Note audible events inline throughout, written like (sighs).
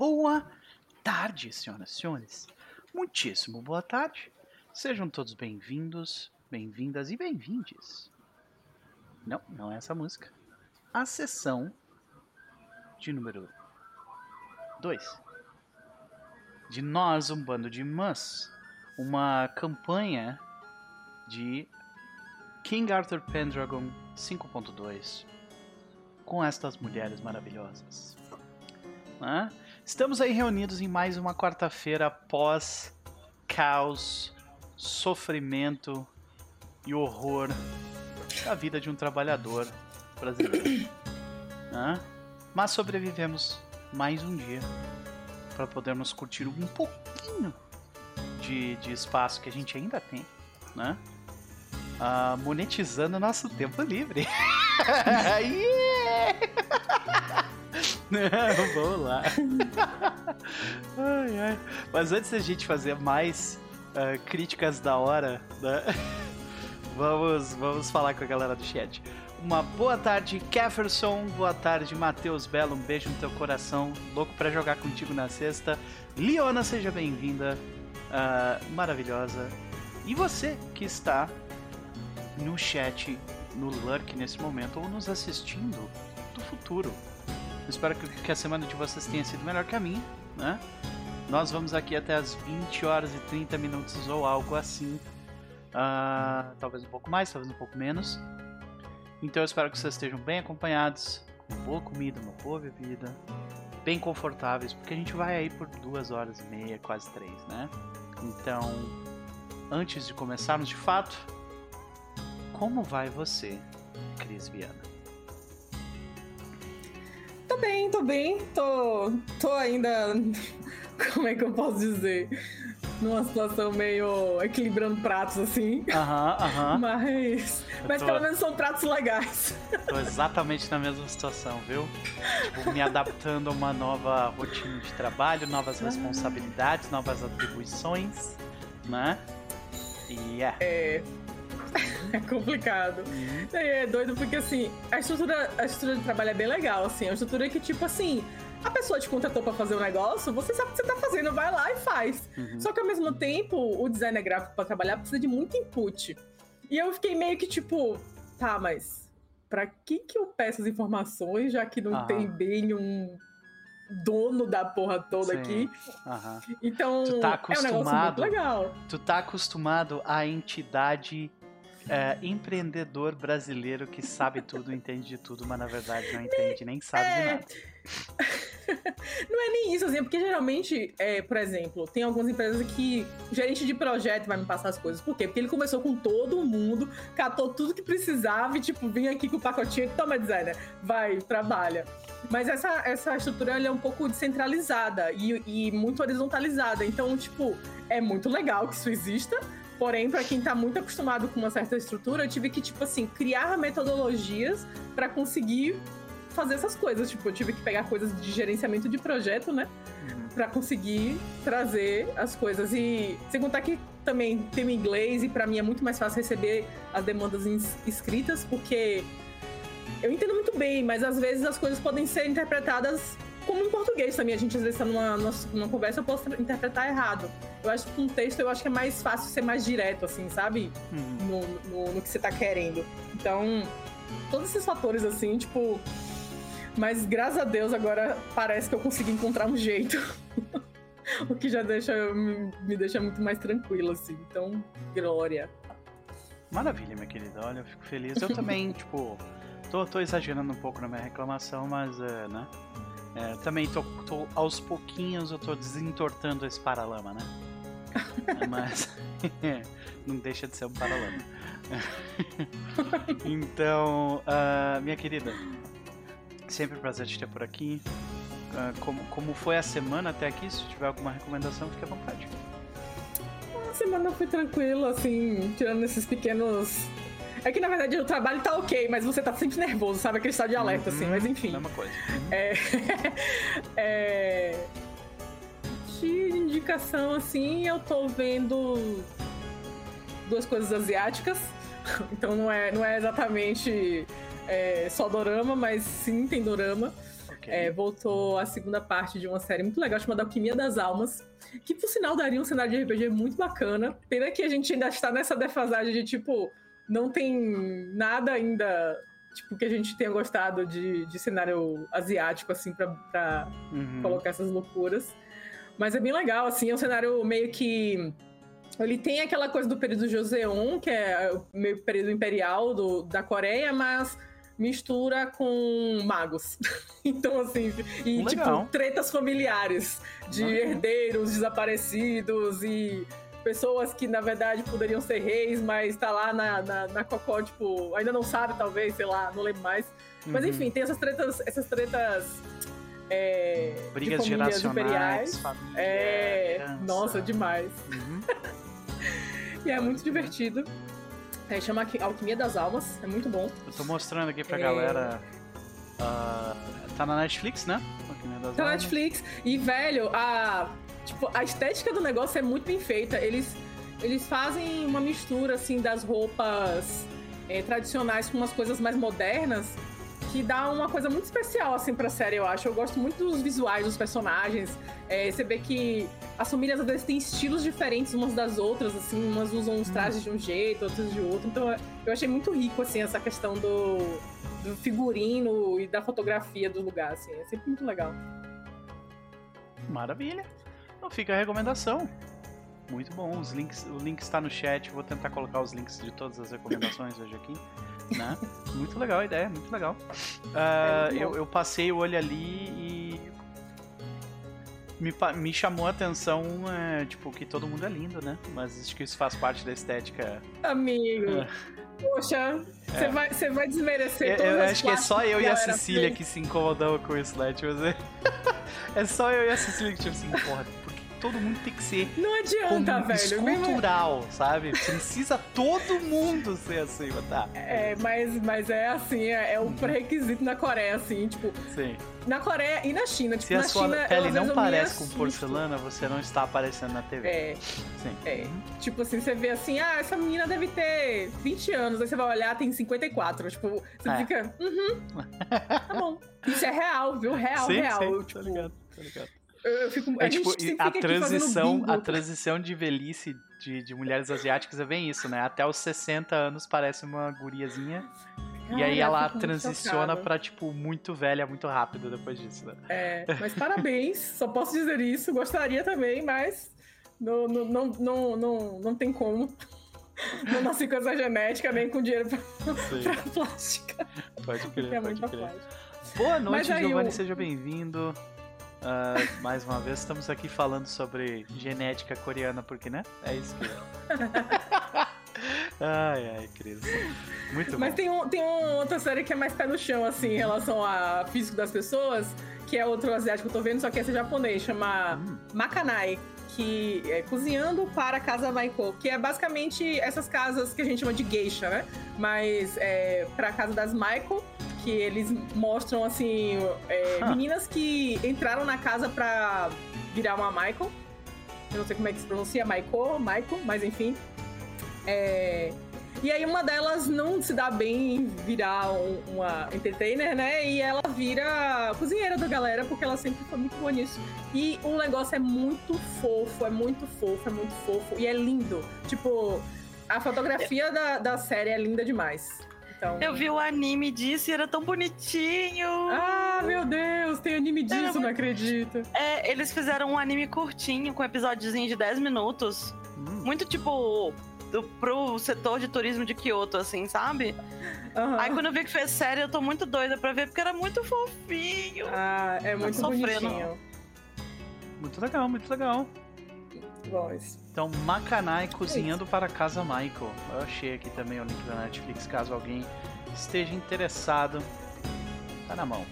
boa tarde, senhoras e senhores. Muitíssimo boa tarde. Sejam todos bem-vindos, bem-vindas e bem-vindes. Não, não é essa música. A sessão de número 2. De nós, um bando de mãs. Uma campanha de King Arthur Pendragon 5.2 com estas mulheres maravilhosas. Né? Estamos aí reunidos em mais uma quarta-feira após caos, sofrimento e horror da vida de um trabalhador brasileiro. (coughs) Né? Mas sobrevivemos mais um dia para podermos curtir um pouquinho de, de espaço que a gente ainda tem, né? Uh, monetizando nosso tempo livre. (laughs) Vamos lá. ai, ai. Mas antes da gente fazer mais uh, críticas da hora, né? (laughs) vamos, vamos falar com a galera do chat. Uma boa tarde, Kefferson. Boa tarde, Matheus Belo. Um beijo no teu coração. Louco para jogar contigo na sexta. Liona, seja bem-vinda. Uh, maravilhosa. E você que está no chat, no Lurk nesse momento, ou nos assistindo do futuro. Espero que a semana de vocês tenha sido melhor que a minha, né? Nós vamos aqui até as 20 horas e 30 minutos ou algo assim. Uh, talvez um pouco mais, talvez um pouco menos. Então eu espero que vocês estejam bem acompanhados, com boa comida, uma boa bebida, bem confortáveis, porque a gente vai aí por duas horas e meia, quase três, né? Então, antes de começarmos de fato, como vai você, Cris Viana? Tô bem, tô bem. Tô, tô ainda. (laughs) Como é que eu posso dizer? Numa situação meio equilibrando pratos assim. Aham, aham. Mas. Mas tô... pelo menos são pratos legais. Tô exatamente na mesma situação, viu? Tipo, me adaptando a uma nova rotina de trabalho, novas responsabilidades, novas atribuições, né? E é. É. (laughs) é complicado. Uhum. É doido porque, assim, a estrutura, a estrutura de trabalho é bem legal, assim. É uma estrutura que, tipo assim, a pessoa te contratou para fazer um negócio, você sabe o que você tá fazendo, vai lá e faz. Uhum. Só que ao mesmo tempo, o designer gráfico para trabalhar precisa de muito input. E eu fiquei meio que tipo, tá, mas para que que eu peço as informações, já que não ah. tem bem um dono da porra toda Sim. aqui. Uhum. Então, tu tá acostumado, é um negócio muito legal. Tu tá acostumado à entidade é, empreendedor brasileiro que sabe tudo, entende de tudo, mas na verdade não entende nem sabe é... de nada. (laughs) não é nem isso, assim, é porque geralmente, é, por exemplo, tem algumas empresas que gerente de projeto vai me passar as coisas. Por quê? Porque ele conversou com todo mundo, catou tudo que precisava e, tipo, vinha aqui com o pacotinho e toma, designer, vai, trabalha. Mas essa, essa estrutura é um pouco descentralizada e, e muito horizontalizada. Então, tipo, é muito legal que isso exista, Porém, para quem tá muito acostumado com uma certa estrutura, eu tive que, tipo assim, criar metodologias para conseguir fazer essas coisas. Tipo, eu tive que pegar coisas de gerenciamento de projeto, né? Uhum. Pra conseguir trazer as coisas. E sem contar que também tem o inglês, e para mim é muito mais fácil receber as demandas escritas, porque eu entendo muito bem, mas às vezes as coisas podem ser interpretadas como em português também, a gente às vezes tá numa, numa conversa, eu posso interpretar errado. Eu acho que com texto eu acho que é mais fácil ser mais direto, assim, sabe? Uhum. No, no, no, que você tá querendo. Então, todos esses fatores, assim, tipo. Mas graças a Deus agora parece que eu consegui encontrar um jeito. (laughs) o que já deixa, me, me deixa muito mais tranquilo, assim. Então, glória. Maravilha, minha querida. Olha, eu fico feliz. Eu também, (laughs) tipo, tô, tô exagerando um pouco na minha reclamação, mas, é, né? É, também tô, tô, aos pouquinhos eu tô desentortando esse paralama, né? (laughs) Mas (laughs) não deixa de ser um paralama. (laughs) então, uh, minha querida, sempre um prazer te ter por aqui. Uh, como, como foi a semana até aqui? Se tiver alguma recomendação, fique à vontade. A semana foi tranquila, assim, tirando esses pequenos é que na verdade o trabalho tá ok, mas você tá sempre nervoso, sabe? Aquele estado de alerta, assim, uhum, assim, mas enfim. Mesma coisa. Uhum. É... (laughs) é... De indicação, assim, eu tô vendo duas coisas asiáticas. (laughs) Então não é, não é exatamente é, só dorama, mas sim tem dorama. Ok. É, voltou a segunda parte de uma série muito legal chamada Alquimia das Almas, que por sinal daria um cenário de RPG muito bacana. Pena que a gente ainda está nessa defasagem de tipo, não tem nada ainda tipo que a gente tenha gostado de, de cenário asiático assim pra, pra Uhum. colocar essas loucuras. Mas é bem legal, assim, é um cenário meio que. Ele tem aquela coisa do período Joseon, que é meio período imperial do, da Coreia, mas mistura com magos. (laughs) então, assim, e Legal. tipo, tretas familiares de Legal. herdeiros desaparecidos e pessoas que, na verdade, poderiam ser reis, mas tá lá na, na, na cocó, tipo, ainda não sabe, talvez, sei lá, não lembro mais. Mas Uhum. enfim, tem essas tretas, essas tretas. É, de Brigas famílias geracionais, imperiais. família, É, herança. nossa, demais. Uhum. (laughs) E é muito divertido. É, chama Alqui- Alquimia das Almas, é muito bom. Eu tô mostrando aqui pra É. galera. ah, tá na Netflix, né? Alquimia das Tá na. Netflix. E, velho, a, tipo, a estética do negócio é muito bem feita. Eles, eles fazem uma mistura, assim, das roupas é, tradicionais com umas coisas mais modernas que dá uma coisa muito especial, assim, pra série, eu acho. Eu gosto muito dos visuais dos personagens. É, você vê que as famílias, às vezes, têm estilos diferentes umas das outras, assim. Umas usam os trajes de um jeito, outras de outro. Então, eu achei muito rico, assim, essa questão do, do figurino e da fotografia do lugar, assim. É sempre muito legal. Maravilha. Então fica a recomendação. Muito bom. Os links, o link está no chat. Vou tentar colocar os links de todas as recomendações hoje aqui. Né? Muito legal a ideia, muito legal. Ah, É bom. eu, eu passei o olho ali e. Me, me chamou a atenção, é, tipo, que todo mundo é lindo, né? Mas acho que isso faz parte da estética. Amigo, É. poxa, você vai, você vai desmerecer Eu, todas eu as acho que é só eu e a Cecília que se incomodam com isso, né? Tipo assim, (laughs) é só eu e a Cecília que, tipo assim, porra, todo mundo tem que ser Não adianta, velho. Mesmo- escultural, sabe? Precisa todo mundo ser assim, tá. É, mas, mas é assim, é, é Uhum. o pré-requisito na Coreia, assim, tipo, Sim. na Coreia e na China. Tipo, Se a na sua China, pele não parece com assusto. porcelana, você não está aparecendo na TV. É, Sim. é. Tipo assim, você vê assim, ah, essa menina deve ter 20 anos, aí você vai olhar, tem 54. Tipo, você É. fica, uhum, tá bom. (laughs) Isso é real, viu? Real, sim, real. sim, Eu, tá tipo, ligado, tá ligado. Eu, fico. É a tipo, a transição, a transição de velhice de, de mulheres asiáticas é bem isso, né? Até os 60 anos parece uma guriazinha. e Cara, aí ela transiciona pra, tipo, muito velha, muito rápido depois disso, né? É, mas parabéns, só posso dizer isso. Gostaria também, mas não, não, não, não, não, não tem como. Não nasci com essa genética, nem com dinheiro pra, pra plástica. pode crer, é pode crer. plástica. Boa noite, aí Giovanni, seja bem-vindo. Ah, mais uma vez, estamos aqui falando sobre genética coreana, porque, né? É isso que é. (laughs) ai, ai, Cris. Muito Mas bom. tem, um, tem uma outra série que é mais pé no chão, assim, em relação a físico das pessoas, que é outro asiático que eu tô vendo, só que esse é japonês, chama Hum. Makanai, que é cozinhando para a casa Maiko, que é basicamente essas casas que a gente chama de geisha, né? Mas é para a casa das Maiko, que eles mostram assim é, (laughs) meninas que entraram na casa pra virar uma Maiko. Eu não sei como é que se pronuncia, Maiko, Maiko, mas enfim. É, E aí uma delas não se dá bem em virar um- uma entertainer, né? E ela vira cozinheira da galera, porque ela sempre foi muito boa nisso. E o negócio é muito fofo, é muito fofo, é muito fofo. E é lindo. Tipo, a fotografia da, da série é linda demais. Então... Eu vi o anime disso e era tão bonitinho. Ah, meu Deus, tem anime Era disso, não muito- acredito. É, eles fizeram um anime curtinho, com um episódiozinho de 10 minutos. Hum, Muito tipo. Do, pro setor de turismo de Kyoto, assim, sabe? Aham. Aí quando eu vi que fez série, eu tô muito doida pra ver, porque era muito fofinho. Ah, é muito sofrendo. bonitinho. muito legal, muito legal. Bom, isso. Então, Makanai cozinhando para casa Michael. Eu achei aqui também o link da Netflix, caso alguém esteja interessado. Tá na mão.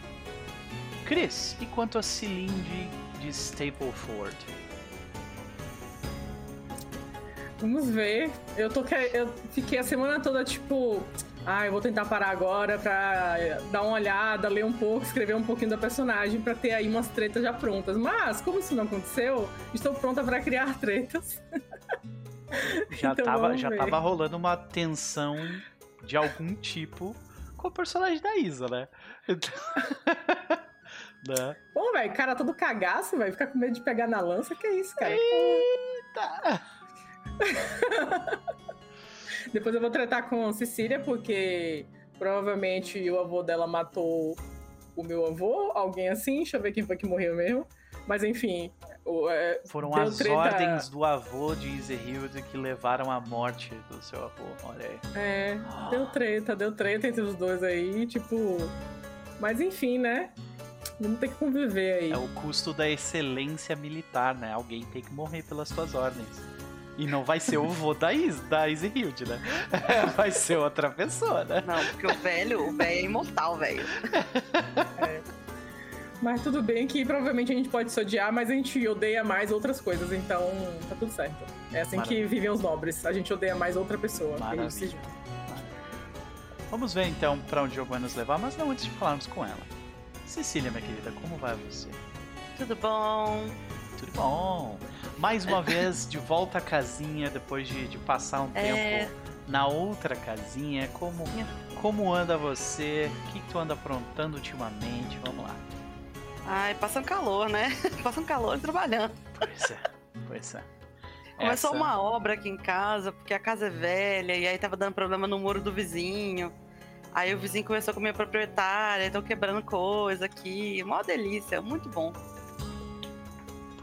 Chris, e quanto a Cilinde de Stapleford? Vamos ver. Eu tô eu fiquei a semana toda tipo, ah, eu vou tentar parar agora pra dar uma olhada, ler um pouco, escrever um pouquinho da personagem pra ter aí umas tretas já prontas. Mas como isso não aconteceu, estou pronta pra criar (laughs) tretas. Já, Então tava, já tava rolando uma tensão de algum tipo com o personagem da Isa, né? Então- (laughs) Né? Pô, velho, cara todo cagaço, velho. Ficar com medo de pegar na lança, que isso, cara? Eita! (laughs) Depois eu vou tratar com Cecília, porque provavelmente o avô dela matou o meu avô, alguém assim. Deixa eu ver quem foi que morreu mesmo. Mas enfim. é, Foram as treta- ordens do avô de Iserhild que levaram à morte do seu avô. Olha aí. é, deu treta, deu treta entre os dois aí, tipo. Mas enfim, né? Vamos ter que conviver aí. É o custo da excelência militar, né? Alguém tem que morrer pelas suas ordens. E não vai ser o avô da, Is, da Iserhild, né? (laughs) Vai ser outra pessoa, né? Não, porque o velho, o velho é imortal, velho. Mas tudo bem que provavelmente a gente pode se odiar, mas a gente odeia mais outras coisas, então tá tudo certo. É assim Maravilha. que vivem os nobres. A gente odeia mais outra pessoa. se. Vamos ver então pra onde o jogo vai nos levar, mas não antes de falarmos com ela. Cecília, minha querida, como vai você? Tudo bom? Tudo bom? Mais uma vez de volta à casinha depois de, de passar um É. tempo na outra casinha. Como, como anda você? O que, que tu anda aprontando ultimamente? Vamos lá. Ai, passando calor, né? (laughs) Passando calor e trabalhando. Pois é, pois é. Começou Essa- uma obra aqui em casa, porque a casa é velha, e aí tava dando problema no muro do vizinho. Aí o vizinho começou com a minha proprietária, estão quebrando coisa aqui. Mó delícia, muito bom.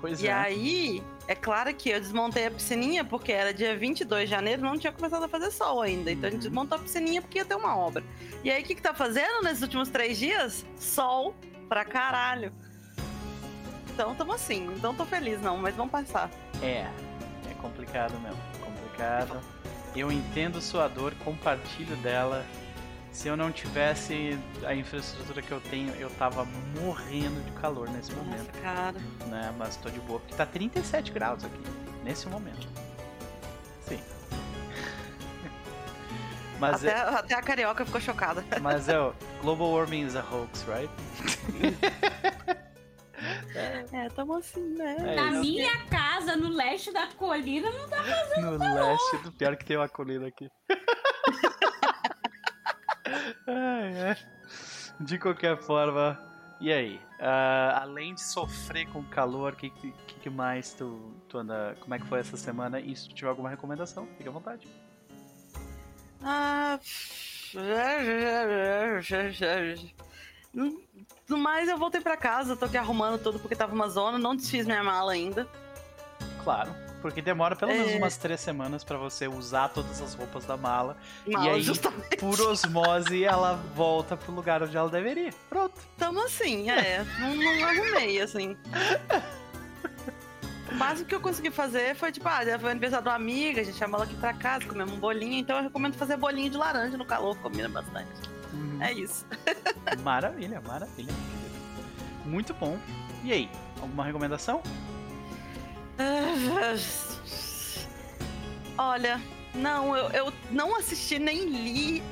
Pois E é. aí, é claro que eu desmontei a piscininha, porque era dia 22 de janeiro, não tinha começado a fazer sol ainda. Então a gente Uhum. desmontou a piscininha porque ia ter uma obra. E aí, o que que tá fazendo nesses últimos três dias? Sol pra caralho. Então, tamo assim. Então, tô feliz, não, mas vamos passar. É, é complicado mesmo. Complicado. Eu entendo sua dor, compartilho dela. Se eu não tivesse a infraestrutura que eu tenho, eu tava morrendo de calor nesse momento, Nossa, cara. né? Mas tô de boa, porque tá 37 graus aqui, nesse momento. Sim. (laughs) Mas Até, é, até a carioca ficou chocada. (laughs) mas é, o global warming is a hoax, right? É, tamo assim, né? É Na isso. minha casa, no leste da colina, não tá No leste, do pior que tem uma colina aqui. (laughs) Ai. De qualquer forma, e aí? Ah, além de sofrer com calor, o que, que, que mais tu, tu anda. Como é que foi essa semana? E se tu tiver alguma recomendação, fica à vontade. Ah. No mais, eu voltei pra casa, tô aqui arrumando tudo porque tava uma zona, não desfiz minha mala ainda. Claro, porque demora pelo menos É. umas três semanas pra você usar todas as roupas da mala. Mala, aí, justamente. Por osmose, ela volta pro lugar onde ela deveria. Pronto. Tamo assim, é. Não, não arrumei, assim. O máximo que eu consegui fazer foi, tipo, ah, foi aniversário de uma amiga, a gente chamou ela aqui pra casa, comemos um bolinho, então eu recomendo fazer bolinho de laranja no calor, combina bastante. Uhum. É isso. Maravilha, maravilha. Muito bom. E aí, alguma recomendação? (laughs) Olha, não, eu, eu não assisti nem li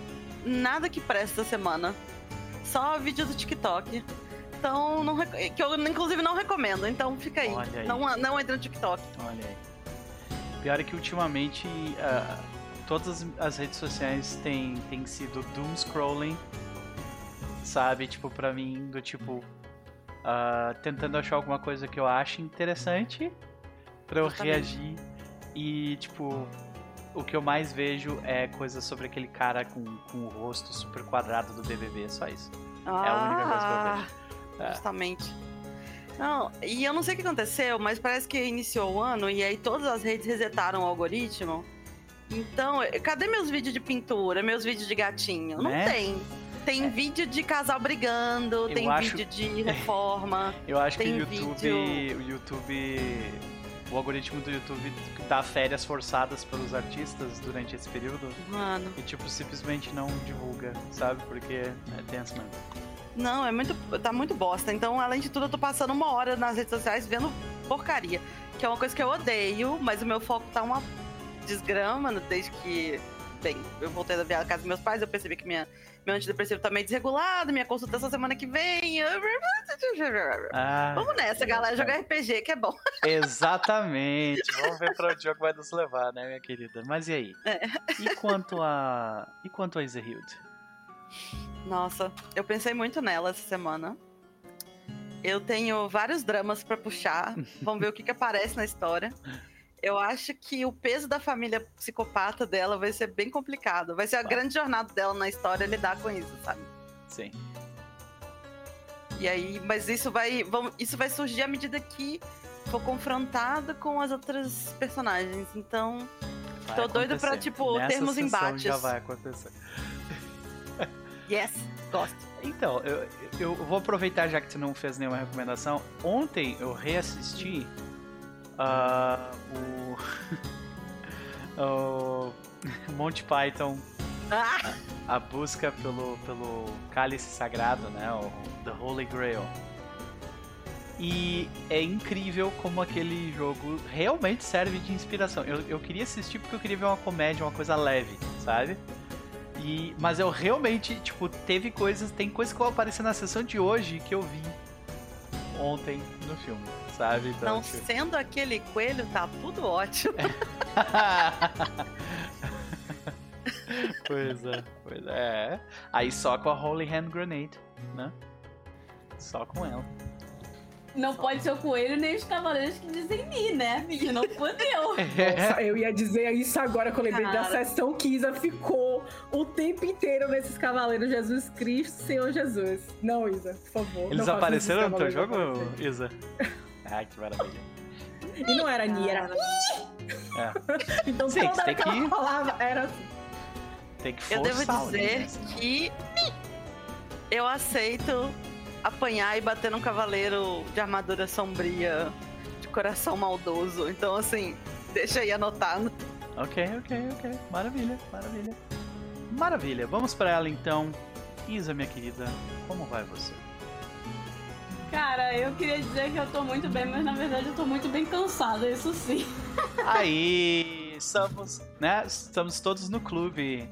nada que presta essa semana. Só vídeo do TikTok. Então, não, que eu inclusive não recomendo. Então fica aí. Aí. Não, não entra no TikTok. Olha aí. Pior é que ultimamente ah, todas as, redes sociais têm, têm sido doom scrolling, sabe? Tipo, pra mim, do tipo, ah, tentando achar alguma coisa que eu ache interessante pra eu reagir. E, tipo, o que eu mais vejo é coisa sobre aquele cara com, com o rosto super quadrado do BBB, só isso. a única coisa que eu vejo. É. Justamente. Não, e eu não sei o que aconteceu, mas parece que iniciou o ano e aí todas as redes resetaram o algoritmo. Então, eh, cadê meus vídeos de pintura, meus vídeos de gatinho? Não Né? tem. Tem É. vídeo de casal brigando, Eu tem acho- vídeo de reforma. (laughs) Eu acho que o YouTube, vídeo- o YouTube, o algoritmo do YouTube dá férias forçadas pelos artistas durante esse período Mano, e tipo simplesmente não divulga, sabe? Porque é tenso mesmo. não, é muito. Tá muito bosta. Então, além de tudo, eu tô passando uma hora nas redes sociais vendo porcaria. Que é uma coisa que eu odeio, mas o meu foco tá uma desgrama desde que. Bem, eu voltei da viagem casa dos meus pais, eu percebi que minha, meu antidepressivo tá meio desregulado, minha consultação semana que vem. (laughs) Vamos nessa, galera, jogar RPG, que é bom. (laughs) exatamente. Vamos ver pra onde o jogo vai nos levar, né, minha querida? Mas e aí? É. E quanto a e quanto a Iserhild? Nossa, eu pensei muito nela essa semana. Eu tenho vários dramas pra puxar. Vamos ver o que, que aparece na história. Eu acho que o peso da família psicopata dela vai ser bem complicado. Vai ser a grande jornada dela na história lidar com isso, sabe? Sim. E aí, mas isso vai, isso vai surgir à medida que for confrontada com as outras personagens. Então, Vai Tô doido pra, tipo, Nessa termos embates. Já vai acontecer. yes, gosto. Então, eu, eu vou aproveitar já que você não fez nenhuma recomendação. Ontem eu reassisti ah, o, (laughs) o Monty Python, Ah, (laughs) a busca pelo, pelo cálice sagrado, né? O The Holy Grail. E é incrível como aquele jogo realmente serve de inspiração. Eu, eu queria assistir porque eu queria ver uma comédia, uma coisa leve, sabe? E, mas eu realmente, tipo, teve coisas, tem coisas que vão aparecer na sessão de hoje que eu vi ontem no filme, sabe? Então, não tipo... sendo aquele coelho, tá tudo ótimo. (laughs) (laughs) pois é, pois é. Aí só com a Holy Hand Grenade, né? Só com ela. Não pode ser o coelho nem os cavaleiros que dizem mi, né? Porque não fodeu. (laughs) Nossa, eu ia dizer isso agora que eu lembrei da sessão que Isa ficou o tempo inteiro nesses cavaleiros Jesus Cristo, Senhor Jesus. Não, Isa, por favor. Eles apareceram no teu jogo. Isa? (laughs) Ai, que maravilha. E não era Ni, era. É, Então Sim, toda hora que ela que- falava era assim. Tem que Eu devo forçar dizer né, que eu aceito apanhar e bater num cavaleiro de armadura sombria, de coração maldoso. Então, assim, deixa aí anotado. Ok, ok, ok. Maravilha, maravilha. Maravilha. Vamos pra ela então. Isa, minha querida, como vai você? Cara, eu queria dizer que eu tô muito bem, mas na verdade eu tô muito bem cansada, isso sim. Aí, estamos, né? Estamos todos no clube.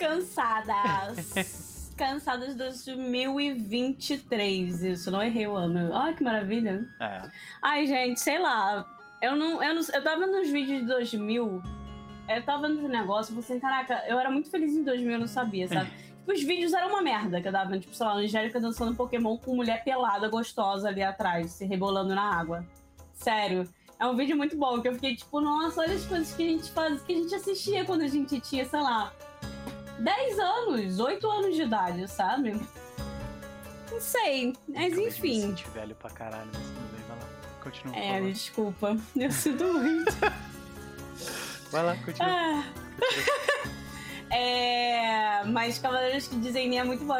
Cansadas. (laughs) Cansadas de 2023. Isso, não errei o ano. Ai, que maravilha. É. Ai, gente, sei lá. Eu não, eu não. Eu tava vendo os vídeos de 2000. Eu tava vendo os negócios. Eu falei assim, caraca, eu era muito feliz em 2000, eu não sabia, sabe? (laughs) Tipo, os vídeos eram uma merda que eu tava vendo. Tipo, sei lá, Angélica dançando Pokémon com mulher pelada, gostosa ali atrás, se rebolando na água. Sério. É um vídeo muito bom, que eu fiquei tipo, nossa, olha as coisas que a gente faz, que a gente assistia quando a gente tinha, sei lá, 10 anos, 8 anos de idade, sabe? Não sei, mas Acabei de Me enfim. sentir velho pra caralho, mas tudo bem, vai lá. Continua. É, favor. desculpa. (laughs) Eu sinto muito. (laughs) Vai lá, continua. Ah. (laughs) É, mas Cavaleiros que dizem é muito bom.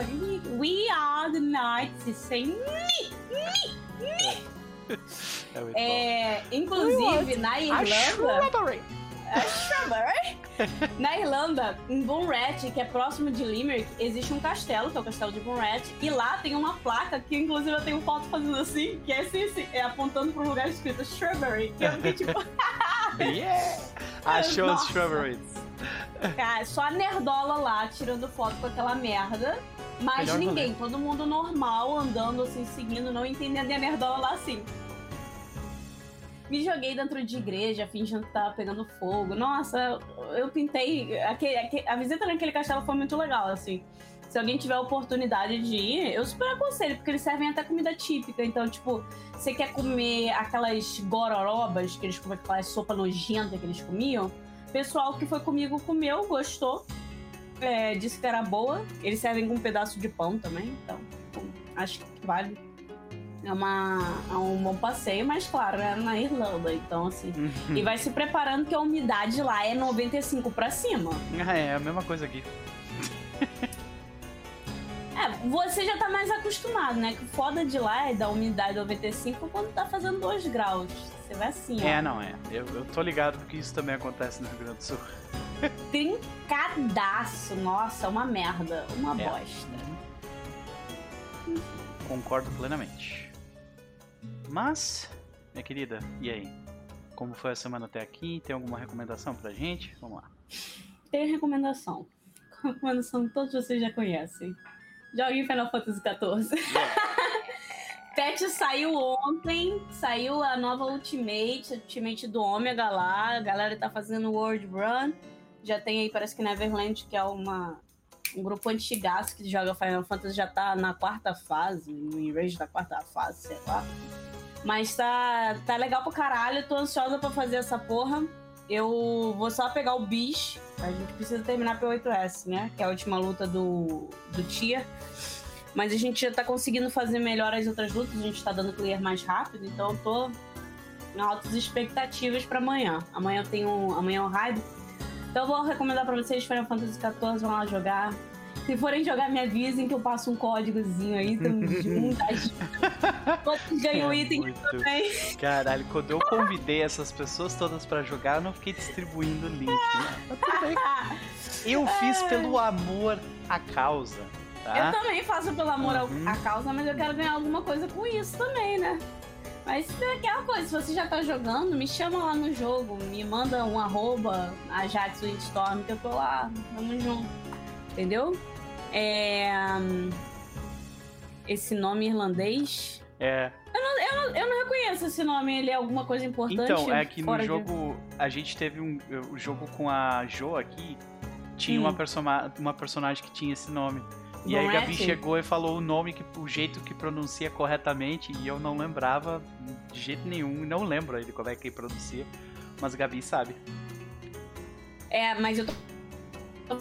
We are the knights. Sem... É, muito É, inclusive, na Irlanda. Shrubbery. (laughs) Na Irlanda, em Bunrat, que é próximo de Limerick, existe um castelo, que é o castelo de Bunrat, e lá tem uma placa que, inclusive, eu tenho foto fazendo assim, que é, assim, assim, é apontando para um lugar escrito Shrubbery. Que eu fiquei tipo, (laughs) Yeah! Achou os Nossa. shrubberies. cara, só a nerdola lá tirando foto com aquela merda. Mas Melhor ninguém, todo mundo normal, andando assim, seguindo, não entendendo e a nerdola lá assim. Me joguei dentro de igreja, fingindo que tava pegando fogo. Nossa, eu- pintei. Aquele, aque- a visita naquele castelo foi muito legal, assim. Se alguém tiver a oportunidade de ir, eu super aconselho, porque eles servem até comida típica. Então, tipo, você quer comer aquelas gororobas que eles comem, aquela sopa nojenta que eles comiam? O pessoal que foi comigo comeu, gostou. É, disse que era boa. Eles servem com um pedaço de pão também, então acho que vale. É, uma, é um bom passeio, mas claro, é na Irlanda, então assim. E vai se preparando que a umidade lá é 95 pra cima. Ah, é a mesma coisa aqui. É, você já tá mais acostumado, né? Que foda de lá é da umidade 95 quando tá fazendo 2 graus. Você vai assim, ó. É, não é. Eu, eu tô ligado porque isso também acontece no Rio Grande do Sul. (laughs) Trincadaço. Nossa, uma merda. Uma É. bosta. Concordo plenamente. Mas, minha querida, e aí? Como foi a semana até aqui? Tem alguma recomendação pra gente? Vamos lá. Tem recomendação. (laughs) Recomendação que todos vocês já conhecem. Jogue Final Fantasy XIV. (laughs) Patch saiu ontem, saiu a nova Ultimate, Ultimate do Ômega lá. A galera tá fazendo World Run. Já tem aí, parece que Neverland, que é uma um grupo antigaço que joga Final Fantasy, já tá na quarta fase, no Enrage da quarta fase, sei lá. Mas tá, tá legal pra caralho, tô ansiosa pra fazer essa porra. Eu vou só pegar o Bish, a gente precisa terminar P8S, né? Que é a última luta do, do Tia. Mas a gente já tá conseguindo fazer melhor as outras lutas, a gente tá dando clear mais rápido, então eu tô em altas expectativas pra amanhã. Amanhã eu tenho. Amanhã é o raid. Então eu vou recomendar pra vocês Final Fantasy XIV, vão lá jogar. Se forem jogar, me avisem que eu passo um códigozinho aí, tamo junto. Quantos ganham item Muito. também. Caralho, quando eu convidei essas pessoas todas pra jogar, eu não fiquei distribuindo link. Né? Eu fiz pelo amor à causa, Eu tá? também faço pelo amor Uhum. à causa, mas eu quero ganhar alguma coisa com isso também, né? Mas é aquela coisa, se você já tá jogando, me chama lá no jogo, me manda um arroba, a Jatsu Storm, que eu tô lá, tamo junto. Entendeu? É, hum, Esse nome irlandês. É. Eu não reconheço esse nome, ele é alguma coisa importante. Então, é que no fora de- jogo, a gente teve um. O jogo com a Jo aqui tinha Hum. uma, persona, uma personagem que tinha esse nome. E aí a Gabi Gonete? chegou e falou o nome, que, o jeito que pronuncia corretamente, e eu não lembrava de jeito nenhum, não lembro ele como é que pronuncia, mas a Gabi sabe. É, mas eu tô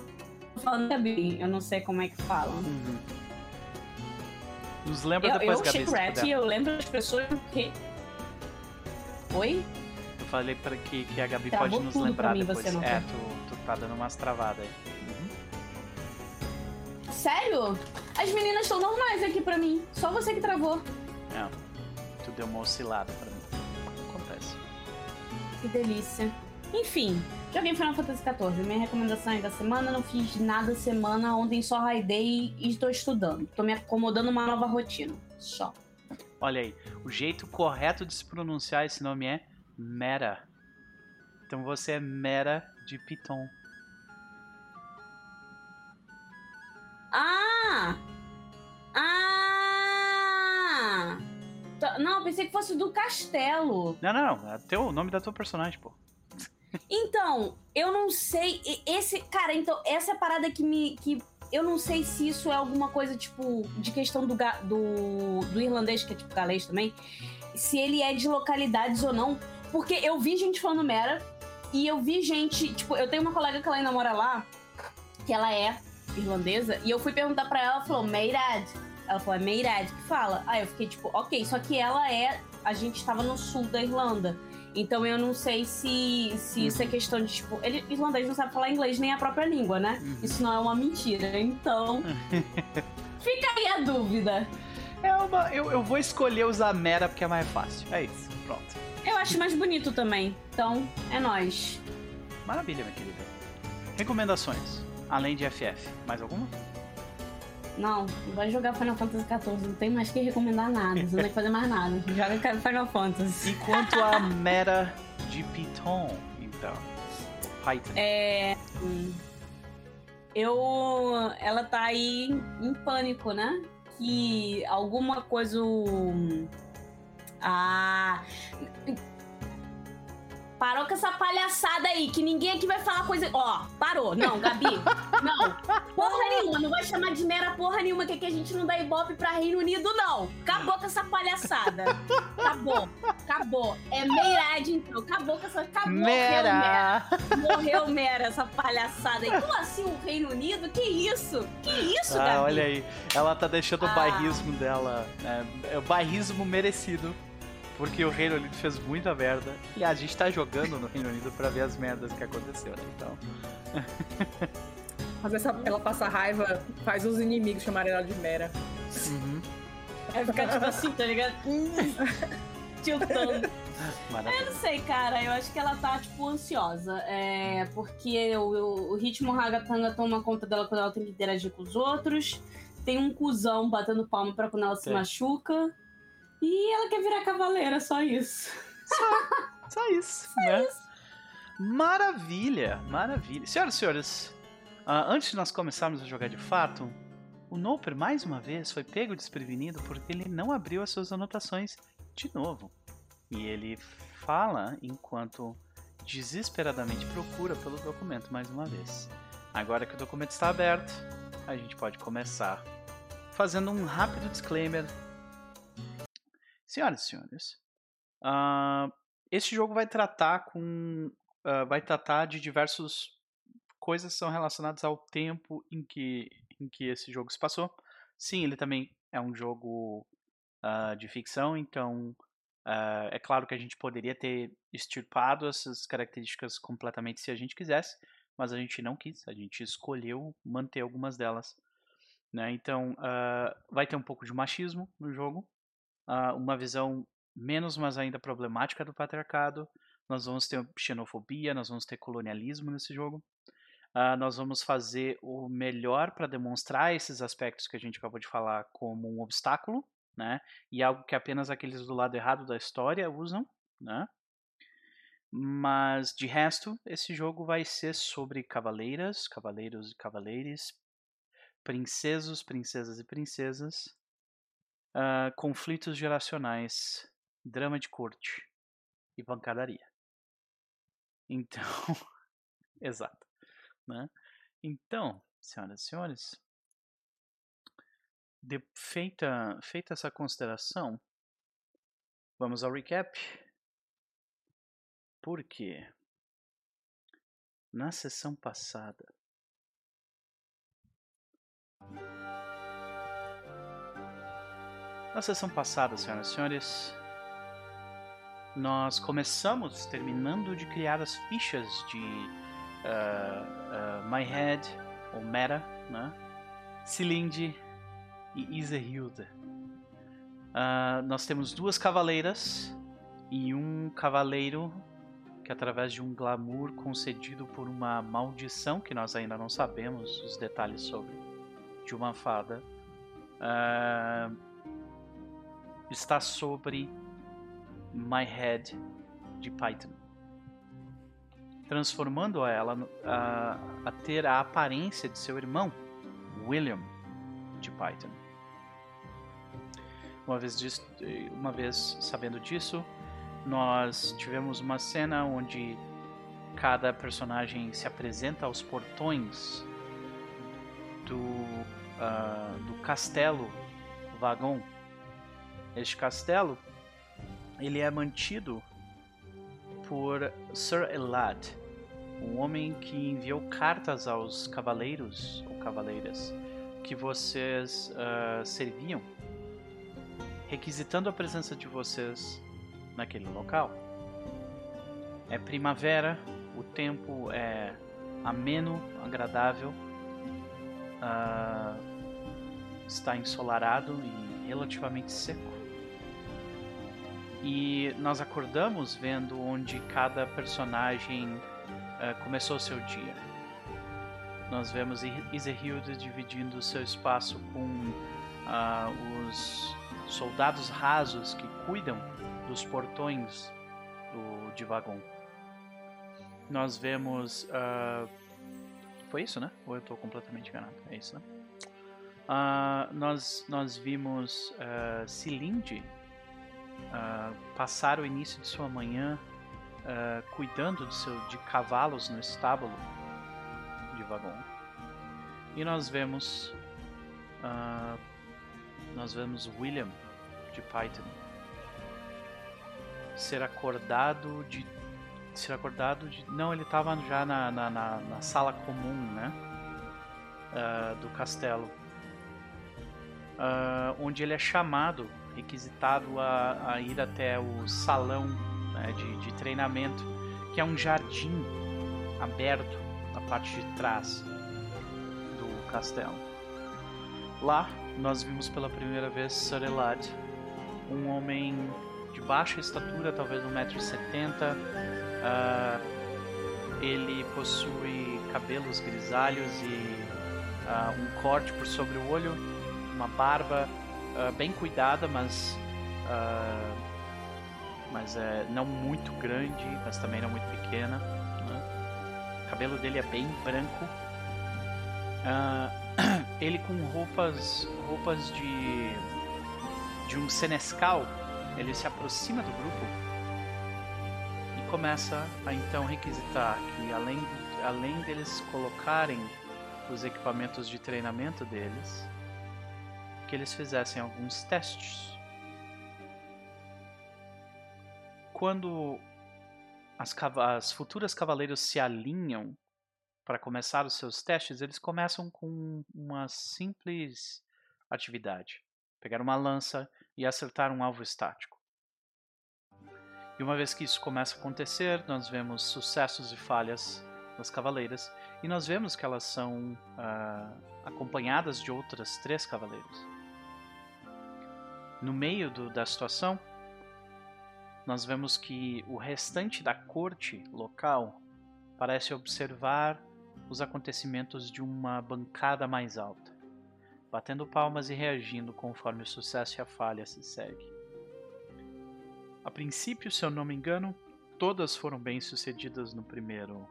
falando Gabi, eu não sei como é que fala. Nos lembra Eu, depois, eu Gabi, Rat, eu lembro das pessoas que. Oi? Eu falei pra que, que a Gabi Travou pode nos lembrar mim, depois. é, tu, tu tá dando umas travadas aí. Uhum. Sério? As meninas estão normais aqui pra mim. Só você que travou. É, tu deu uma oscilada pra mim. Acontece. Que delícia. Enfim, joguei Final Fantasy XIV. Minha recomendação aí da semana, não fiz nada semana. Ontem só raidei e estou estudando. Tô me acomodando uma nova rotina. Só. Olha aí, o jeito correto de se pronunciar esse nome é Mera. Então você é Mera de Piton. Ah! Ah! Não, pensei que fosse do castelo. Não, não, não. É o nome da tua personagem, pô. Então, eu não sei. Esse. Cara, então, essa é parada que me. Que eu não sei se isso é alguma coisa, tipo, de questão do, do, do irlandês, que é tipo galês também. Se ele é de localidades ou não. Porque eu vi gente falando Mera. E eu vi gente. Tipo, eu tenho uma colega que ela ainda mora lá. Que ela é irlandesa. E eu fui perguntar pra ela, ela falou, Meirad. Ela falou, é Meirad que fala. Aí eu fiquei tipo, ok. Só que ela é. A gente estava no sul da Irlanda. Então eu não sei se, se isso é questão de, tipo, ele, irlandês não sabe falar inglês nem a própria língua, né? Uhum. Isso não é uma mentira. Então. (laughs) fica aí a dúvida. É uma. Eu, eu vou escolher usar Mera porque é mais fácil. É isso. Pronto. Eu acho mais bonito também. Então, é nóis. Maravilha, minha querida. Recomendações. Além de FF. Mais alguma? Não, vai jogar Final Fantasy XIV. Não tem mais que recomendar nada. Você não tem que fazer mais nada. (laughs) Joga Final Fantasy. Enquanto a Mera de Piton, então. Python. É. Eu. Ela tá aí em, pânico, né? Que alguma coisa. Ah. Parou com essa palhaçada aí, que ninguém aqui vai falar coisa. Ó, parou. Não, Gabi. (laughs) Não. Porra nenhuma. Não vai chamar de mera porra nenhuma, que aqui a gente não dá ibope pra Reino Unido, não. Acabou com essa palhaçada. Acabou. Acabou. É Meirade, então. Acabou com essa. Acabou. morreu, Mera. Mera! Morreu Mera, essa palhaçada aí. Como assim o Reino Unido? Que isso? Que isso, Gabi? Ah, olha aí. Ela tá deixando o Ah. bairrismo dela. né? É o bairrismo merecido. Porque o Reino Unido fez muita merda. E a gente tá jogando no Reino Unido pra ver as merdas que aconteceram. Então. Mas essa, ela passa raiva, faz os inimigos chamarem ela de Mera. Uhum. Vai ficar tipo assim, tá ligado? Hum, Tiltando. Eu Maravilha. não sei, cara. Eu acho que ela tá, tipo, ansiosa. É, porque o, o, ritmo ragatanga toma conta dela quando ela tem que interagir com os outros. Tem um cuzão batendo palma pra quando ela se Tem. machuca. E ela quer virar cavaleira, só isso. Só isso, né? Maravilha, maravilha. Senhoras e senhores, ah, antes de nós começarmos a jogar de fato, o Noper mais uma vez foi pego desprevenido porque ele não abriu as suas anotações de novo. E ele fala enquanto desesperadamente procura pelo documento mais uma vez. Agora que o documento está aberto, a gente pode começar fazendo um rápido disclaimer. Senhoras e senhores, uh, jogo vai tratar com uh, vai tratar de diversas coisas que são relacionadas ao tempo em que em que esse jogo se passou. Sim, ele também é um jogo uh, de ficção, então é claro que a gente poderia ter extirpado essas características completamente se a gente quisesse, mas a gente não quis, a gente escolheu manter algumas delas. Né? Então, vai ter um pouco de machismo no jogo, uh, uma visão menos, mas ainda problemática do patriarcado. Nós vamos ter xenofobia, nós vamos ter colonialismo nesse jogo. Uh, nós vamos fazer o melhor para demonstrar esses aspectos que a gente acabou de falar como um obstáculo, né? E algo que apenas aqueles do lado errado da história usam, né? Mas de resto, esse jogo vai ser sobre cavaleiras, cavaleiros e cavaleires, princesos, princesas e princesas, uh, conflitos geracionais, drama de corte e pancadaria. Então, (laughs) exato, né? Então, senhoras e senhores, de, feita, feita essa consideração, vamos ao recap. Porque na sessão passada Na sessão passada, senhoras e senhores, nós começamos terminando de criar as fichas de uh, uh, My Head, ou Meta, né? Cilinde e Isehilda. Uh, nós temos duas cavaleiras e um cavaleiro que através de um glamour concedido por uma maldição que nós ainda não sabemos os detalhes sobre, de uma fada, uh, está sobre My Head de Python, transformando ela a, a ter a aparência de seu irmão William de Python. Uma vez, disso, uma vez sabendo disso, nós tivemos uma cena onde cada personagem se apresenta aos portões do, uh, do castelo Vagon. Este castelo ele é mantido por Sir Elad, um homem que enviou cartas aos cavaleiros ou cavaleiras que vocês uh, serviam, requisitando a presença de vocês naquele local. É primavera, o tempo é ameno, agradável, uh, está ensolarado e relativamente seco. E nós acordamos vendo onde cada personagem uh, começou seu dia. Nós vemos Iserhilde dividindo seu espaço com uh, os soldados rasos que cuidam dos portões do Divagon. Nós vemos. Uh, foi isso, né? Ou eu estou completamente enganado? É isso, né? Uh, nós, nós vimos uh, Cilinde uh, passar o início de sua manhã uh, cuidando de, seu, de cavalos no estábulo de Vagon. E nós vemos. nós vemos William de Python ser acordado de ser acordado de não ele estava já na, na, na, na, sala comum né uh, do castelo uh, onde ele é chamado requisitado a, a ir até o salão né, de, de treinamento que é um jardim aberto na parte de trás do castelo lá nós vimos pela primeira vez Sir Elad, um homem de baixa estatura, talvez 1,70m. Uh, ele possui cabelos grisalhos e uh, um corte por sobre o olho, uma barba uh, bem cuidada, mas, mas é não muito grande, mas também não muito pequena. Né? O cabelo dele é bem branco. (clears throat) ele com roupas roupas de de um senescal ele se aproxima do grupo e começa a então requisitar que além, além deles colocarem os equipamentos de treinamento deles que eles fizessem alguns testes. Quando as, as futuras cavaleiros se alinham para começar os seus testes, eles começam com uma simples atividade: pegar uma lança e acertar um alvo estático. E uma vez que isso começa a acontecer, nós vemos sucessos e falhas das cavaleiras e nós vemos que elas são ah, acompanhadas de outras três cavaleiras. No meio do- da situação, nós vemos que o restante da corte local parece observar os acontecimentos de uma bancada mais alta, batendo palmas e reagindo conforme o sucesso e a falha se segue. A princípio, se eu não me engano, todas foram bem sucedidas no primeiro,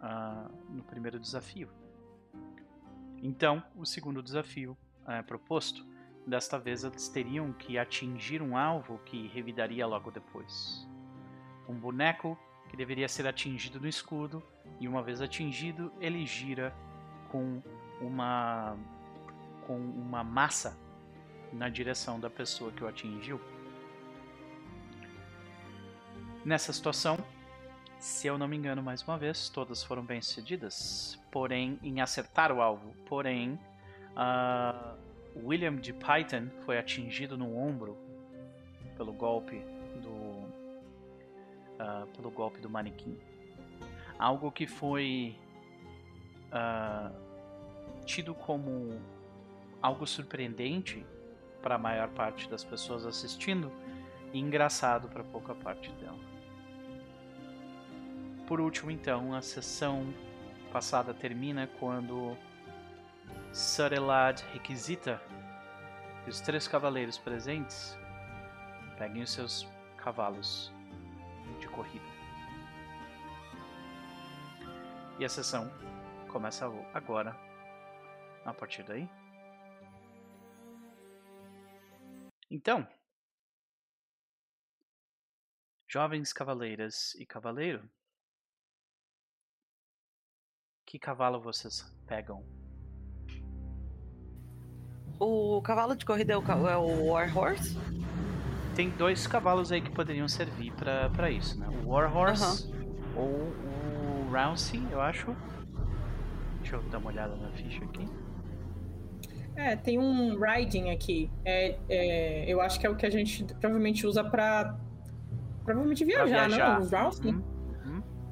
ah, no primeiro desafio. Então, o segundo desafio é proposto. Desta vez, eles teriam que atingir um alvo que revidaria logo depois. Um boneco que deveria ser atingido no escudo, e uma vez atingido, ele gira com uma com uma massa na direção da pessoa que o atingiu. Nessa situação, se eu não me engano mais uma vez, todas foram bem sucedidas, porém em acertar o alvo. Porém, ah, William de Python foi atingido no ombro pelo golpe do ah, pelo golpe do manequim. Algo que foi ah, tido como algo surpreendente para a maior parte das pessoas assistindo e engraçado para pouca parte dela. Por último, então, a sessão passada termina quando Sarelad requisita que os três cavaleiros presentes peguem os seus cavalos de corrida. E a sessão começa agora, a partir daí. Então, jovens cavaleiras e cavaleiro, que cavalo vocês pegam? O cavalo de corrida é o, é o War Horse? Tem dois cavalos aí que poderiam servir pra pra isso, né? O Warhorse ou o Rousey, eu acho. Deixa eu dar uma olhada na ficha aqui. É, tem um riding aqui. É, é, eu acho que é o que a gente provavelmente usa pra. Provavelmente Pra viajar, viajar. não? O Rouse? Uhum, uhum.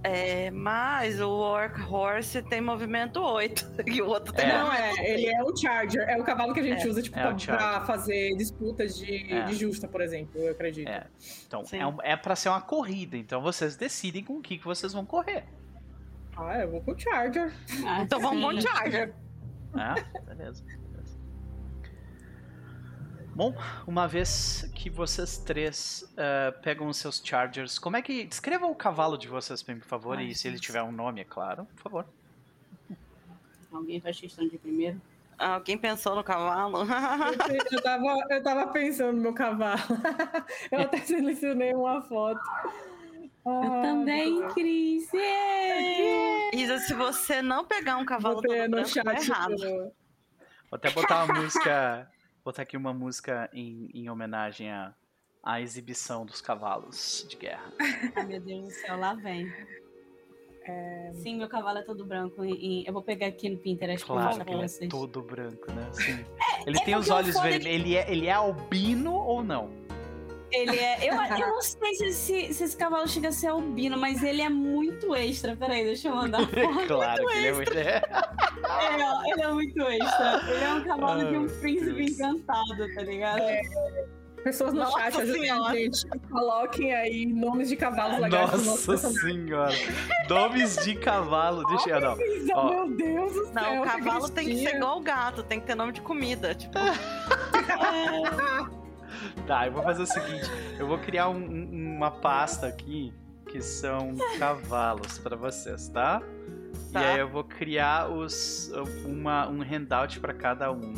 É, mas o War Horse tem movimento 8 (laughs) e o outro tem. É. Não, é, ele é o Charger. É o cavalo que a gente É, usa, tipo, é pra, pra fazer disputas de, É. de justa, por exemplo, eu acredito. É. Então, Sim. é, um, é pra ser uma corrida, então vocês decidem com o que, que vocês vão correr. Ah, eu vou com o Charger. Ah, Então vamos com o sim. Charger. Ah, beleza. Bom, uma vez que vocês três eh, pegam os seus Chargers, como é que. Descreva o cavalo de vocês, por favor, Ai, e se ele tiver um nome, é claro, por favor. Alguém faz questão de primeiro? Alguém pensou no cavalo? Eu, (laughs) eu tava, eu tava pensando no meu cavalo. (laughs) Eu até selecionei uma foto. Eu Ah, também, Cris. Yeah! Isa, se você não pegar um cavalo Botei no branco, tá chat. errado. do- Vou até botar uma música. Botar aqui uma música em, em homenagem à, à exibição dos cavalos de guerra. Ai, meu Deus do céu, lá vem. É, Sim, meu cavalo é todo branco. E, e eu vou pegar aqui no Pinterest pra Claro mostrar que pra ele é vocês. todo branco, né? Assim, ele é tem os o olhos é vermelhos. Ele é, ele é albino ou não? Ele é. Eu, eu não sei se, esse- se esse cavalo chega a ser albino, mas ele é muito extra. Peraí, deixa eu mandar (laughs) foto. claro que ele é muito. É. É, ele é muito extra. Ele é um cavalo de um Oh, príncipe Deus. encantado, tá ligado? Pessoas no Nossa chat ajudem gente. Coloquem aí nomes de cavalos nosso Nossa senhora. Nomes de cavalo. Deixa eu. Não. Ó. Meu Deus do céu. Não, o cavalo tem que ser igual o gato, tem que ter nome de comida. Tipo, (laughs) (laughs) Tá, eu vou fazer o seguinte: eu vou criar um- um- uma pasta aqui que são cavalos pra vocês, tá? Tá. E aí eu vou criar os, uma, um handout pra cada um,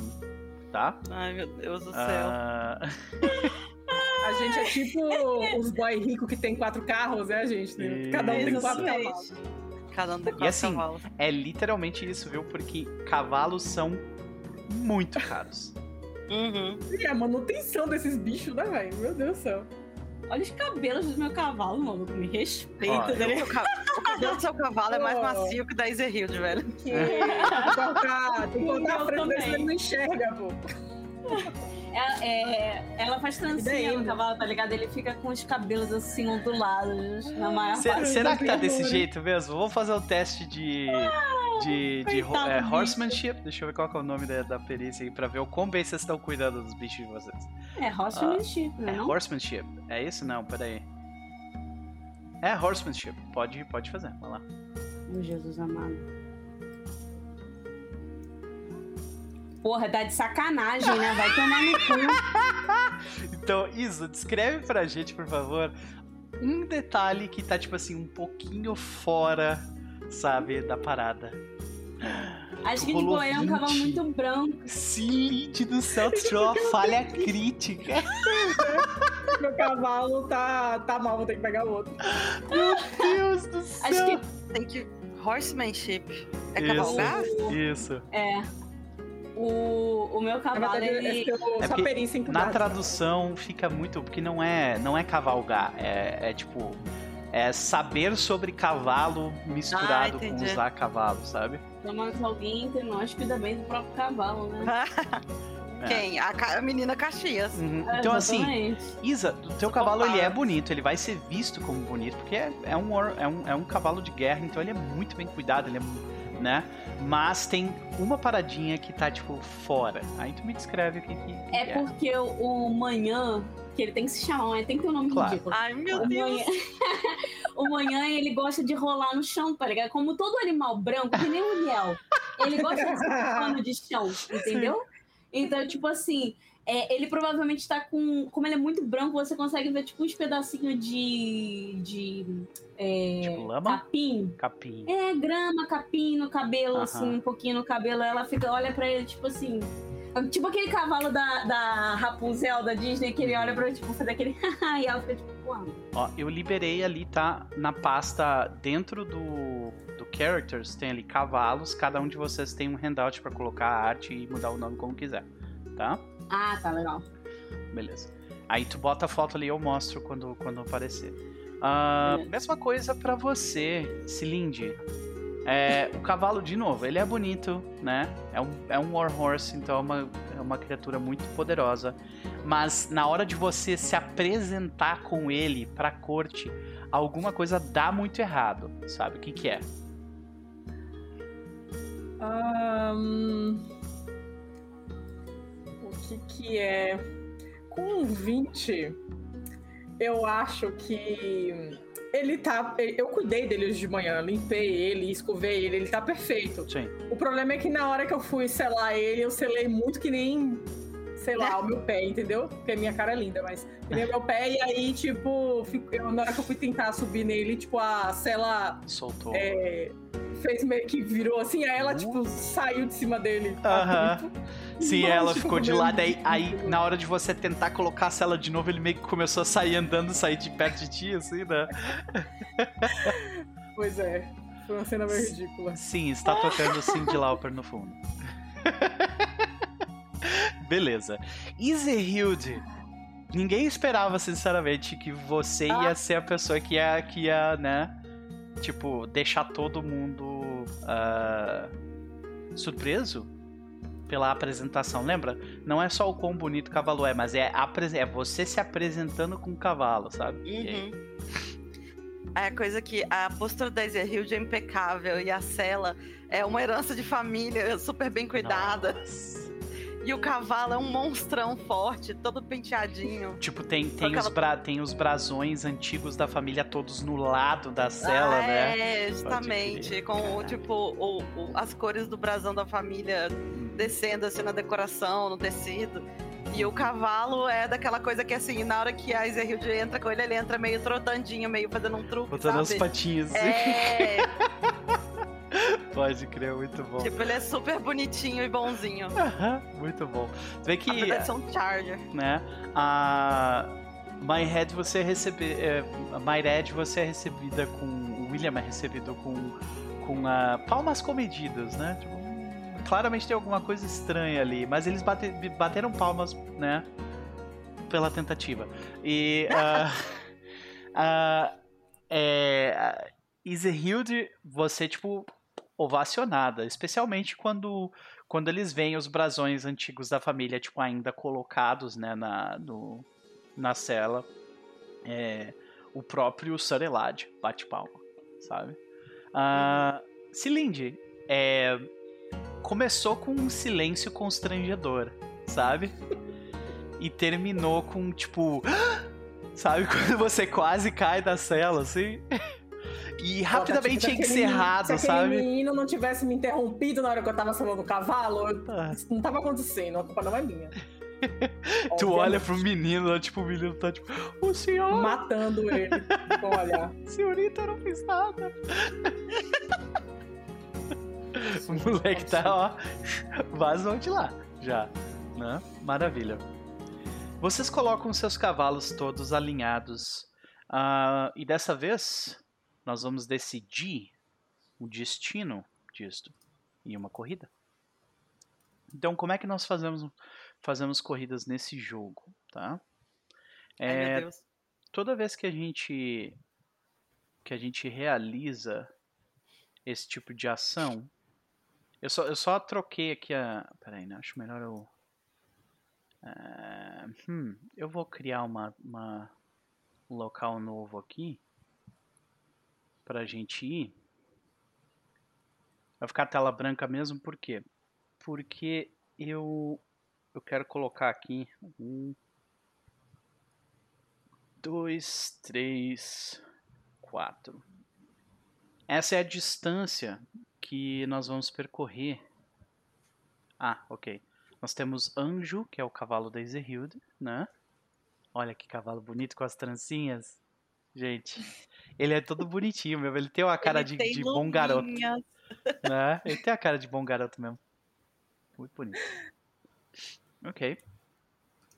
tá? ai meu Deus do céu. Ah, (laughs) A gente é tipo os boy ricos que tem quatro carros, né, gente? Cada um tem quatro cavalos. cada um decora E assim, cavalo. É literalmente isso, viu? Porque cavalos são muito caros. Uhum. E a manutenção desses bichos, né, velho? Meu Deus do céu. Olha os cabelos do meu cavalo, maluco. Me respeita, né? O, ca- (laughs) o cabelo do seu cavalo é mais Oh. macio que o da Ezerhild, velho. Que... Tem que cortar, tem que cortar a frente desse não enxerga, pô. Ela, é, ela faz trancinha no né? cavalo, tá ligado? Ele fica com os cabelos assim ondulados na maior Se- parte. será que tá desse amor. jeito mesmo? Vamos fazer o teste de. De, de é, horsemanship. Deixa eu ver qual que é o nome da, da perícia aí pra ver o quão bem vocês estão cuidando dos bichos de vocês. É, horsemanship, né? É horsemanship. É isso? Não, peraí. É horsemanship. Pode, pode fazer, vai lá. Oh, Jesus amado. Porra, tá de sacanagem, né? Vai tomar no cu. (laughs) Então, Isa, descreve pra gente, por favor, um detalhe que tá, tipo assim, um pouquinho fora, sabe, da parada. Acho que, Rolou tipo, ele é um cavalo 20. muito branco. Silide do céu, tu tirou uma falha crítica. (laughs) Meu cavalo tá, tá mal, vou ter que pegar o outro. Meu Deus do céu. Acho que Tem que. Horsemanship. É Isso. cavalgar? Isso. é. O, o meu Na cavalo, verdade, ele. é É porque Na tradução fica muito. Porque não é, não é cavalgar. É, é tipo. É saber sobre cavalo misturado Ah, com usar cavalo, sabe? Tomara que alguém entre nós cuida bem do próprio cavalo, né? (laughs) É. Quem? A, a menina Caxias. Uhum. É, Então, assim. Isa, o teu cavalo ele é bonito, ele vai ser visto como bonito, porque é, é um, é, um, é um cavalo de guerra, então ele é muito bem cuidado, ele é, né? Mas tem uma paradinha que tá, tipo, fora. Aí tu me descreve o que, que, que É porque o, o manhã, que ele tem que se chamar, tem que ter um nome Claro. ridículo. Ai, meu O Deus. manhã, (laughs) o manhã ele gosta de rolar no chão, tá ligado? Como todo animal branco, que nem o Liel. Ele gosta de pano de chão, (laughs) entendeu? Então, tipo assim, é, ele provavelmente tá com. Como ele é muito branco, você consegue ver tipo uns pedacinhos de. de. é, Tipo lama? capim. Capim. É, grama, capim no cabelo, Aham. assim, um pouquinho no cabelo. Ela fica, olha pra ele, tipo assim. Tipo aquele cavalo da, da Rapunzel da Disney, que ele olha pra tipo, fazer aquele. (laughs) e ela fica tipo, uau. Ó, eu liberei ali, tá? Na pasta dentro do, do Characters, tem ali cavalos. Cada um de vocês tem um handout pra colocar a arte e mudar o nome como quiser, tá? Ah, tá legal. Beleza. Aí tu bota a foto ali e eu mostro quando, quando aparecer. Beleza. mesma coisa pra você, Cilinde. É, o cavalo, de novo, ele é bonito, né? É um, é um war horse, então é uma, é uma criatura muito poderosa. Mas na hora de você se apresentar com ele pra corte, alguma coisa dá muito errado, sabe? O que que é? Ahn, O que que é? Com 20, eu acho que ele tá. Eu cuidei dele hoje de manhã, limpei ele, escovei ele, ele tá perfeito. Sim. O problema é que na hora que eu fui selar ele, eu selei muito que nem, sei lá, o meu pé, entendeu? Porque a minha cara é linda, mas que nem o meu pé, e aí, tipo, eu- na hora que eu fui tentar subir nele, tipo, a cela Soltou. é, fez meio que virou assim, aí ela, tipo, saiu de cima dele. Aham. Sim, ela ficou de lado, aí, aí na hora de você tentar colocar a cela de novo, ele meio que começou a sair andando, sair de perto de ti, assim, né? (laughs) Pois é, foi uma cena meio ridícula. Sim, está tocando Cindy Lauper no fundo. (laughs) Beleza. Izehilde. Ninguém esperava, sinceramente, que você ia ser a pessoa que ia, que ia né? Tipo, deixar todo mundo ah, surpreso pela apresentação. Lembra? Não é só o quão bonito o cavalo é, mas é, é você se apresentando com o cavalo, sabe? Uhum. É coisa que a postura da Ezerhild é impecável e a cela é uma herança de família super bem cuidada. Nossa. E o cavalo é um monstrão forte, todo penteadinho. Tipo, tem, tem, os bra... tem os brasões antigos da família todos no lado da cela, ah, né? É, justamente. Com o tipo o- o- as cores do brasão da família descendo assim na decoração, no tecido. E o cavalo é daquela coisa que assim, na hora que a Ezerhild entra com ele, ele entra meio trotandinho, meio fazendo um truque, Botando as sabe? patinhas. assim. É, (laughs) Pode crer, muito bom. tipo, ele é super bonitinho e bonzinho. Muito bom. Vê que, ser um Charger. né, a My Head você recebe, é, a My Red você é recebida com, o William é recebido com com a palmas comedidas, né? Tipo, claramente tem alguma coisa estranha ali, mas eles bate, bateram palmas, né? Pela tentativa. E. Uh, uh, (laughs) é, você, tipo, ovacionada, especialmente quando quando eles veem os brasões antigos da família, tipo, ainda colocados, né, na, no, na cela. É, o próprio Sarelad bate palma, sabe? Uh, é, começou com um silêncio constrangedor, sabe? E terminou com, tipo... (gasps) Sabe (laughs) quando você quase cai da cela, assim? E rapidamente tipo, encerrado, menino, se sabe? Se menino não tivesse me interrompido na hora que eu tava salvando o cavalo, ah. isso não tava acontecendo, a culpa não é minha. (laughs) tu olha pro menino, tipo, o menino tá tipo, o senhor. Matando ele (laughs) com olhar. Senhorita, eu não fiz nada. o moleque tá, ó, vazou de lá, já, né? Maravilha. Vocês colocam seus cavalos todos alinhados. Uh, e dessa vez, nós vamos decidir o destino disto em uma corrida. Então, como é que nós fazemos, fazemos corridas nesse jogo, tá? É, Ai, toda vez que a gente que a gente realiza esse tipo de ação, eu só, eu só troquei aqui a. Peraí, né? acho melhor eu. Uh, hum, eu vou criar uma, uma, um local novo aqui para a gente ir. Vai ficar tela branca mesmo, por quê? Porque eu, eu quero colocar aqui um, dois, três, quatro. Essa é a distância que nós vamos percorrer. Ah, ok. Nós temos Anjo, que é o cavalo da Ezehilde, né? Olha que cavalo bonito com as trancinhas. Gente, ele é todo bonitinho mesmo. Ele tem uma cara de, de bom garoto. (laughs) Né? Ele tem a cara de bom garoto mesmo. Muito bonito. Ok.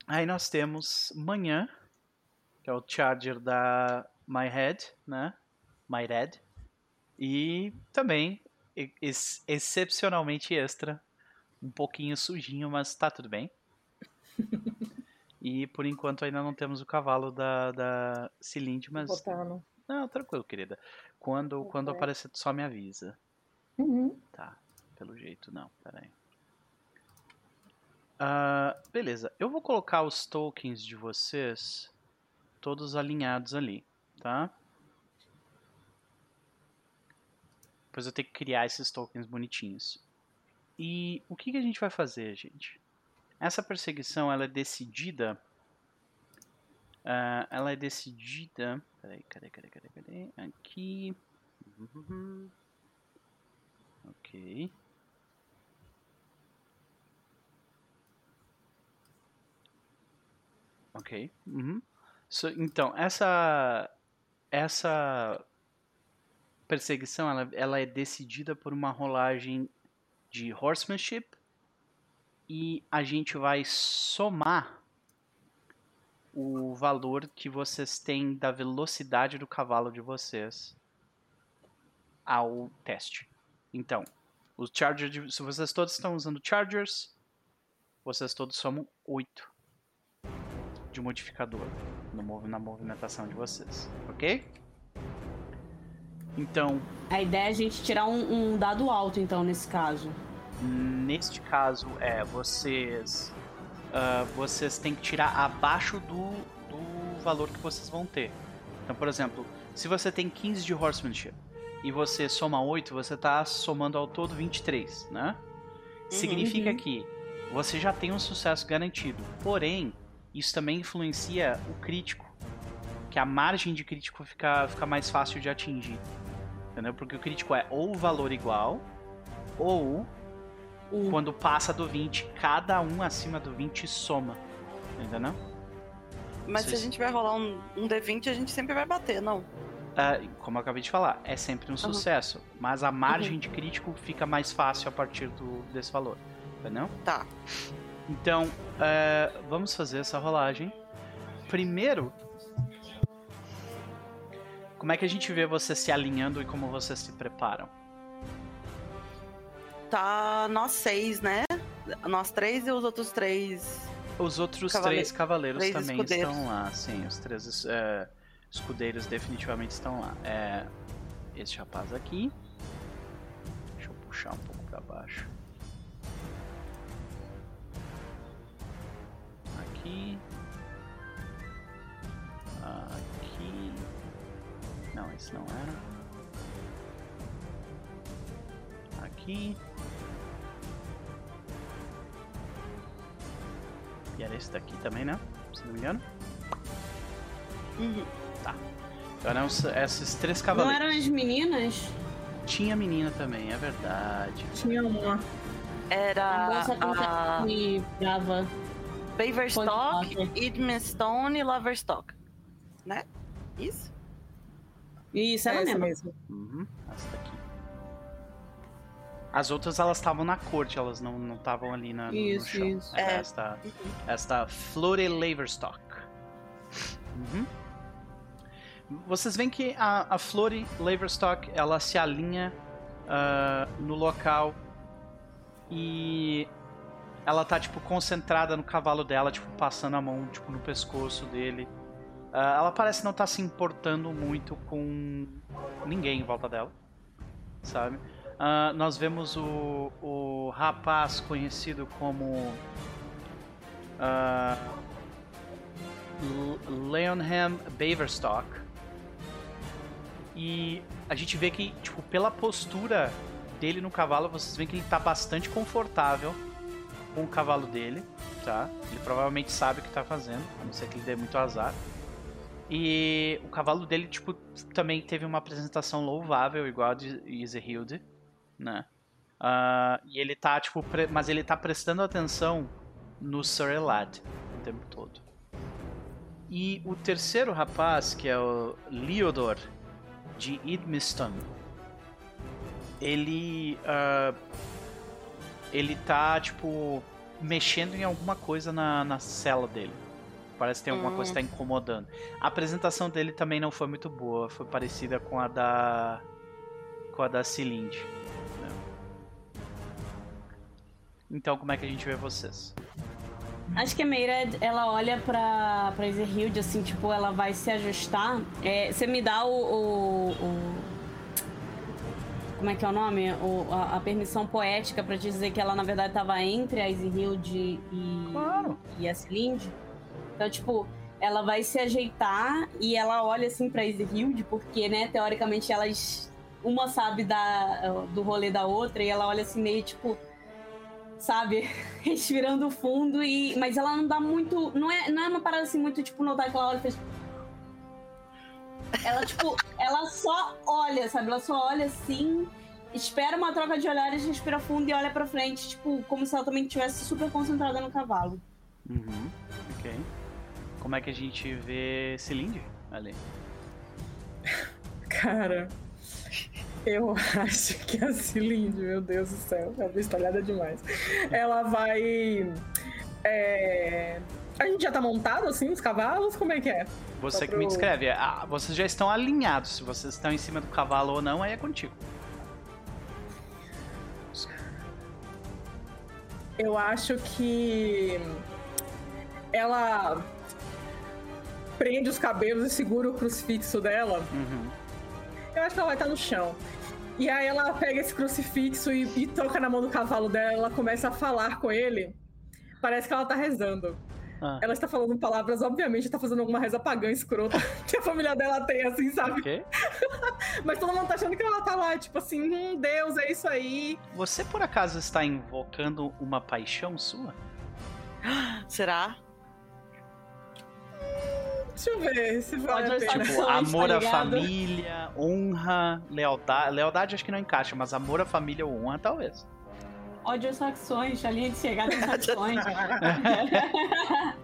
Aí nós temos Manhã, que é o Charger da My Head, né? My Red. E também, ex excepcionalmente extra, um pouquinho sujinho, mas tá tudo bem. (laughs) E por enquanto ainda não temos o cavalo da, da Cilinde, mas. Botando. Não, tranquilo, querida. Quando, okay. quando aparecer, tu só me avisa. Uhum. Tá, pelo jeito não, peraí. Uh, beleza, eu vou colocar os tokens de vocês todos alinhados ali, tá? Depois eu tenho que criar esses tokens bonitinhos. E o que, que a gente vai fazer, gente? Essa perseguição ela é decidida. Uh, ela é decidida. Peraí, cadê, cadê, cadê, cadê? Aqui. Uhum. Ok. Ok. Uhum. So, então, essa essa perseguição ela, ela é decidida por uma rolagem de horsemanship e a gente vai somar o valor que vocês têm da velocidade do cavalo de vocês ao teste. Então, os Chargers, se vocês todos estão usando Chargers, vocês todos somam 8 de modificador no, na movimentação de vocês, ok? Então. A ideia é a gente tirar um, um dado alto, então, nesse caso. Neste caso, é, vocês uh, vocês têm que tirar abaixo do, do valor que vocês vão ter. Então, por exemplo, se você tem 15 de horsemanship e você soma 8, você está somando ao todo 23, né? Uhum, Significa uhum. que você já tem um sucesso garantido. Porém, isso também influencia o crítico. Que a margem de crítico fica, fica mais fácil de atingir. Entendeu? Porque o crítico é ou o valor igual, ou um. Quando passa do 20, cada um acima do 20 soma. Entendeu? Mas se a gente vai rolar um, um D20, a gente sempre vai bater, não? Uh, como eu acabei de falar, é sempre um uhum. sucesso. Mas a margem uhum. de crítico fica mais fácil a partir do, desse valor. Entendeu? Tá. Então, uh, vamos fazer essa rolagem. Primeiro, como é que a gente vê vocês se alinhando e como vocês se preparam? Tá nós seis, né? Nós três e os outros três. Os outros Cavale- três cavaleiros três também escudeiros. estão lá, sim. Os três é, escudeiros definitivamente estão lá. É, esse rapaz aqui. Deixa eu puxar um pouco pra baixo. Aqui. Aqui. Não, esse não era. Aqui. Era esse daqui também, né? Se não me engano. Uhum. Então eram s- esses três Não cavaleiros. eram as meninas? Tinha menina também, é verdade. Tinha uma. A Era moça com a que brava. Baverstock, Idmestone e Loverstock. Né? Isso? Isso, ela É essa mesma. mesmo. Uhum, essa daqui. As outras elas estavam na corte, elas não não estavam ali na, no, no Isso, chão. isso. Era É. Esta, esta Flore Laverstock. Uhum. Vocês veem que a, a Flore Laverstock ela se alinha ah, no local e ela tá tipo concentrada no cavalo dela, tipo passando a mão tipo no pescoço dele. Ah, ela parece não estar se importando muito com ninguém em volta dela, sabe? Ah, nós vemos o, o rapaz conhecido como L- Leonham Baverstock e a gente vê que tipo pela postura dele no cavalo vocês veem que ele tá bastante confortável com o cavalo dele, tá? Ele provavelmente sabe o que tá fazendo, a não ser que ele dê muito azar. E o cavalo dele, tipo, também teve uma apresentação louvável, igual a de Isehilde, né? Ah, e ele tá, tipo, pre- mas ele tá prestando atenção no Sir Elad o tempo todo. E o terceiro rapaz, que é o Leodor, de Idmiston, ele. ah, ele tá, tipo, mexendo em alguma coisa na, na cela dele. Parece que tem alguma Hum. coisa que tá incomodando. A apresentação dele também não foi muito boa, foi parecida com a da. com a da Cilinde. Então, como é que a gente vê vocês? Acho que a Meira, ela olha pra, pra Ezerhilde, assim, tipo, ela vai se ajustar. É, você me dá o, o- o- Como é que é o nome? O- a, a permissão poética pra dizer que ela, na verdade, tava entre a Ezerhilde e, Claro. e a Celinde. Então, tipo, ela vai se ajeitar e ela olha, assim, pra Ezerhilde, porque, né, teoricamente, elas... Uma sabe da, do rolê da outra e ela olha assim, meio, tipo... Sabe? (laughs) respirando fundo e mas ela não dá muito não é não é uma parada assim muito tipo notar que ela olha e fez ela tipo ela só olha sabe ela só olha assim espera uma troca de olhares respira fundo e olha pra frente tipo como se ela também estivesse super concentrada no cavalo Uhum. Ok. Como é que a gente vê Cilinde ali? Cara, eu (laughs) acho que a Cilinde, meu Deus do céu, é bestalhada demais. Ela vai. é, A gente já tá montado assim, os cavalos? Como é que é? Você Só que me pro- descreve. Ah, vocês já estão alinhados. Se vocês estão em cima do cavalo ou não, aí é contigo. Eu acho que ela prende os cabelos e segura o crucifixo dela. Uhum. Eu acho que ela vai estar no chão. E aí ela pega esse crucifixo e, e toca na mão do cavalo dela, ela começa a falar com ele. Parece que ela tá rezando. Ah, Ela está falando palavras, obviamente, tá fazendo alguma reza pagã escrota (laughs) que a família dela tem, assim, sabe? ok. (laughs) Mas todo mundo tá achando que ela tá lá, tipo assim, hum, Deus, é isso aí. Você por acaso está invocando uma paixão sua? (gasps) Será? Deixa eu ver se vale a Pode pena. ser. Tipo, Tá amor à família, honra, lealdade. Lealdade acho que não encaixa, mas amor à família ou honra talvez. ódio saxões a linha de chegada dos saxões (laughs) (laughs)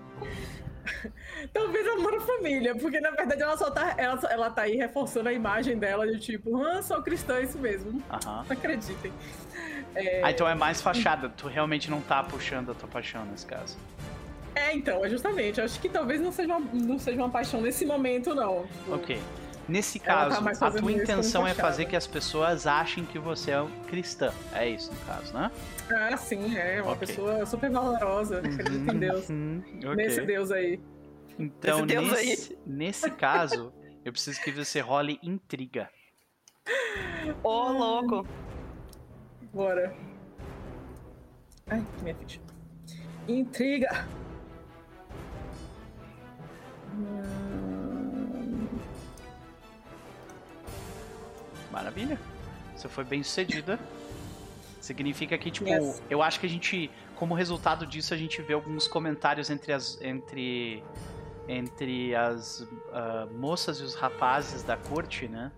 Talvez amor à família, porque na verdade ela só tá. Ela, ela tá aí reforçando a imagem dela de tipo, ah, sou cristã, isso mesmo. Aham. (laughs) Acreditem. Ah, então é mais fachada. Tu realmente não tá puxando a tua paixão nesse caso. É, então, é justamente. Acho que talvez não seja uma, não seja uma paixão nesse momento, não. Tipo, Ok. Nesse tá caso, mais a tua intenção é fazer que as pessoas achem que você é um cristã. É isso, no caso, né? Ah, sim, é. Uma Ok. pessoa super valorosa. Acredita em Deus. Uhum, ok. Nesse Deus aí. Então, Deus aí. nesse, nesse caso, eu preciso que você role intriga. Ô, louco. Bora. Ai, minha ficha. Intriga. Hum, Maravilha. Você foi bem sucedida. Significa que, tipo, Yes. eu acho que a gente, como resultado disso, a gente vê alguns comentários entre as. entre. entre as ah, moças e os rapazes da corte, né?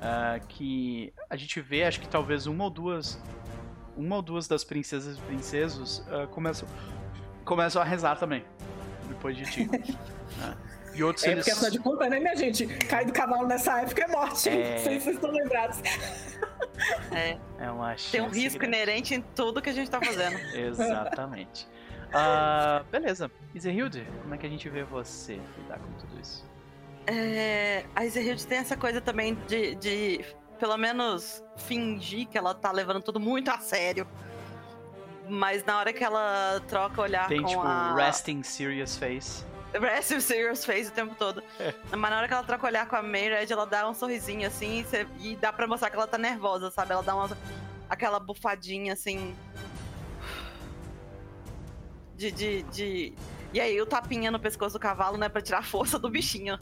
Ah, que a gente vê, acho que talvez uma ou duas. Uma ou duas das princesas e princesos ah, começam, começam a rezar também. Depois de ti. (laughs) né? E outros É eles. porque afinal de contas, né, minha gente? Cair do cavalo nessa época é morte. É. Não sei se vocês estão lembrados. É, É uma chance tem um risco grande. inerente em tudo que a gente tá fazendo. (laughs) Exatamente. Ah, beleza. Iserhilde, como é que a gente vê você lidar com tudo isso? É, a Izerhild tem essa coisa também de, de, pelo menos, fingir que ela tá levando tudo muito a sério. Mas na hora que ela troca olhar Tem, com tipo, a... resting serious face. Rest in serious face o tempo todo. É. Mas na hora que ela troca olhar com a Mayred, ela dá um sorrisinho assim e, cê- e dá pra mostrar que ela tá nervosa, sabe? Ela dá uma, aquela bufadinha assim. De, de, de. E aí o tapinha no pescoço do cavalo, né? Pra tirar a força do bichinho.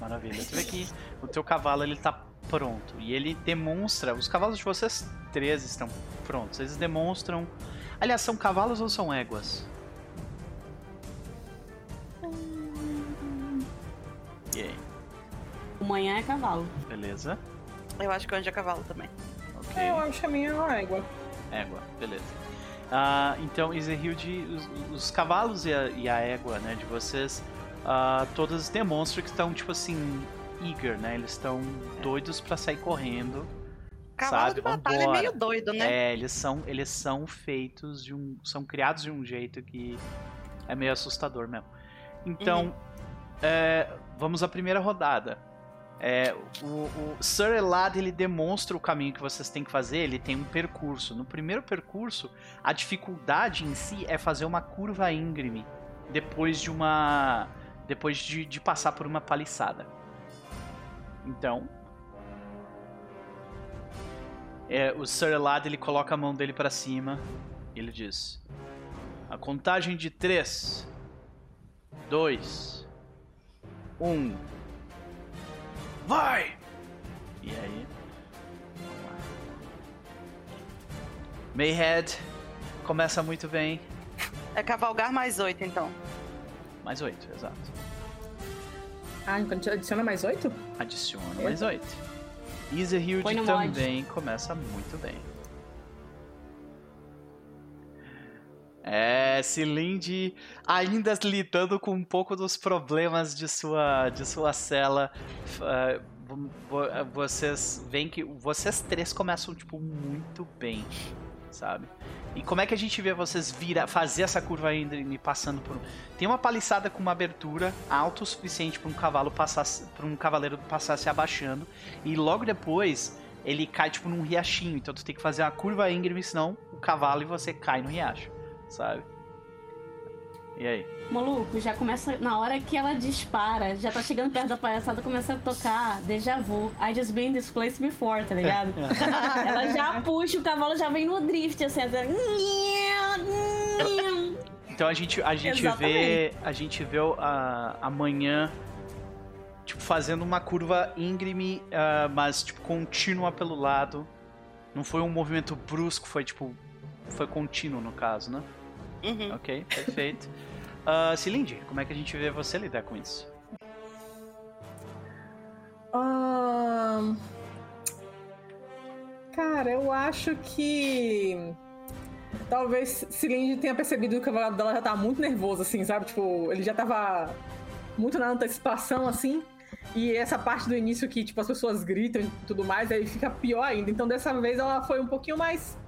Maravilha. Você vê que (laughs) o teu cavalo, ele tá pronto. E ele demonstra... Os cavalos de vocês três estão prontos. Eles demonstram... Aliás, são cavalos ou são éguas? E aí? Amanhã é cavalo. Beleza. Eu acho que o anjo é cavalo também. Ok. Eu acho a minha uma égua. Égua, beleza. Ah, então, Iserhilde, os, os cavalos e a, e a égua, né, de vocês, ah, todas demonstram que estão, tipo assim, eager, né? Eles estão doidos pra sair correndo. Cavalo Sabe, de batalha é vambora. meio doido, né? É, eles são, eles são feitos de um, são criados de um jeito que é meio assustador mesmo. Então, é, vamos à primeira rodada. É, o, o Sir Elad ele demonstra o caminho que vocês têm que fazer. Ele tem um percurso. No primeiro percurso, a dificuldade em si é fazer uma curva íngreme depois de uma, depois de, de passar por uma paliçada. Então, é, o Sir Elad ele coloca a mão dele pra cima e ele diz: A contagem de 3, 2, 1. Vai! E aí? Vamos lá. Mayhead começa muito bem. É cavalgar mais oito, então. Mais 8, exato. Ah, então adiciona mais oito? Adiciona mais 8. Iserhild Põe no mod. também começa muito bem. É, Cilinde ainda lidando com um pouco dos problemas de sua, de sua cela. vo- vocês veem que vocês três começam, tipo, muito bem, sabe? E como é que a gente vê vocês vira, fazer essa curva íngreme passando por... Tem uma paliçada com uma abertura alta o suficiente para um cavalo passar, para um cavaleiro passar se abaixando e logo depois ele cai tipo num riachinho, então tu tem que fazer uma curva íngreme, senão o cavalo e você cai no riacho, sabe? E aí? Maluco, já começa. Na hora que ela dispara, já tá chegando perto da palhaçada, começa a tocar Deja Vu. I just been this place before, tá ligado? (laughs) ela já puxa, o cavalo já vem no drift, assim, até. Então a gente, a gente vê, a gente vê o- a, amanhã tipo fazendo uma curva íngreme, ah, mas tipo contínua pelo lado. Não foi um movimento brusco, foi tipo foi contínuo no caso, né? Uhum. Ok, perfeito. Uh, (laughs) Cilinde, como é que a gente vê você lidar com isso? Cara, eu acho que. Talvez Cilinde tenha percebido que o cavalo dela já tá muito nervoso, assim, sabe? Tipo, ele já tava muito na antecipação, assim. E essa parte do início que, tipo, as pessoas gritam e tudo mais, aí fica pior ainda. Então, dessa vez, ela foi um pouquinho mais.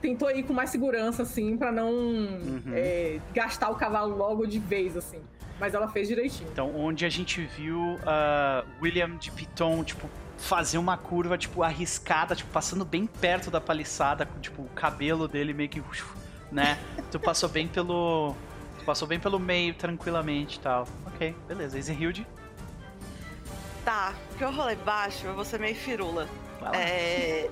Tentou ir com mais segurança, assim, pra não é, gastar o cavalo logo de vez, assim. Mas ela fez direitinho. Então, onde a gente viu uh, William de Piton, tipo, fazer uma curva, tipo, arriscada, tipo, passando bem perto da paliçada, com, tipo, o cabelo dele meio que, né? (laughs) Tu passou bem pelo... Tu passou bem pelo meio, tranquilamente e tal. Ok, beleza. Easy Tá, porque eu rolei baixo, eu vou ser meio firula. É,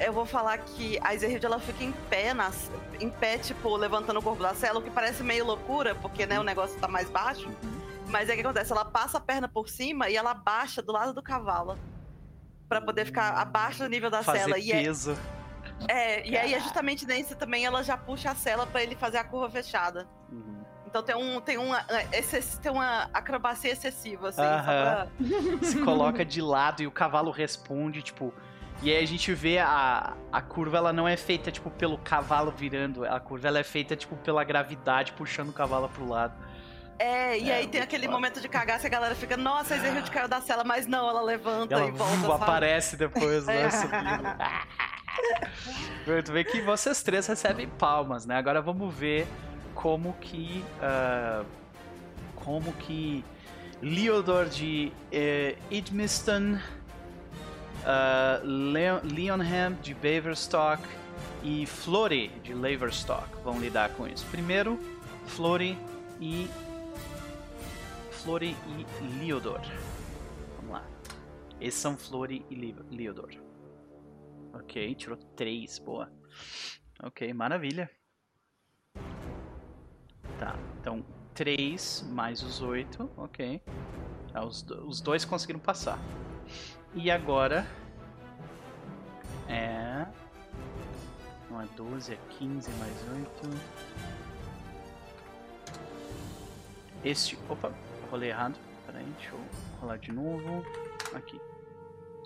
eu vou falar que a Izerhild ela fica em pé, nas, em pé, tipo, levantando o corpo da cela, o que parece meio loucura, porque né, o negócio tá mais baixo. Mas é o que acontece, ela passa a perna por cima e ela baixa do lado do cavalo. Pra poder ficar abaixo do nível da Fazer cela. E é, peso. é, e aí é justamente nesse também ela já puxa a cela pra ele fazer a curva fechada. Uhum. Então tem um tem uma excess- tem uma acrobacia excessiva assim, só Aham. pra- (laughs) se coloca de lado e o cavalo responde, tipo. E aí a gente vê a, a curva, ela não é feita, tipo, pelo cavalo virando. A curva, ela é feita, tipo, pela gravidade puxando o cavalo pro lado. É, e É, aí tem muito aquele foda. momento de cagaço e a galera fica, nossa, a Ezerhild caiu da cela, mas não, ela levanta Ela e volta, uh, sabe? aparece depois, né? (laughs) É. Subindo. (laughs) Tu vê que vocês três recebem palmas, né? Agora vamos ver como que. ah, como que. Leodor de eh, Idmiston, ah, Leo- Leonham de Baverstock e Flory de Laverstock vão lidar com isso. Primeiro, Flory e. Flory e Leodor. Vamos lá. Esses são Flory e Leodor. Ok, tirou três, boa. Ok, maravilha. Tá, então três mais os oito, ok. Ah, os, do- os dois conseguiram passar. E agora é. Não é 12, é 15 mais 8. Este. Opa, rolei errado. Peraí, deixa eu rolar de novo. Aqui.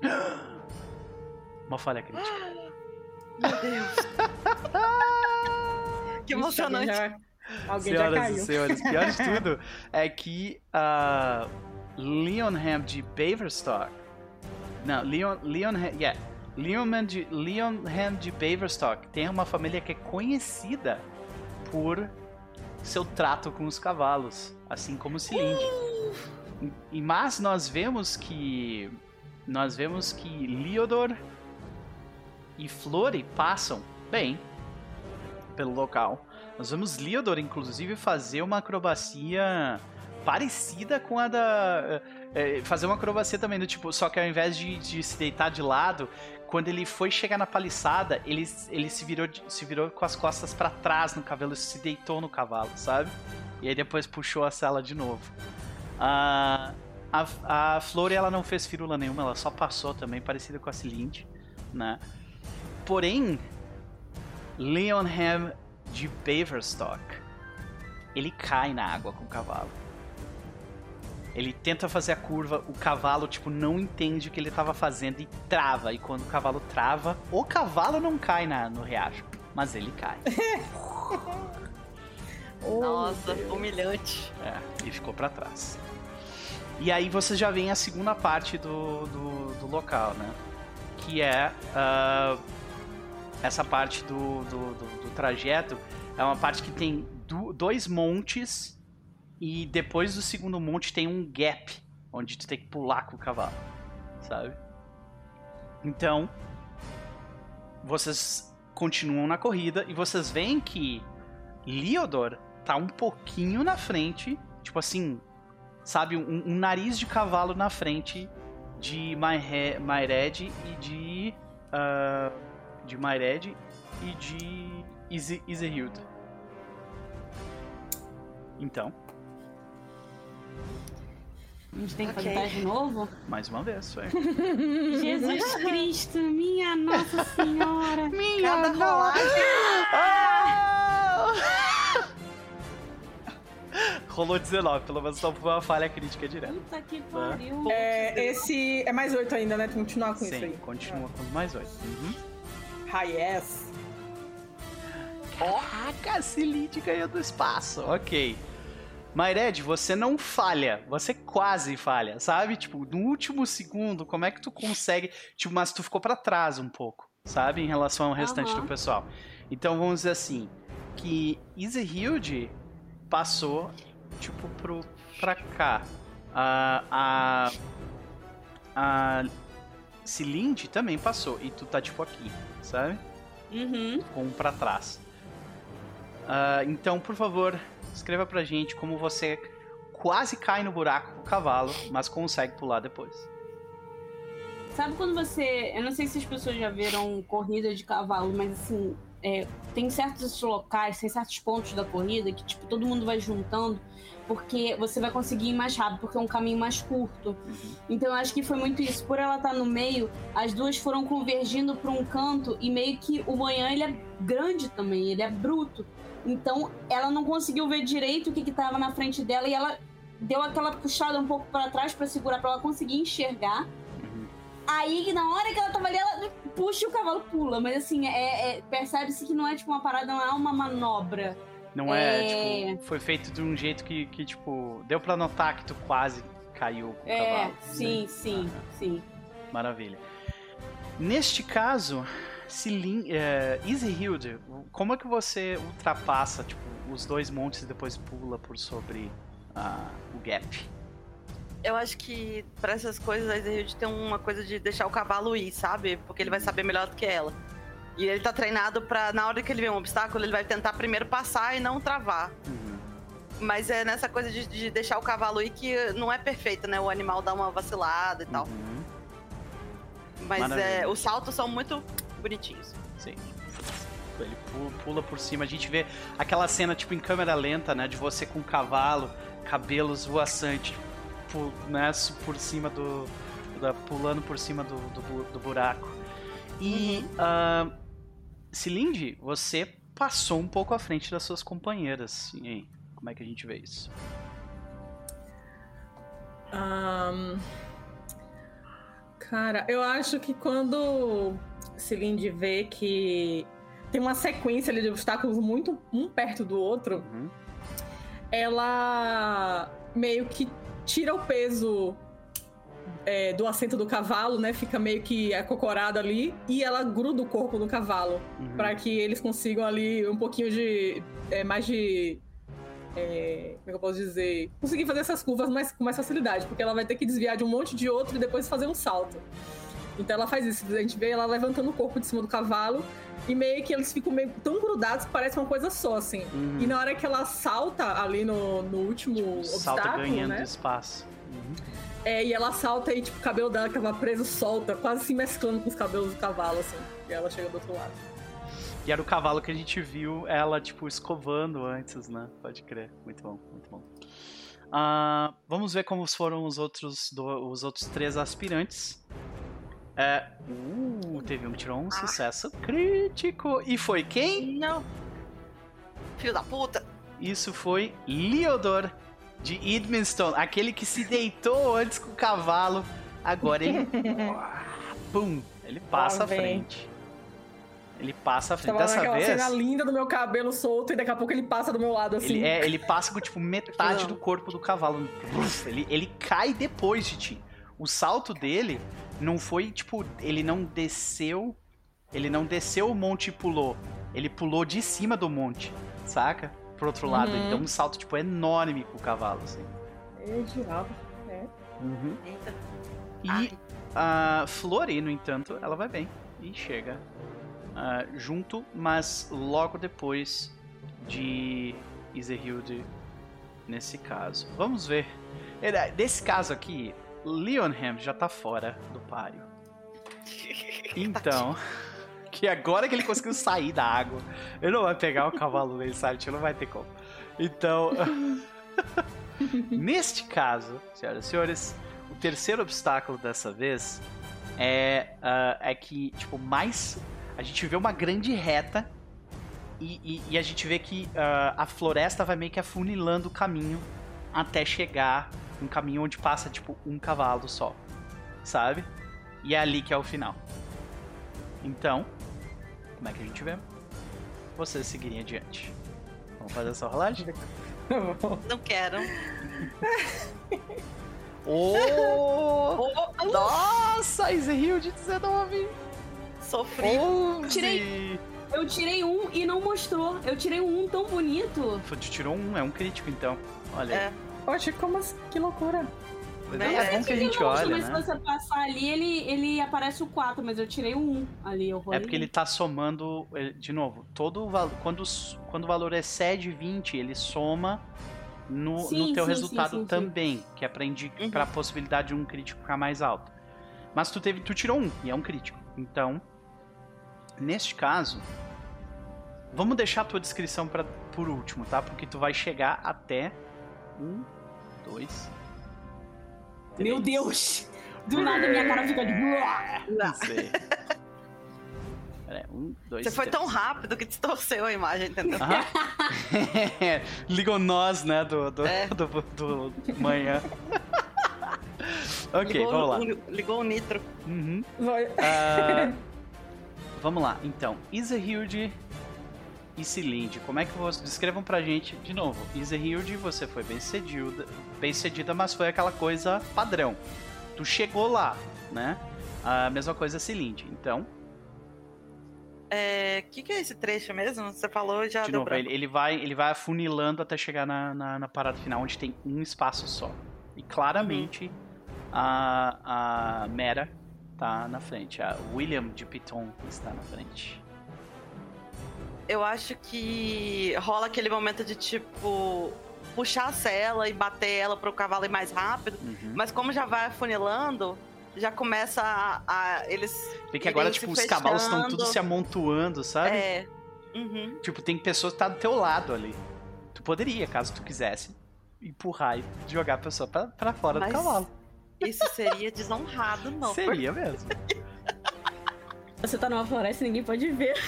(gasps) Uma falha crítica. Meu Deus. (laughs) que emocionante. Alguém alguém já Senhoras caiu. e senhores, pior de tudo (laughs) é que a Leonham de Baverstock. Não, Leon, Leonham, yeah, Leonham de, Leonham de Baverstock tem uma família que é conhecida por seu trato com os cavalos, assim como Cilinde. E mas nós vemos que nós vemos que Leodor e Flori passam bem pelo local. Nós vemos Leodor, inclusive, fazer uma acrobacia parecida com a da. é, fazer uma acrobacia também do tipo, só que ao invés de, de se deitar de lado, quando ele foi chegar na paliçada, ele, ele se, virou, se virou com as costas pra trás no cavalo se deitou no cavalo, sabe? E aí depois puxou a sela de novo. A, a, a Flori, ela não fez firula nenhuma, ela só passou também, parecida com a Cilinde, né? Porém, Leonham de Baverstock, ele cai na água com o cavalo. Ele tenta fazer a curva, o cavalo, tipo, não entende o que ele estava fazendo e trava. E quando o cavalo trava, o cavalo não cai na, no riacho, mas ele cai. (laughs) Oh, Nossa, Deus. humilhante. É, e ficou pra trás. E aí você já vem a segunda parte do, do, do local, né? Que é ah, essa parte do, do- do trajeto. É uma parte que tem du- dois montes e depois do segundo monte tem um gap onde tu tem que pular com o cavalo, sabe? Então, vocês continuam na corrida e vocês veem que Leodor tá um pouquinho na frente, tipo assim, sabe, um, um nariz de cavalo na frente de Myre- Myred e de ah, de Myred e de Isehild. Então, A gente tem que Ok. fazer de novo? mais uma vez, ué. (laughs) Jesus Cristo, minha Nossa Senhora. (laughs) Cada rolagem. (laughs) Rolou 19, pelo menos não foi uma falha crítica direta. Puta que pariu. É, esse é mais oito ainda, né? Tem que continuar com isso Sim, aí. continua com mais oito. Uhum. High yes. Caraca, Cilinde ganhou do espaço. Ok. Myred, você não falha. Você quase falha, sabe? Tipo, no último segundo, como é que tu consegue. Tipo, mas tu ficou pra trás um pouco, sabe? Em relação ao restante do pessoal. Então vamos dizer assim: que Easyhild passou tipo, pro, pra cá. A. A. A. Cilinde também passou. E tu tá, tipo, aqui, sabe? Uhum. Com um pra trás. Ah, então, por favor, escreva pra gente como você quase cai no buraco com o cavalo, mas consegue pular depois. Sabe quando você. Eu não sei se as pessoas já viram corrida de cavalo, mas assim. é, tem certos locais, tem certos pontos da corrida que, tipo, todo mundo vai juntando, porque você vai conseguir ir mais rápido, porque é um caminho mais curto. Então eu acho que foi muito isso. Por ela estar no meio, as duas foram convergindo para um canto e meio que o manhã ele é grande também, ele é bruto. Então ela não conseguiu ver direito o que estava na frente dela e ela deu aquela puxada um pouco para trás para segurar para ela conseguir enxergar. Aí na hora que ela tava ali, ela puxa e o cavalo pula. Mas assim, é, é- percebe-se que não é tipo uma parada, não é uma manobra. Não é, É. tipo, foi feito de um jeito que, que, tipo, deu pra notar que tu quase caiu com o É, cavalo. sim, sim, sim. Maravilha. Neste caso, É, Easyhild, como é que você ultrapassa, tipo, os dois montes e depois pula por sobre ah, o gap? Eu acho que pra essas coisas a Ezreal tem uma coisa de deixar o cavalo ir, sabe? Porque ele vai saber melhor do que ela. E ele tá treinado pra, na hora que ele vê um obstáculo, ele vai tentar primeiro passar e não travar. Uhum. Mas é nessa coisa de, de deixar o cavalo ir que não é perfeito, né? O animal dá uma vacilada e tal. Uhum. Mas é, os saltos são muito bonitinhos. Sim. Ele pu- pula por cima. A gente vê aquela cena, tipo, em câmera lenta, né? De você com o cavalo, cabelos voaçantes, pu- né? Por cima do. da- pulando por cima do, do, do buraco. E. ah, Cilinde, você passou um pouco à frente das suas companheiras. E aí? Como é que a gente vê isso? Ahn, Cara, eu acho que quando Cilinde vê que tem uma sequência ali de obstáculos muito um perto do outro, Uhum. ela meio que tira o peso é, do assento do cavalo, né? Fica meio que acocorada ali e ela gruda o corpo do cavalo Uhum. para que eles consigam ali um pouquinho de é, mais de é, como é que eu posso dizer? Conseguir fazer essas curvas mais, com mais facilidade, porque ela vai ter que desviar de um monte de outro e depois fazer um salto. Então ela faz isso, a gente vê ela levantando o corpo de cima do cavalo e meio que eles ficam meio tão grudados que parece uma coisa só, assim. Uhum. E na hora que ela salta ali no, no último Salta obstáculo, ganhando né? espaço. Uhum. É, e ela salta e tipo, o cabelo dela que tava preso solta, quase se mesclando com os cabelos do cavalo, assim. E ela chega do outro lado. E era o cavalo que a gente viu ela, tipo, escovando antes, né? Pode crer. Muito bom, muito bom. Ah, vamos ver como foram os outros, do- os outros três aspirantes. É, uh, teve um que tirou um sucesso crítico. E foi quem? Não. Filho da puta. Isso foi Leodor de Edmonston, aquele que se deitou (laughs) antes com o cavalo. Agora ele. (laughs) Pum! Ele passa Lá à frente. Ele passa à frente. Tava Dessa vez. cena linda do meu cabelo solto e daqui a pouco ele passa do meu lado, assim. Ele, é, ele passa com, tipo, metade do corpo do cavalo. Ele, ele cai depois de ti. O salto dele não foi, tipo, ele não desceu. Ele não desceu o monte e pulou. Ele pulou de cima do monte, saca? Pro outro lado. Uhum. Ele deu um salto, tipo, enorme com o cavalo, assim. É diabo. É. Eita. E a Flori, no entanto, ela vai bem. E chega ah, junto, mas logo depois de Iserhilde nesse caso. Vamos ver. Nesse caso aqui, Leonham já tá fora do páreo. (laughs) Então, que agora que ele conseguiu sair da água, ele não vai pegar o cavalo dele, sabe? Não vai ter como. Então, (laughs) neste caso, senhoras e senhores, o terceiro obstáculo dessa vez é, ah, é que, tipo, mais. A gente vê uma grande reta e, e- e a gente vê que ah, a floresta vai meio que afunilando o caminho até chegar um caminho onde passa, tipo, um cavalo só. Sabe? E é ali que é o final. Então, como é que a gente vê? Vocês seguirem adiante. Vamos fazer essa rolagem? (laughs) Não quero. (laughs) Oh! Oh, Nossa, Ezreal de 19! sofri. 11! Tirei. Eu tirei um e não mostrou. Eu tirei um tão bonito. Tu tirou um, é um crítico então. Olha, É. Oxe, como assim? Que loucura. Mas Bem, é, é bom que a gente Não, olha, mas né? se você passar ali, ele, ele aparece o 4, mas eu tirei o 1 ali. Eu É porque ele tá somando, de novo, todo o valor, quando, quando o valor excede 20, ele soma no, Sim, no teu sim, resultado sim, sim, sim. também, que é pra, Uhum. pra possibilidade de um crítico ficar mais alto. Mas tu teve, tu tirou um, e é um crítico. Então, neste caso, vamos deixar a tua descrição pra, por último, tá? Porque tu vai chegar até um, dois, Meu. Deus! Do nada minha cara fica de. Não sei. Pera aí, um, dois, Você foi três. tão rápido que distorceu a imagem, entendeu? (laughs) Ligou nós, né, do, do, É. do, do manhã. ok, ligou, vamos lá. ligou o nitro. Uhum. Vai. Ah, (laughs) vamos lá, então. Isahilde e Cilinde, como é que vocês descrevam pra gente de novo? Isahilde, você foi bem cedida, bem cedida, mas foi aquela coisa padrão. Tu chegou lá, né? A mesma coisa Cilinde. Então, É, o que, que é esse trecho mesmo? Você falou já de novo, branco. ele, vai, ele vai afunilando até chegar na, na, na parada final, onde tem um espaço só. E claramente a, a Mera tá na frente. A William de Piton está na frente. Eu acho que rola aquele momento de tipo puxar a cela e bater ela pro cavalo ir mais rápido. Uhum. Mas como já vai afunilando, já começa a. a- eles. Tem que agora, tipo, os cavalos estão tudo se amontoando, sabe? É. Uhum. Tipo, tem pessoas que tá do teu lado ali. Tu poderia, caso tu quisesse, empurrar e jogar a pessoa pra, pra fora Mas do cavalo. Isso seria desonrado, não. Seria mesmo. Você tá numa floresta e ninguém pode ver. (laughs)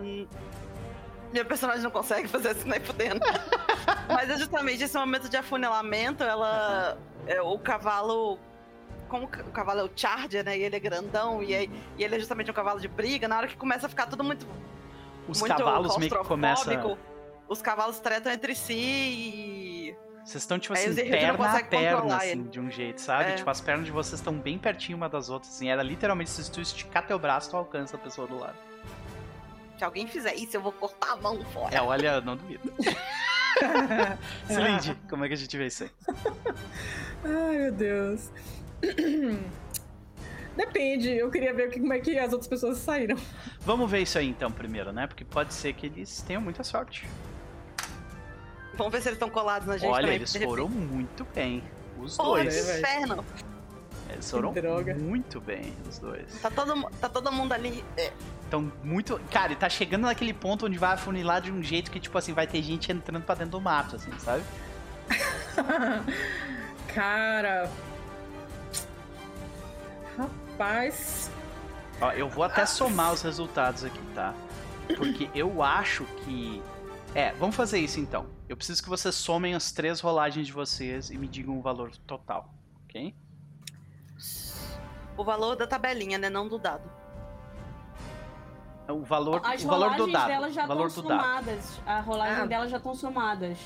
Hum, Minha personagem não consegue fazer assim nem fudendo. Mas é justamente esse momento de afunilamento, ela. é, o cavalo. Como o cavalo é o Charger, né? E ele é grandão, e, aí- e ele é justamente um cavalo de briga. Na hora que começa a ficar tudo muito. Os muito cavalos meio que começam. Os cavalos tretam entre si e. Vocês estão, tipo assim, perna a perna, assim, ele. de um jeito, sabe? É. Tipo, as pernas de vocês estão bem pertinho uma das outras, assim. Era literalmente, se tu esticar teu braço, tu alcança a pessoa do lado. Se alguém fizer isso, eu vou cortar a mão fora. É, olha, não duvido. (laughs) Cilinde, como é que a gente vê isso aí? Ai, meu Deus. Depende, eu queria ver como é que as outras pessoas saíram. Vamos ver isso aí então primeiro, né? Porque pode ser que eles tenham muita sorte. Vamos ver se eles estão colados na gente Olha, também. eles foram muito bem. Os Porra, dois. que velho. inferno. Eles foram droga. muito bem, os dois. Tá todo, tá todo mundo ali. é, Então, muito. Cara, e tá chegando naquele ponto onde vai afunilar de um jeito que, tipo assim, vai ter gente entrando pra dentro do mato, assim, sabe? (laughs) Cara. Rapaz. Ó, eu vou até somar os resultados aqui, tá? Porque eu acho que. É, vamos fazer isso então. Eu preciso que vocês somem as três rolagens de vocês e me digam o valor total, ok? O valor da tabelinha, né? Não do dado. O valor, As o valor do rolagens dado. dela já valor estão somadas. A rolagem Ah. dela já estão somadas.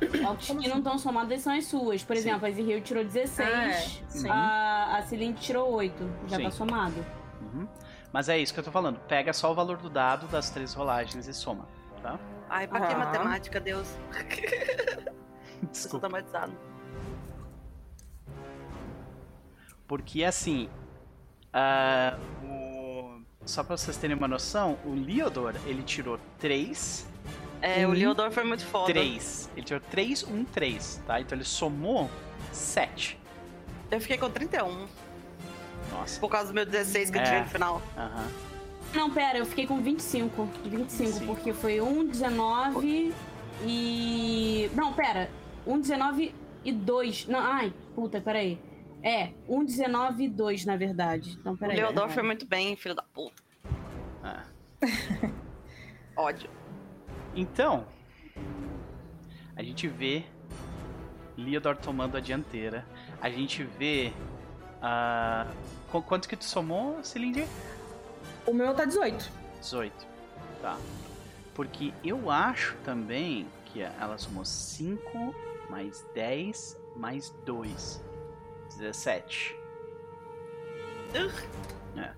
As que não estão somadas são as suas. Por Sim. exemplo, a Ziril tirou 16, Ah, é. A, a tirou 8. Já Sim. tá somado. Uhum. Mas é isso que eu tô falando. Pega só o valor do dado das três rolagens e soma, tá? Ai, pra que Ah. matemática, Deus? (laughs) Desculpa. traumatizado. Porque assim. ah, o- Só pra vocês terem uma noção, o Leodor, ele tirou 3, É, o Uhum. Leodor foi muito foda. 3. Ele tirou 3, 1, 3, tá? Então ele somou 7. Eu fiquei com 31, Nossa. por causa do meu 16 que eu É. tirei no final. Aham. Não, pera, eu fiquei com 25. 25, Sim. porque foi 1, 19 e. Não, pera. 1, 19 e 2. Não, ai, puta, peraí. É, 1, 19 e 2, na verdade. Então, O peraí. Leodor foi muito bem, filho da puta. Ah. (laughs) Ódio. Então, a gente vê Leodor tomando a dianteira. A gente vê. qu- quanto que tu somou, Cilindre? O meu tá 18. 18. Tá. Porque eu acho também que ela somou 5 mais 10 mais 2. 17. É.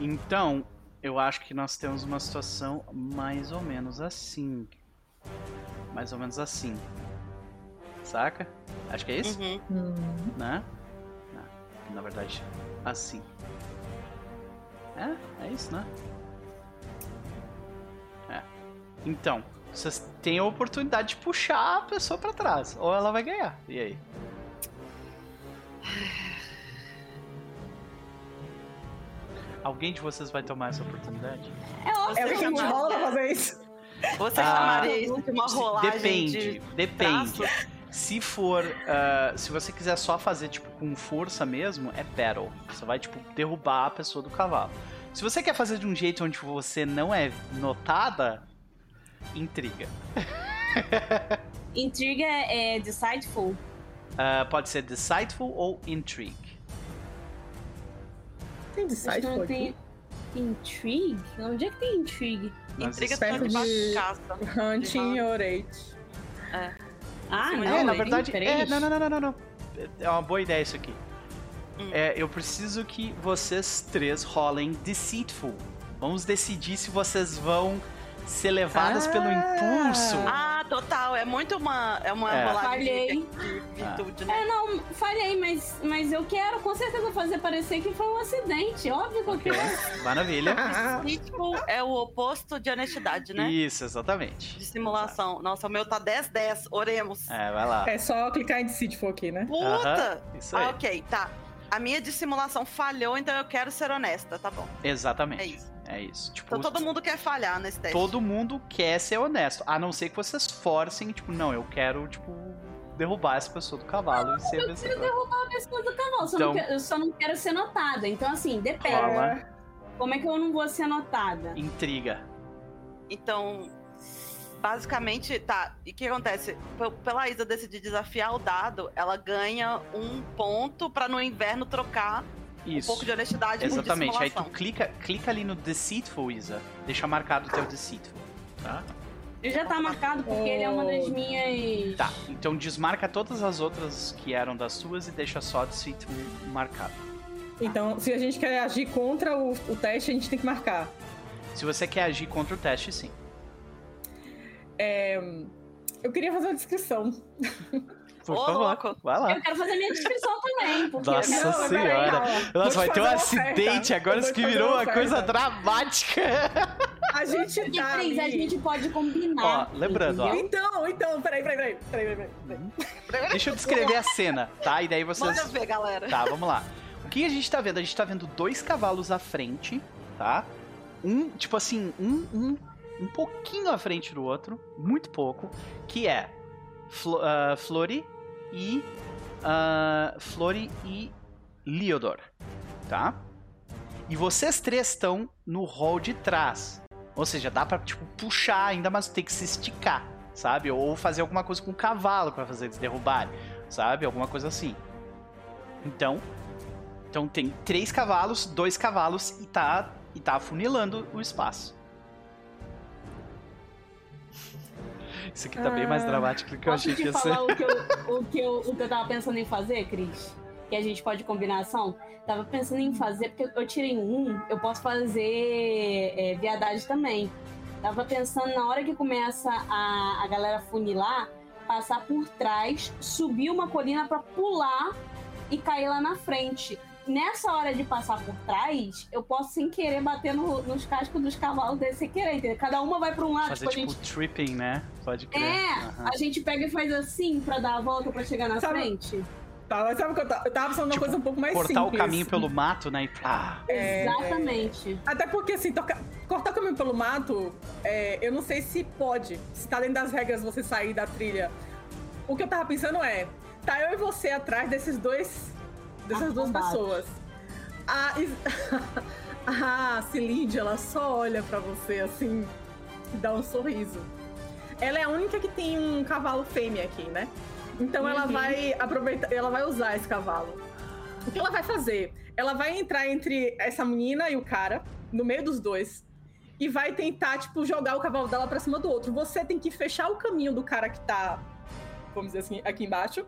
Então, eu acho que nós temos uma situação mais ou menos assim. mais ou menos assim. Saca? Acho que é isso, Uhum. Hum. né? Não, na verdade, assim. É, é isso, né? É. Então, vocês têm a oportunidade de puxar a pessoa pra trás, ou ela vai ganhar. E aí? Alguém de vocês vai tomar essa oportunidade? É óbvio É o que a gente chama- rola pra fazer isso. Você Ah, chamaria isso de uma rolagem Depende, de depende. Se for, ah, se você quiser só fazer tipo com força mesmo, é battle. Você vai tipo derrubar a pessoa do cavalo. Se você quer fazer de um jeito onde você não é notada, intriga. (laughs) Intriga é decideful. Ah, pode ser decideful ou intrigue. Tem não tem. aqui. Intrigue? Onde é que tem intrigue? Mas Intriga tá de- de caça. Hunting Orate. Ah, Sim, não. É, na tem verdade, é, não, não, não, não, não, não. É uma boa ideia isso aqui. Hum. É, eu preciso que vocês três rolem deceitful. Vamos decidir se vocês vão ser levadas Ah. pelo impulso. Ah, total. É muito uma, é uma É. rolagem de, Falhei. de virtude, né? É, não, falhei, mas, mas eu quero com certeza fazer parecer que foi um acidente. Óbvio que eu Ok, quero. maravilha. (laughs) Cínico é o oposto de honestidade, né? Isso, exatamente. De simulação. Nossa, o meu tá 10-10. Oremos. É, vai lá. É só clicar em for aqui, né? Puta! Isso Ah, aí. ok, tá. A minha dissimulação falhou, então eu quero ser honesta, tá bom. Exatamente. É isso. É isso. Tipo, Então todo mundo quer falhar nesse teste. todo mundo quer ser honesto. A não ser que vocês forcem, tipo, não, eu quero, tipo, derrubar essa pessoa do cavalo e ser vencedor. derrubar a pessoa do cavalo. Só Então- não quero- eu só não quero ser notada. Então, assim, depende. Rola. Como é que eu não vou ser notada? Intriga. Então, basicamente, tá. E o que acontece? P- Pela Isa decidir desafiar o dado, ela ganha um ponto pra no inverno trocar um Isso. pouco de honestidade Exatamente. Aí tu clica, clica ali no Deceitful, Isa. Deixa marcado o teu Deceitful. Tá? Ele já tá marcado porque ele é uma das minhas. Tá. Então desmarca todas as outras que eram das suas e deixa só Deceitful marcado. Então, se a gente quer agir contra o, o teste, a gente tem que marcar. Se você quer agir contra o teste, sim. É, Eu queria fazer uma descrição. (laughs) Por Ô, favor, louco. vai lá. Eu quero fazer minha descrição também. Porque Nossa Não, peraí, senhora. Nossa, vai ter um acidente agora, isso que virou uma uma coisa dramática. A gente (laughs) tá Cris, a gente pode combinar. Ó, lembrando, ó. Então, então, peraí, peraí, peraí, peraí, peraí, peraí. Deixa eu descrever a cena, tá? E daí vocês. Manda ver, galera. Tá, vamos lá. O que a gente tá vendo? A gente tá vendo dois cavalos à frente, tá? Um, tipo assim, um, um, um pouquinho à frente do outro, muito pouco, que é Flo, ah, Flori e. ah, Flori e Leodor, tá? E vocês três estão no hall de trás. Ou seja, dá pra, tipo, puxar ainda, mas tem que se esticar, sabe? Ou fazer alguma coisa com o cavalo pra fazer eles derrubarem, sabe? Alguma coisa assim. Então, então tem três cavalos, dois cavalos e tá, e tá afunilando o espaço. Isso aqui tá bem mais Ah. dramático do que eu achei que ia ser. falar o que, eu, o, que eu, o que eu tava pensando em fazer, Cris? Que a gente pode combinação? Tava pensando em fazer, porque eu tirei um, eu posso fazer é, viadagem também. Tava pensando na hora que começa a, a galera funilar, passar por trás, subir uma colina pra pular e cair lá na frente. Nessa hora de passar por trás, eu posso sem querer bater no- nos cascos dos cavalos desse sem querer, entendeu? Cada uma vai pra um lado, Fazer tipo, a tipo gente tripping, né? Pode crer. é, Aham. a gente pega e faz assim pra dar a volta pra chegar na Sabe- frente. Tá, mas sabe o que eu tava, eu tava pensando Tipo, coisa um pouco mais Cortar simples. o caminho pelo mato, né? E pá. É, Exatamente. Até porque, assim, toca- cortar o caminho pelo mato, é, eu não sei se pode. Se tá dentro das regras você sair da trilha. O que eu tava pensando é, tá eu e você atrás desses dois. Dessas duas pessoas. A, (laughs) a Cilinde, ela só olha pra você assim e dá um sorriso. Ela é a única que tem um cavalo fêmea aqui, né? Então ela Uhum. vai aproveitar, ela vai usar esse cavalo. O que ela vai fazer? Ela vai entrar entre essa menina e o cara, no meio dos dois, e vai tentar, tipo, jogar o cavalo dela pra cima do outro. Você tem que fechar o caminho do cara que tá, vamos dizer assim, aqui embaixo,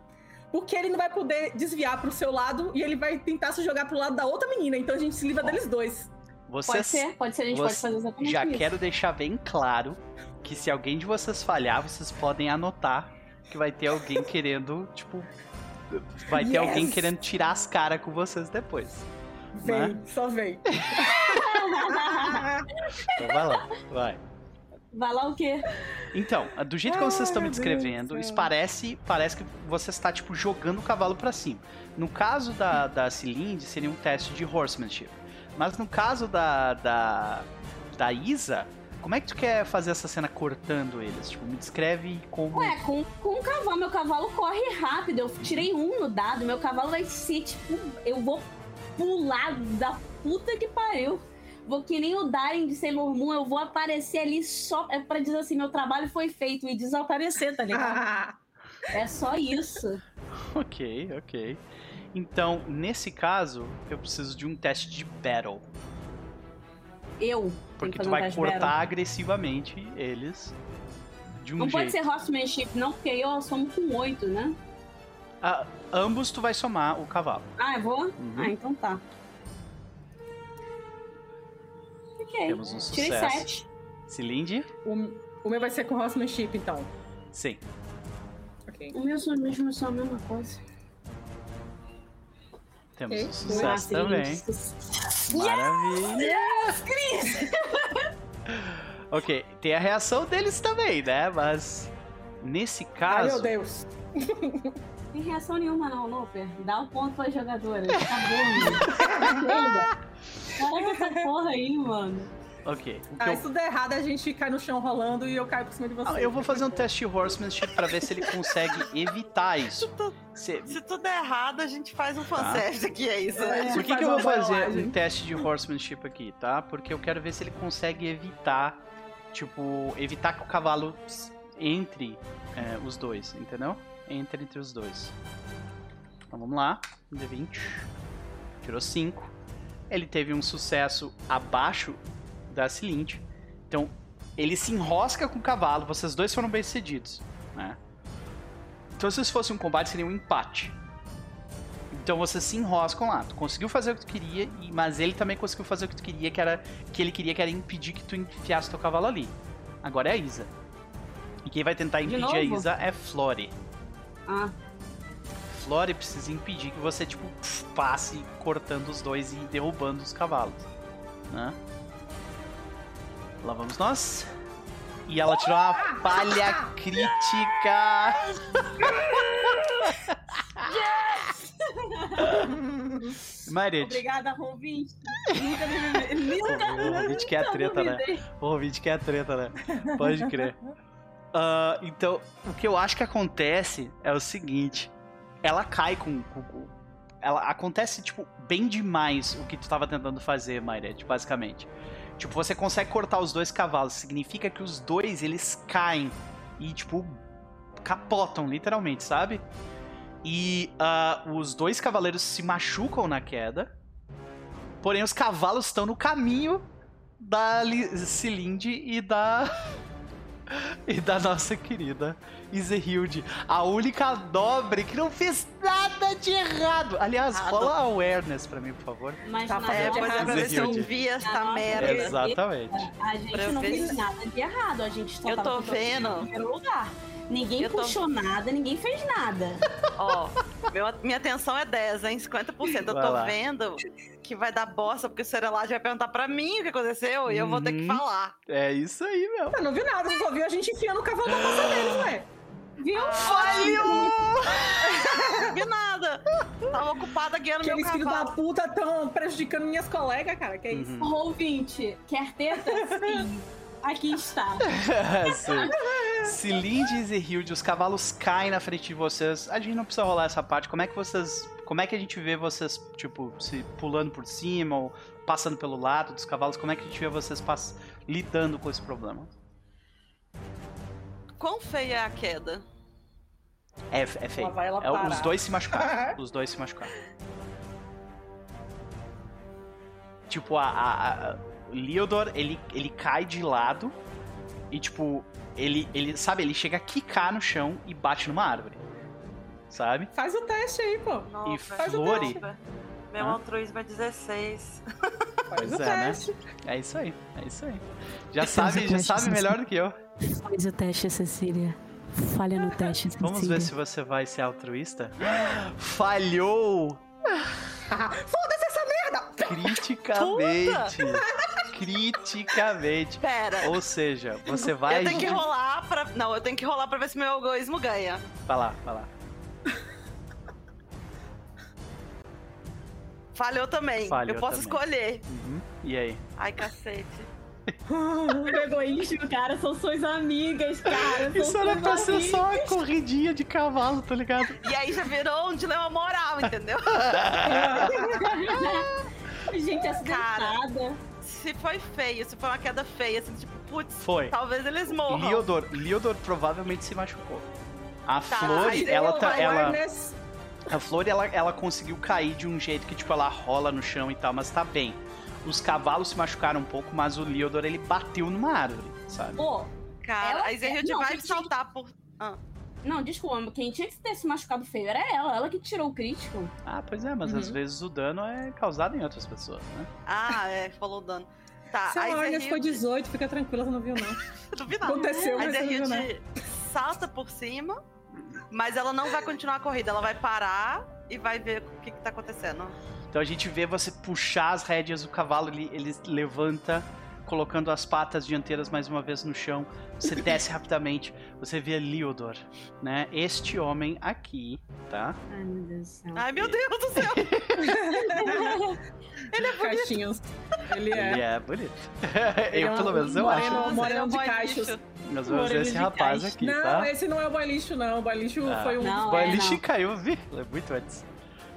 porque ele não vai poder desviar pro seu lado e ele vai tentar se jogar pro lado da outra menina. Então a gente se livra deles dois. Pode Vocês ser, pode ser, a gente pode fazer exatamente já isso. quero deixar bem claro que se alguém de vocês falhar, vocês podem anotar que vai ter alguém (laughs) querendo, tipo. Vai ter Yes! alguém querendo tirar as caras com vocês depois. Vem, só vem. (laughs) Então vai lá, vai. Vai lá o quê? Então, do jeito que vocês estão me Deus descrevendo, isso parece, parece que você está, tipo, jogando o cavalo pra cima. No caso da, da Cilinde, seria um teste de horsemanship. Mas no caso da, da, da Isa, como é que tu quer fazer essa cena cortando eles? Tipo, me descreve como... Ué, com, com o cavalo, meu cavalo corre rápido. Eu tirei um no dado, meu cavalo vai ser tipo. Eu vou pular da puta que pariu. Vou que nem o Darren de Sailor Moon, eu vou aparecer ali só é pra dizer assim: meu trabalho foi feito e desaparecer, tá ligado? (laughs) é só isso. Ok, ok. Então, nesse caso, eu preciso de um teste de battle. Eu. tenho Porque que tu um vai teste cortar battle. agressivamente eles de um Não pode jeito. ser horsemanship, não, porque eu assumo com oito, né? Ah, ambos tu vai somar o cavalo. Ah, eu vou? Uhum. Ah, então tá. Ok. Temos um Tirei sucesso. sete. Cilinde? O, o meu vai ser com horsemanship, então. Sim. Ok. O meu são mesmo são a mesma coisa. Temos Ok, um sucesso Ah, também. sim. Maravilha. (laughs) ok, tem a reação deles também, né? Mas nesse Ai, caso. meu Deus. (laughs) Tem reação nenhuma não, Loper. Dá o ponto pra jogadora. (laughs) Acabou, mano. Para com essa porra aí, mano. Ok. o que Ah, se tudo der errado, a gente cai no chão rolando e eu caio por cima de você. Ah, eu vou fazer um teste de horsemanship pra ver se ele consegue (laughs) evitar Se, isso. tu- Se- se tudo der errado, a gente faz um fanservice aqui, é isso, É. né? Por que, que eu vou fazer um teste de horsemanship aqui, tá? Porque eu quero ver se ele consegue evitar, tipo, evitar que o cavalo entre é, os dois, entendeu? Entre entre os dois. Então vamos lá, um D20. Tirou 5. Ele teve um sucesso abaixo da Cilinte. Então, ele se enrosca com o cavalo, vocês dois foram bem sucedidos, né? Então, se isso fosse um combate, seria um empate. Então vocês se enroscam lá. Tu conseguiu fazer o que tu queria, e- mas ele também conseguiu fazer o que tu queria, que era que ele queria que era impedir que tu enfiasse teu cavalo ali. Agora é a Isa. E quem vai tentar impedir a novo? Isa é Flore. Ah, Flore precisa impedir que você, tipo, passe cortando os dois e derrubando os cavalos. Né? Lá vamos nós. E ela tirou uma falha crítica. (laughs) Maret, obrigada, Ron20. Nunca me Nunca o Rovit quer a treta, né? O Rovit quer a treta, né? Pode crer. Ah, então, o que eu acho que acontece é o seguinte: ela cai com. ela acontece, tipo, bem demais o que tu tava tentando fazer, Mairet, basicamente. Tipo, você consegue cortar os dois cavalos, significa que os dois eles caem e, tipo, capotam, literalmente, sabe? E ah, os dois cavaleiros se machucam na queda. Porém, os cavalos estão no caminho da Li- Cilinde e da. (laughs) (laughs) e da nossa querida Izehilde. A única nobre que não fez nada de errado. Aliás, Errado. rola awareness pra mim, por favor. Mas Tá É, fazendo é, pra ver se eu vi essa merda. Exatamente. A gente Pra não fez nada de errado, a gente só Eu tava tô vendo. em primeiro lugar. Ninguém Eu tô- puxou nada, ninguém fez nada. Ó, meu- minha atenção é 10, hein? 50%. Eu Vai tô lá. vendo que vai dar bosta, porque o Serelade vai perguntar pra mim o que aconteceu e eu vou ter que Uhum. falar. É isso aí, meu. Eu não vi nada, você só viu a gente enfiando o cavalo na cabeça deles, ué. Viu? Não vi nada. Tava ocupada guiando meu Aqueles filhos da cavalo. puta tão prejudicando minhas colegas, cara. Que é isso? Uhum. Roll20, quer teta? Sim. Aqui está. (laughs) Sim. Cilinde e Zehilde, os cavalos caem na frente de vocês. A gente não precisa rolar essa parte. Como é que vocês. Como é que a gente vê vocês, tipo, se pulando por cima ou passando pelo lado dos cavalos? Como é que a gente vê vocês pass- lidando com esse problema? Quão feia é a queda? É, é feio. Vai ela É, os dois se machucaram. (laughs) os dois se machucaram. Tipo, a, a, a Leodor, ele, ele cai de lado e, tipo, ele, ele, sabe, ele chega a quicar no chão e bate numa árvore. Sabe? Faz o teste aí, pô. Nossa, Flore? Meu Hã? altruísmo é 16. Faz Pois o é, né? teste. É isso aí, é isso aí. Já Faz sabe, já teste, sabe melhor do que eu. Faz o teste, Cecília. Falha no teste, Cecília. (laughs) Vamos ver se você vai ser altruísta. (gasps) Falhou (laughs) Foda-se essa merda! criticamente. (laughs) Criticamente. Pera. Ou seja, você vai. Eu tenho que rolar pra. Não, eu tenho que rolar pra ver se meu egoísmo ganha. Vai lá, vai lá. Falhou também. Falhou eu posso também. escolher. Uhum. E aí? Ai, cacete. (laughs) O egoísta, cara, são suas amigas, cara. Isso era pra ser só uma corridinha de cavalo, tá ligado? E aí já virou um dilema moral, entendeu? (laughs) Gente Cara. Se foi feio, se foi uma queda feia, assim, tipo, putz, Foi. talvez eles morram. Liodor, Liodor provavelmente se machucou. A Tá, Flor, mas ela tá. Ela, a Flor, ela, ela conseguiu cair de um jeito que, tipo, ela rola no chão e tal, mas tá bem. Os cavalos se machucaram um pouco, mas o Liodor, ele bateu numa árvore, sabe? Pô, Cara, Ela- a não, vai gente- saltar por. Ah, não, desculpa, quem tinha que ter se machucado feio era ela, ela que tirou o crítico. Ah, pois é, mas Uhum. às vezes o dano é causado em outras pessoas, né? Ah, é, falou o dano. Tá, Seu a foi Ezrehild... 18, fica tranquila, você não viu, não. (laughs) Não vi nada. Aconteceu, A mas não não. Ezrehild salta por cima, mas ela não vai continuar a corrida. Ela vai parar e vai ver o que, que tá acontecendo. Então a gente vê você puxar as rédeas do cavalo, ele, ele levanta, colocando as patas dianteiras mais uma vez no chão. Você (laughs) desce rapidamente, você vê Liodor, né? Este homem aqui, tá? Ai, meu Deus do céu. Ai, meu Deus do céu! (laughs) Ele é. Ele é bonito. Ele (laughs) é eu, um pelo menos, eu moreno. acho. Moreno é de boy lixo. Nós vamos ver esse de rapaz caixa. aqui, Não, tá? esse não é o boy lixo, não. O boy lixo Ah. foi um. Não, O é, Elish não. caiu, vi? É muito antes.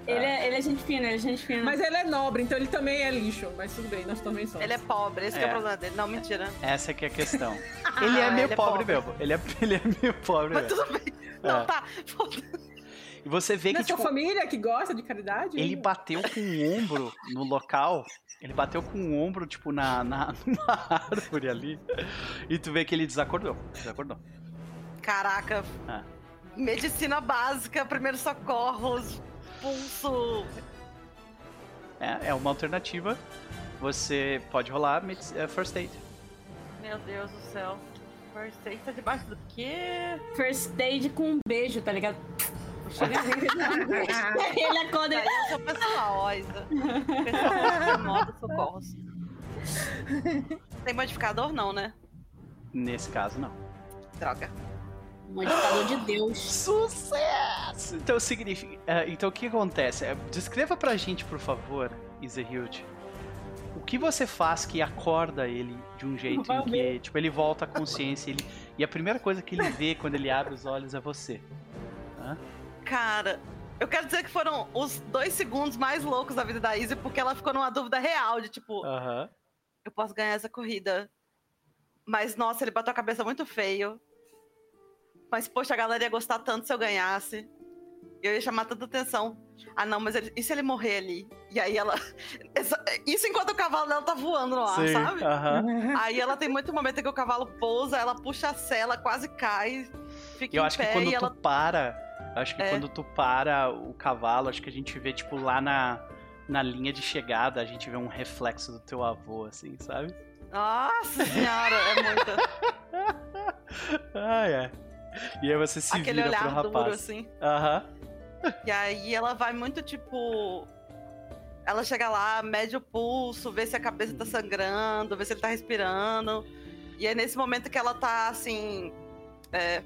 Ele é, ele é gente fina, ele é gente fina. Mas ele é nobre, então ele também é lixo. Mas tudo bem, nós também somos. Ele é pobre, esse que é É. o problema dele. Não, mentira. Essa aqui é a questão. (laughs) Ele é Ah, meio ele é pobre, pobre. mesmo. Ele é, (laughs) ele é meio pobre Mas mesmo. tudo bem. Não, É. tá. Foda-se. E você vê Não que, é sua tipo, família que gosta de caridade? ele bateu com o ombro no local. Ele bateu com o ombro, tipo, na, na, (laughs) numa árvore ali. E tu vê que ele desacordou. Desacordou. Caraca. Ah. Medicina básica, primeiros socorros, pulso. É, é uma alternativa. Você pode rolar eh, First Aid. Meu Deus do céu. First aid tá debaixo do quê? First aid com um beijo, tá ligado? Chega (laughs) Ele acorda eu sou pessoal, ó, Isa. Pessoal de modo socorros. Tem modificador não, né? Nesse caso, não. Droga. Modificador de Deus. Sucesso! Então significa. eh, então o que acontece? Eh, Descreva pra gente, por favor, Iserhild. O que você faz que acorda ele de um jeito em que, tipo, ele volta à consciência ele, e a primeira coisa que ele vê quando ele abre os olhos é você. Hã? Cara, eu quero dizer que foram os dois segundos mais loucos da vida da Izzy, porque ela ficou numa dúvida real de tipo, Aham. eu posso ganhar essa corrida. Mas, nossa, ele bateu a cabeça muito feio. Mas, poxa, a galera ia gostar tanto se eu ganhasse. Eu ia chamar tanta atenção. Ah, não, mas ele- e se ele morrer ali? E aí ela. (laughs) essa- Isso enquanto o cavalo dela tá voando no ar, Sim, sabe? aham. (laughs) Aí ela tem muito momento em que o cavalo pousa, ela puxa a sela, quase cai, fica E eu em acho que pé quando e tu ela. para, acho que É. quando tu para o cavalo, acho que a gente vê, tipo, lá na, na linha de chegada, a gente vê um reflexo do teu avô, assim, sabe? Nossa senhora, é muita. (laughs) Ah, é. E aí você se Aquele vira pro olhar duro, rapaz. assim. Aham. E aí ela vai muito tipo. Ela chega lá, mede o pulso, vê se a cabeça tá sangrando, vê se ele tá respirando. E é nesse momento que ela tá assim. é,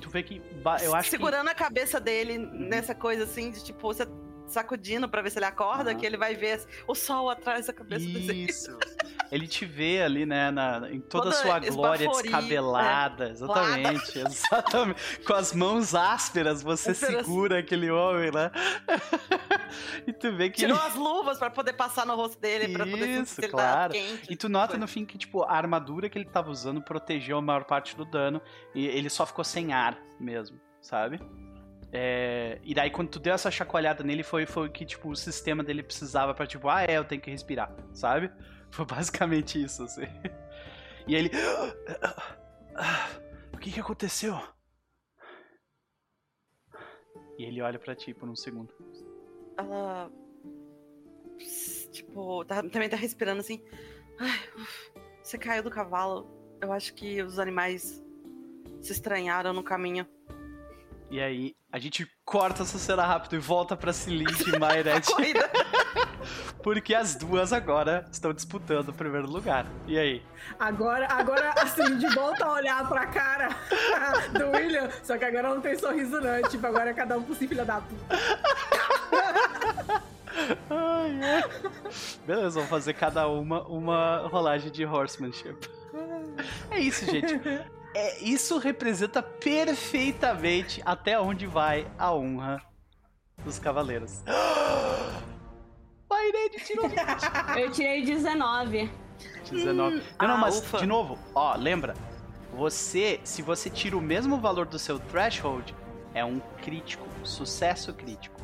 Tu vê que. Eu acho que. segurando a cabeça dele nessa coisa assim, de tipo, você sacudindo pra ver se ele acorda, que ele vai ver o sol atrás da cabeça dele. (laughs) Isso. Ele te vê ali, né, na, em toda a sua glória descabelada. Exatamente, exatamente. (laughs) Com as mãos ásperas, você segura aquele homem, né? (laughs) e tu vê que Tirou as luvas pra poder passar no rosto dele, pra poder Isso, se claro. quente. E tu nota no fim que, tipo, a armadura que ele tava usando protegeu a maior parte do dano. E ele só ficou sem ar mesmo, sabe? É, E daí, quando tu deu essa chacoalhada nele, foi, foi que, tipo, o sistema dele precisava pra, tipo, ah, é, eu tenho que respirar, sabe? Foi basicamente isso, assim. E ele. O que que aconteceu? E ele olha pra ti por um segundo. Ela. tipo, tá- também tá respirando assim. Ai, você caiu do cavalo. Eu acho que os animais se estranharam no caminho. E aí, a gente corta essa cena rápido e volta pra Cilinde (laughs) e Corrida. Porque as duas agora estão disputando o primeiro lugar. E aí? Agora, agora assim, de volta a olhar pra cara (laughs) do William, só que agora não tem sorriso não, é tipo, agora é cada um por si, filha da puta. Ai, ai. Beleza, vamos fazer cada uma uma rolagem de horsemanship. É isso, gente. É, isso representa perfeitamente até onde vai a honra dos cavaleiros. (gasps) Mayred tirou (laughs) Eu tirei 19. 19. Não, não, Ah, mas ufa. de novo, ó, lembra? Você, se você tira o mesmo valor do seu threshold, é um crítico, sucesso crítico.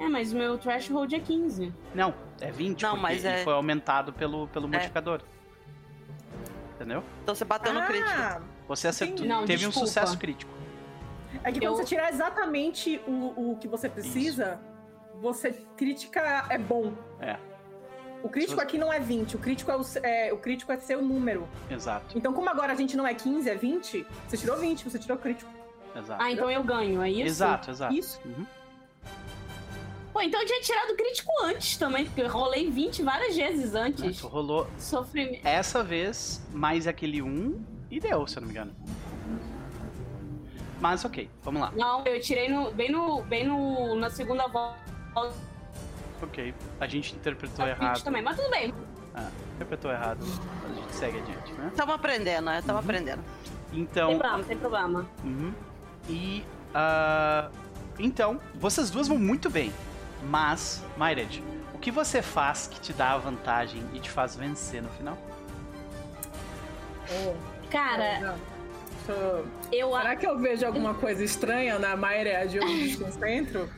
É, mas o meu threshold é 15. Não, é 20, Não, porque mas ele é- foi aumentado pelo, pelo É. modificador. Entendeu? Então você bateu no crítico. Ah, Você acertou. Não, teve um desculpa. sucesso crítico. é que quando Eu- você tirar exatamente o, o que você precisa, você crítica é bom. É. O crítico aqui não é 20, o crítico é, o, é, o crítico é seu número. Exato, Então, como agora a gente não é 15, é 20, você tirou 20, você tirou crítico. exato. Ah, então eu ganho, é isso? Exato, exato. Isso. Uhum. Pô, então eu tinha tirado crítico antes também, porque eu rolei 20 várias vezes antes. Tu rolou Sofrimento. essa vez mais aquele 1 e deu, se eu não me engano. Mas ok, vamos lá. Não, eu tirei no, bem, no, bem no, na segunda volta Ok, a gente interpretou da errado. crítico também, mas tudo bem. Ah, interpretou errado. A gente segue adiante, né? Tamo aprendendo, né? Tamo aprendendo. Não Então, tem problema, tem problema. Uhum. E. ah, então, vocês duas vão muito bem. Mas, Myred, o que você faz que te dá a vantagem e te faz vencer no final? Oh, Cara, eu, a- Será que eu vejo alguma coisa estranha na Mayra de um centro?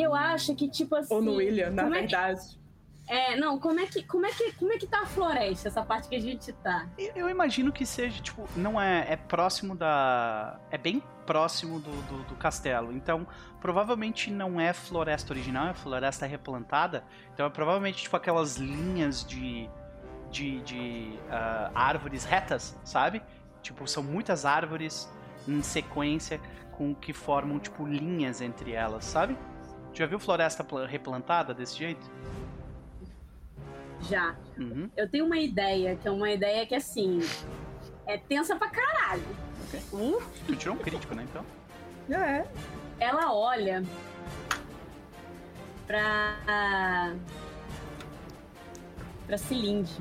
Eu acho que, tipo assim. Ou no William, na é que- verdade? É, não, como é que, como é que, como é que tá a floresta, essa parte que a gente tá? Eu- imagino que seja, tipo, não é. É próximo da. É bem próximo do, do, do castelo. Então, provavelmente não é floresta original, é floresta replantada. Então, é provavelmente, tipo, aquelas linhas de. de, de ah, árvores retas, sabe? Tipo, são muitas árvores em sequência com que formam, tipo, linhas entre elas, sabe? Já viu floresta pla- replantada desse jeito? Já. Uhum. Eu tenho uma ideia, que é uma ideia que, assim, é tensa pra caralho. Uh, tu tirou um crítico, né? Então. É. Ela olha pra. pra Cilinde.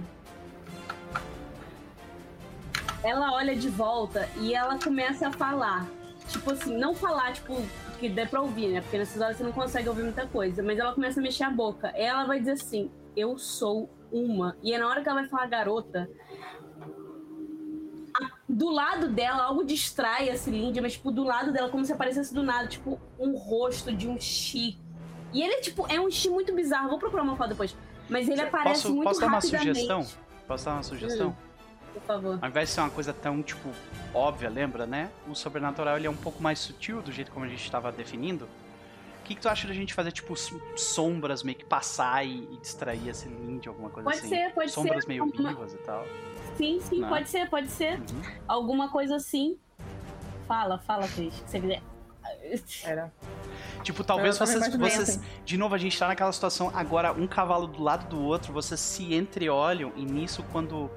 Ela olha de volta e ela começa a falar. Tipo assim, não falar, tipo, que dê pra ouvir, né? Porque nessas horas você não consegue ouvir muita coisa. Mas ela começa a mexer a boca. Ela vai dizer assim: Eu sou uma. E é na hora que ela vai falar garota, do lado dela, algo distrai a Cilinde, mas, tipo, do lado dela, como se aparecesse do nada, tipo, um rosto de um Xi. E ele, tipo, é um Xi muito bizarro. Vou procurar uma foto depois. Mas ele aparece Posso, muito posso dar uma rapidamente. sugestão? Posso dar uma sugestão? Por favor. Ao invés de ser uma coisa tão, tipo, óbvia, lembra, né? O sobrenatural ele é um pouco mais sutil do jeito como a gente estava definindo. O que, que tu acha da gente fazer, tipo, sombras meio que passar e, e distrair esse Lindy, alguma coisa Pode assim? ser, pode sombras ser. meio Alguma- vivas e tal. Sim, sim, Não. pode ser, pode ser. Uhum. Alguma coisa assim. Fala, fala, Cris, se você quiser. Era. Tipo, talvez vocês, vocês. assim. De novo, a gente tá naquela situação agora, um cavalo do lado do outro, vocês se entreolham, e nisso, quando,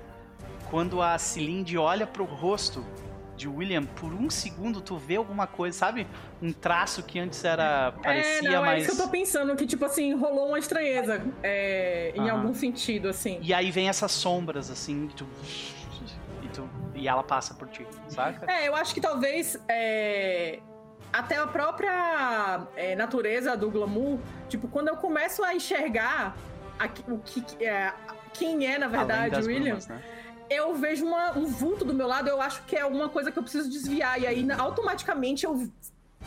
quando a Cilinde olha pro rosto de William, por um segundo tu vê alguma coisa, sabe? Um traço que antes era. parecia é, não, mais. é isso que eu tô pensando, que, tipo assim, rolou uma estranheza é, em Aham. algum sentido, assim. E aí vem essas sombras, assim, e tu. E, tu, e ela passa por ti, saca? É, eu acho que talvez é, até a própria é, natureza do glamour, tipo, quando eu começo a enxergar aqui- o que, é, quem é, na verdade, William, brumas, né? Eu vejo uma- um vulto do meu lado, eu acho que é alguma coisa que eu preciso desviar. E aí, automaticamente, eu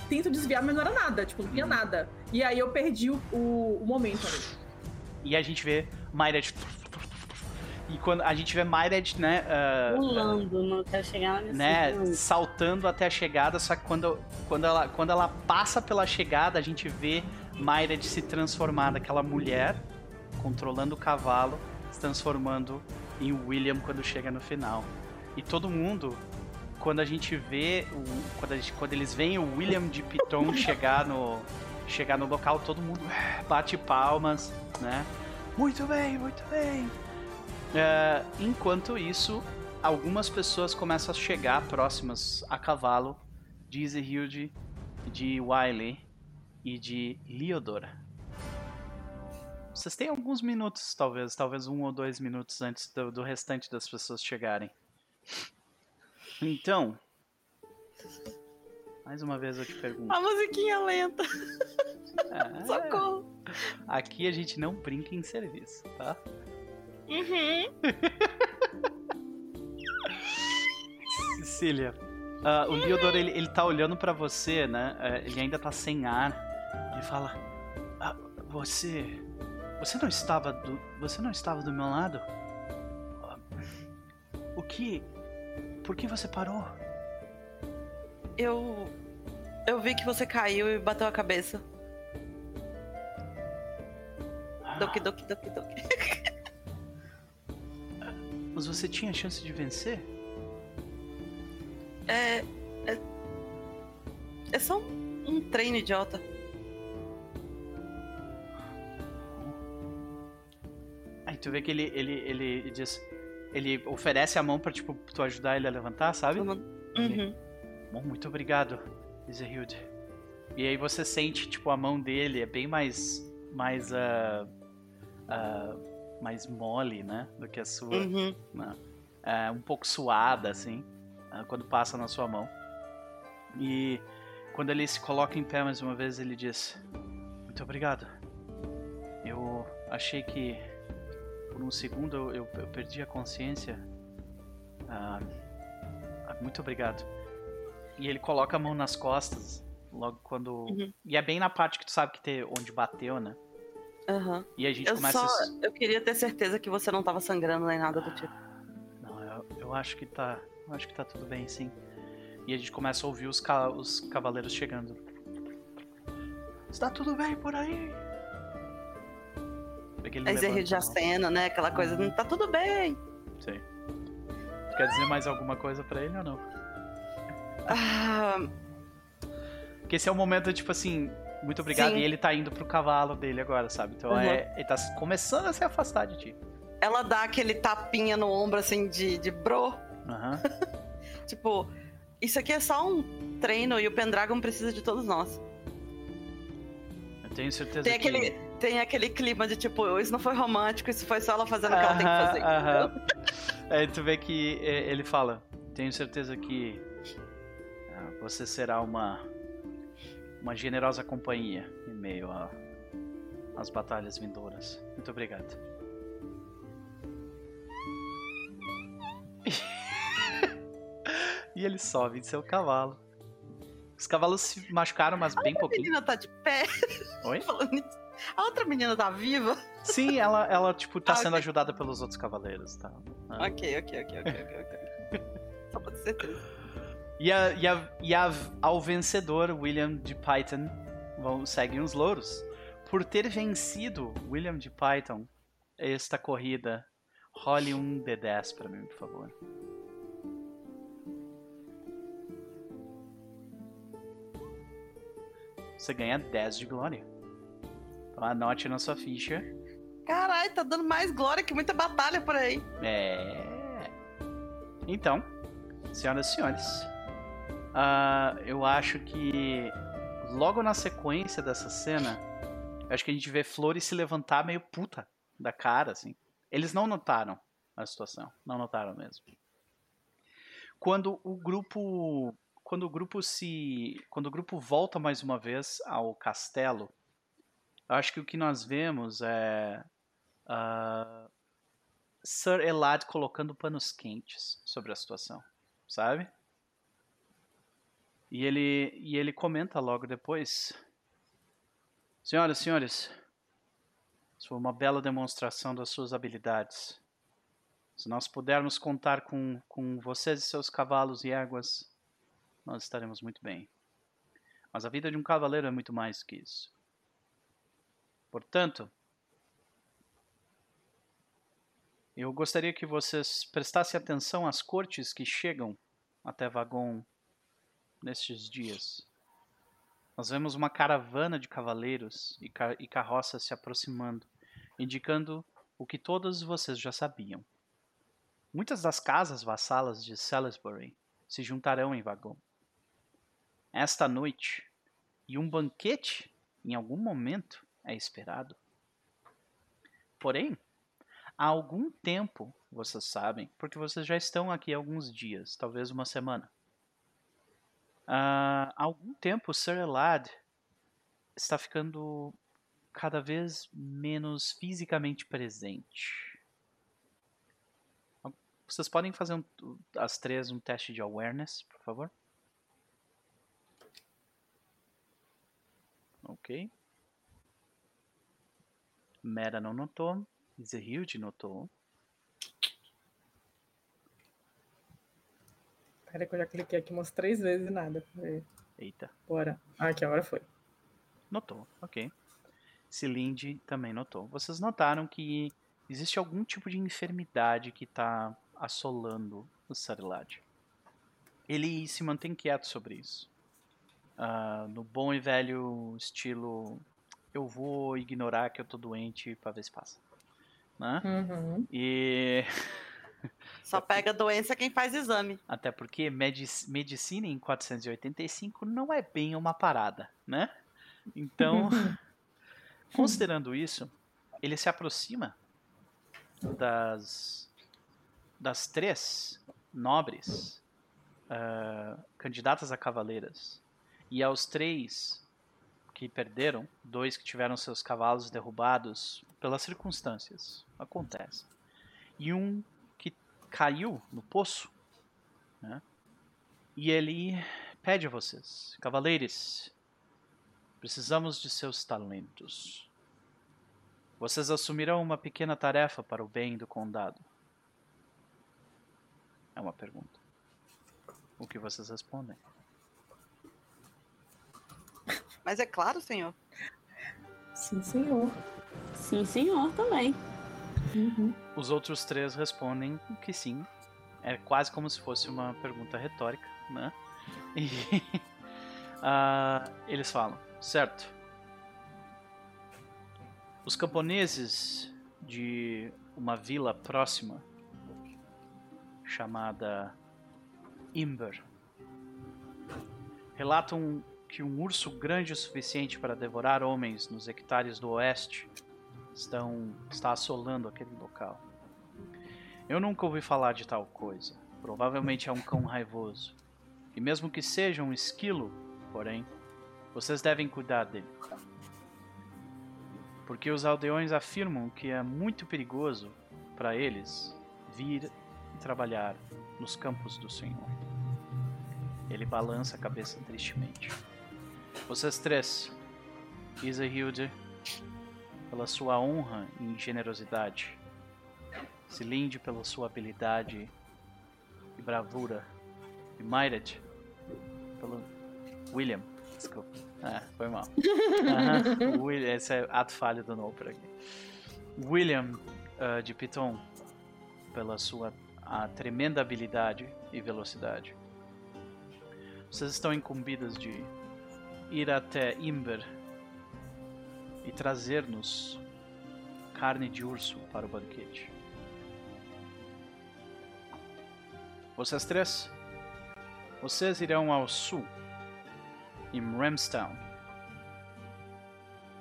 tento desviar, mas não era nada, tipo, não tinha nada. E aí eu perdi o, o- o momento ali. E a gente vê Myred. E quando a gente vê Myred, né? ah, Pulando, não quero chegar nesse né, saltando até a chegada, só que quando, quando, ela, quando ela passa pela chegada, a gente vê Myred se transformar daquela mulher controlando o cavalo, se transformando em William quando chega no final. E todo mundo, quando a gente vê, o, quando, gente- quando eles veem o William de Piton (laughs) chegar no, chegar no local, todo mundo bate palmas, né? Muito bem, muito bem. É, enquanto isso, algumas pessoas começam a chegar próximas a cavalo de Izehilde, de Wiley e de Leodora. Vocês têm alguns minutos, talvez, talvez um ou dois minutos antes do, do restante das pessoas chegarem. Então, mais uma vez eu te pergunto. A musiquinha lenta. é, Socorro. aqui a gente não brinca em serviço, tá? Uhum. (laughs) Cecília, ah, o Leodor ele, ele tá olhando pra você, né? Eh, ele ainda tá sem ar. Ele fala: "Ah, Você. Você não estava do. Você não estava do meu lado? Ah, O que. Por que você parou? Eu. Eu vi que você caiu e bateu a cabeça. Doki, doki, doki, doki. (laughs) Mas você tinha chance de vencer? É. É, é só um, um treino idiota. Tu vê que ele, ele, ele diz. Ele oferece a mão pra, tipo, tu ajudar ele a levantar, sabe? Uhum. Bom, muito obrigado, Izehilde. E aí você sente, tipo, a mão dele é bem mais. mais. ah, ah, mais mole, né? Do que a sua. Uhum. né? É, um pouco suada, assim, ah, quando passa na sua mão. E quando ele se coloca em pé mais uma vez, ele diz: Muito obrigado. Eu achei que por um segundo eu, eu- perdi a consciência. Ah, ah, muito obrigado. E ele coloca a mão nas costas, logo quando. Uhum. E é bem na parte que tu sabe que tem, onde bateu, né? Aham. E a gente Eu começa só. a. Eu queria ter certeza que você não tava sangrando nem nada do tipo. Não, eu, eu acho que tá. Eu acho que tá tudo bem, sim. E a gente começa a ouvir os, ca- os cavaleiros chegando. Está tudo bem por aí? Vê que ele Aí você ri de acena, né? Aquela coisa, não tá tudo bem. Tu quer dizer mais alguma coisa pra ele ou não? Ah, Porque esse é o momento, tipo assim, muito obrigado. Sim. E ele tá indo pro cavalo dele agora, sabe? Então Uhum. é, ele tá começando a se afastar de ti. ela dá aquele tapinha no ombro, assim, de, de bro. Aham. (laughs) Tipo, isso aqui é só um treino e o Pendragon precisa de todos nós. Eu tenho certeza Tem que. Tem aquele clima de tipo, isso não foi romântico, isso foi só ela fazendo o que ela tem que fazer. aham. Aí tu vê que é, ele fala: Tenho certeza que ah, você será uma uma generosa companhia em meio a- às batalhas vindouras. Muito obrigado. (laughs) e ele sobe de seu cavalo. Os cavalos se machucaram, mas bem A pouquinho. menina tá de pé. Oi? (laughs) falando isso. A outra menina tá viva? Sim, ela, ela tipo, tá Ah, sendo ok. ajudada pelos outros cavaleiros, tá? Ah. Ok, ok, ok, ok, ok, ok. (laughs) Só pra ter certeza. E, a, e, a, e a- ao vencedor, William de Python, vão, seguem os louros. Por ter vencido William de Python esta corrida, role um D10 pra mim, por favor. Você ganha 10 de glória. Anote na sua ficha. Caralho, tá dando mais glória que muita batalha por aí. É. Então, senhoras e senhores, ah, eu acho que logo na sequência dessa cena, acho que a gente vê Flores se levantar meio puta da cara, assim. Eles não notaram a situação, não notaram mesmo. Quando o grupo, quando o grupo se, quando o grupo volta mais uma vez ao castelo, acho que o que nós vemos é ah, Sir Elad colocando panos quentes sobre a situação, sabe? E ele, e ele comenta logo depois: Senhoras e senhores, isso foi uma bela demonstração das suas habilidades. Se nós pudermos contar com, com vocês e seus cavalos e éguas, nós estaremos muito bem. Mas a vida de um cavaleiro é muito mais que isso. Portanto, Eu gostaria que vocês prestassem atenção às cortes que chegam até Vagon nestes dias. Nós vemos uma caravana de cavaleiros e, ca e carroças se aproximando, indicando o que todos vocês já sabiam. Muitas das casas vassalas de Salisbury se juntarão em Vagon. Esta noite, e um banquete, em algum momento, é esperado. Porém, há algum tempo, vocês sabem, porque vocês já estão aqui há alguns dias, talvez uma semana. Uh, há algum tempo, Sir Elad está ficando cada vez menos fisicamente presente. Vocês podem fazer um, as três um teste de awareness, por favor? Ok. Mera não notou. Zerhild notou. Peraí que eu já cliquei aqui umas três vezes e nada. Eita. Bora. Ah, aqui, agora foi. Notou, ok. Cilinde também notou. Vocês notaram que existe algum tipo de enfermidade que está assolando o Sarilad. Ele se mantém quieto sobre isso. Uh, no bom e velho estilo, eu vou ignorar que eu tô doente para ver se passa. Né? Uhum. E. (laughs) Só pega doença quem faz exame. Até porque medic medicina em 485 não é bem uma parada, né? Então, (laughs) considerando isso, ele se aproxima das, das três nobres uh, candidatas a cavaleiras e aos três que perderam, dois que tiveram seus cavalos derrubados pelas circunstâncias, acontece, e um caiu no poço, né? E ele pede a vocês, cavaleiros, precisamos de seus talentos. Vocês assumirão uma pequena tarefa para o bem do condado. É uma pergunta. O que vocês respondem? Mas é claro, senhor. Sim, senhor. Sim, senhor, também. Uhum. Os outros três respondem que sim. É quase como se fosse uma pergunta retórica, né? (laughs) E uh, eles falam, certo? Os camponeses de uma vila próxima chamada Imber relatam que um urso grande o suficiente para devorar homens nos hectares do oeste estão está assolando aquele local. Eu nunca ouvi falar de tal coisa. Provavelmente é um cão raivoso. E mesmo que seja um esquilo, porém, vocês devem cuidar dele. Porque os aldeões afirmam que é muito perigoso para eles vir trabalhar nos campos do Senhor. Ele balança a cabeça tristemente. Vocês três, Isa Hilde, pela sua honra e generosidade. Cilinde pela sua habilidade e bravura. E Myred pelo William. Desculpa. Ah, foi mal. (laughs) Uhum. William, esse é ato falho do Noper aqui. William uh, de Piton pela sua a tremenda habilidade e velocidade. Vocês estão incumbidas de ir até Imber e trazer-nos carne de urso para o banquete. Vocês três, vocês irão ao sul, em Ramstown.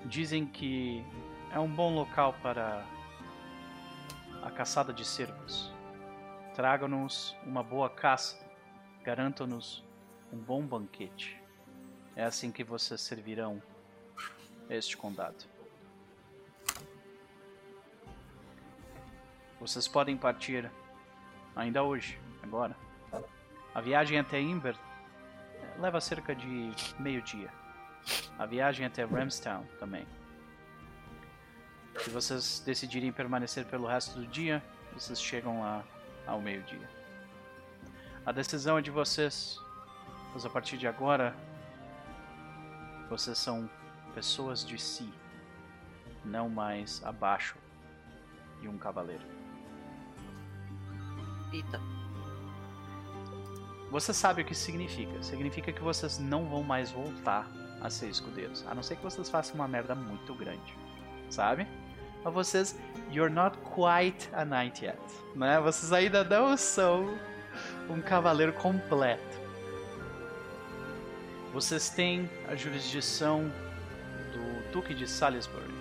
Dizem que é um bom local para a caçada de cervos. Tragam-nos uma boa caça, garantam-nos um bom banquete. É assim que vocês servirão este condado. Vocês podem partir ainda hoje, agora. A viagem até eh, leva cerca de meio-dia. A viagem até Ramstown também. Se vocês decidirem permanecer pelo resto do dia, vocês chegam lá ao meio-dia. A decisão é de vocês, pois a partir de agora, vocês são pessoas de si, não mais abaixo de um cavaleiro. Eita. Você sabe o que isso significa. Significa que vocês não vão mais voltar a ser escudeiros. A não ser que vocês façam uma merda muito grande. Sabe? Mas vocês. You're not quite a knight yet. Né? Vocês ainda não são um cavaleiro completo. Vocês têm a jurisdição do Duque de Salisbury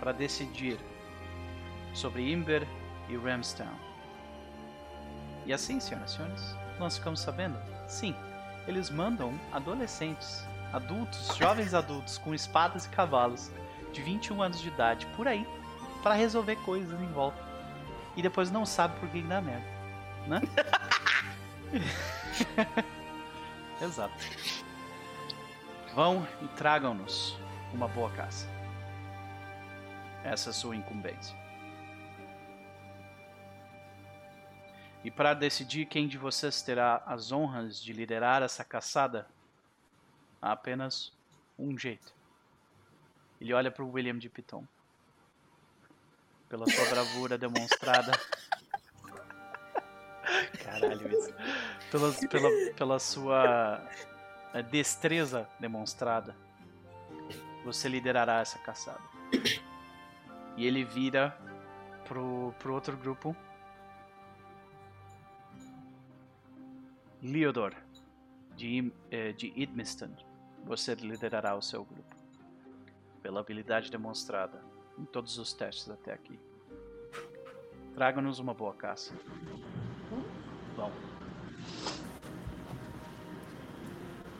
para decidir sobre Imber e Ramstown. E assim, senhoras e senhores, nós ficamos sabendo? Sim, eles mandam adolescentes, adultos, jovens adultos com espadas e cavalos de 21 anos de idade por aí para resolver coisas em volta. E depois não sabe por que dá merda, né? (laughs) Exato. Vão e tragam-nos uma boa caça. Essa é a sua incumbência. E para decidir quem de vocês terá as honras de liderar essa caçada, há apenas um jeito. Ele olha para o William de Piton. Pela sua bravura demonstrada. (laughs) Caralho, isso. Pela, (laughs) pela, pela sua eh, destreza demonstrada, você liderará essa caçada. E ele vira pro, pro outro grupo. Leodor, de, eh, de Idmiston, você liderará o seu grupo. Pela habilidade demonstrada em todos os testes até aqui. Traga-nos uma boa caça. Bom.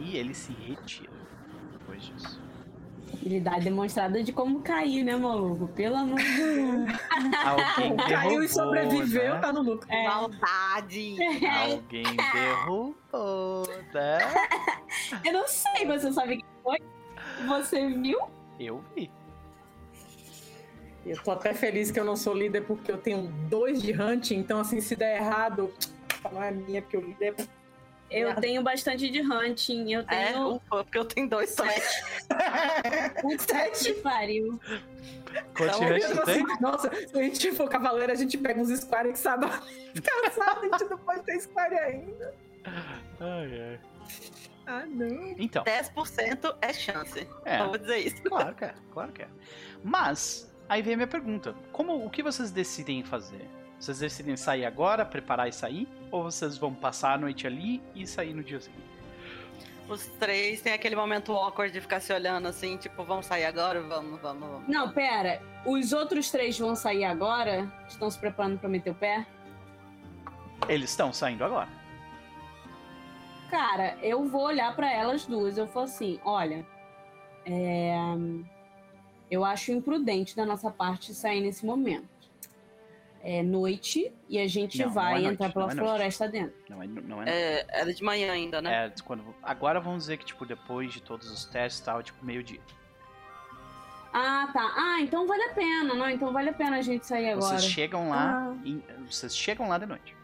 E ele se retira depois disso. Habilidade demonstrada de como cair, né, maluco? Pelo amor de Deus. (laughs) Alguém derrubou, Caiu e sobreviveu, né? tá no lucro. É. Maldade! (laughs) Alguém derrubou, né? (laughs) Eu não sei, você sabe quem foi? Você viu? Eu vi. Eu tô até feliz que eu não sou líder porque eu tenho dois de hunting, então assim, se der errado, não é minha, porque o líder é. Eu tenho bastante de hunting. Eu É, tenho. ufa, porque eu tenho dois só. Sete (laughs) que pariu. Quanto Então, Eu tem? assim, Nossa, se a gente for cavaleiro, a gente pega uns square que sabe (laughs) cansado, a gente não pode ter square ainda. Ai, ai. Ah, não. Então, 10% é chance. é, Só vou dizer isso. claro que é, claro que é. Mas, aí vem a minha pergunta. Como, o que vocês decidem fazer? Vocês decidem sair agora, preparar e sair? Ou vocês vão passar a noite ali e sair no dia seguinte? Os três têm aquele momento awkward de ficar se olhando assim, tipo, vamos sair agora? Vamos, vamos, vamos. Não, pera. Os outros três vão sair agora? Estão se preparando pra meter o pé? Eles estão saindo agora. Cara, eu vou olhar pra elas duas. Eu falo assim: olha, é, eu acho imprudente da nossa parte sair nesse momento. É noite e a gente Não, não vai é noite, entrar pela não é noite. floresta dentro. Não é, não é, É, era de manhã ainda, né? É, quando, agora vamos dizer que, tipo, depois de todos os testes e tal, tipo, meio-dia. Ah, tá. Ah, então vale a pena, não? Então vale a pena a gente sair agora. Vocês chegam lá, Ah. em- vocês chegam lá de noite.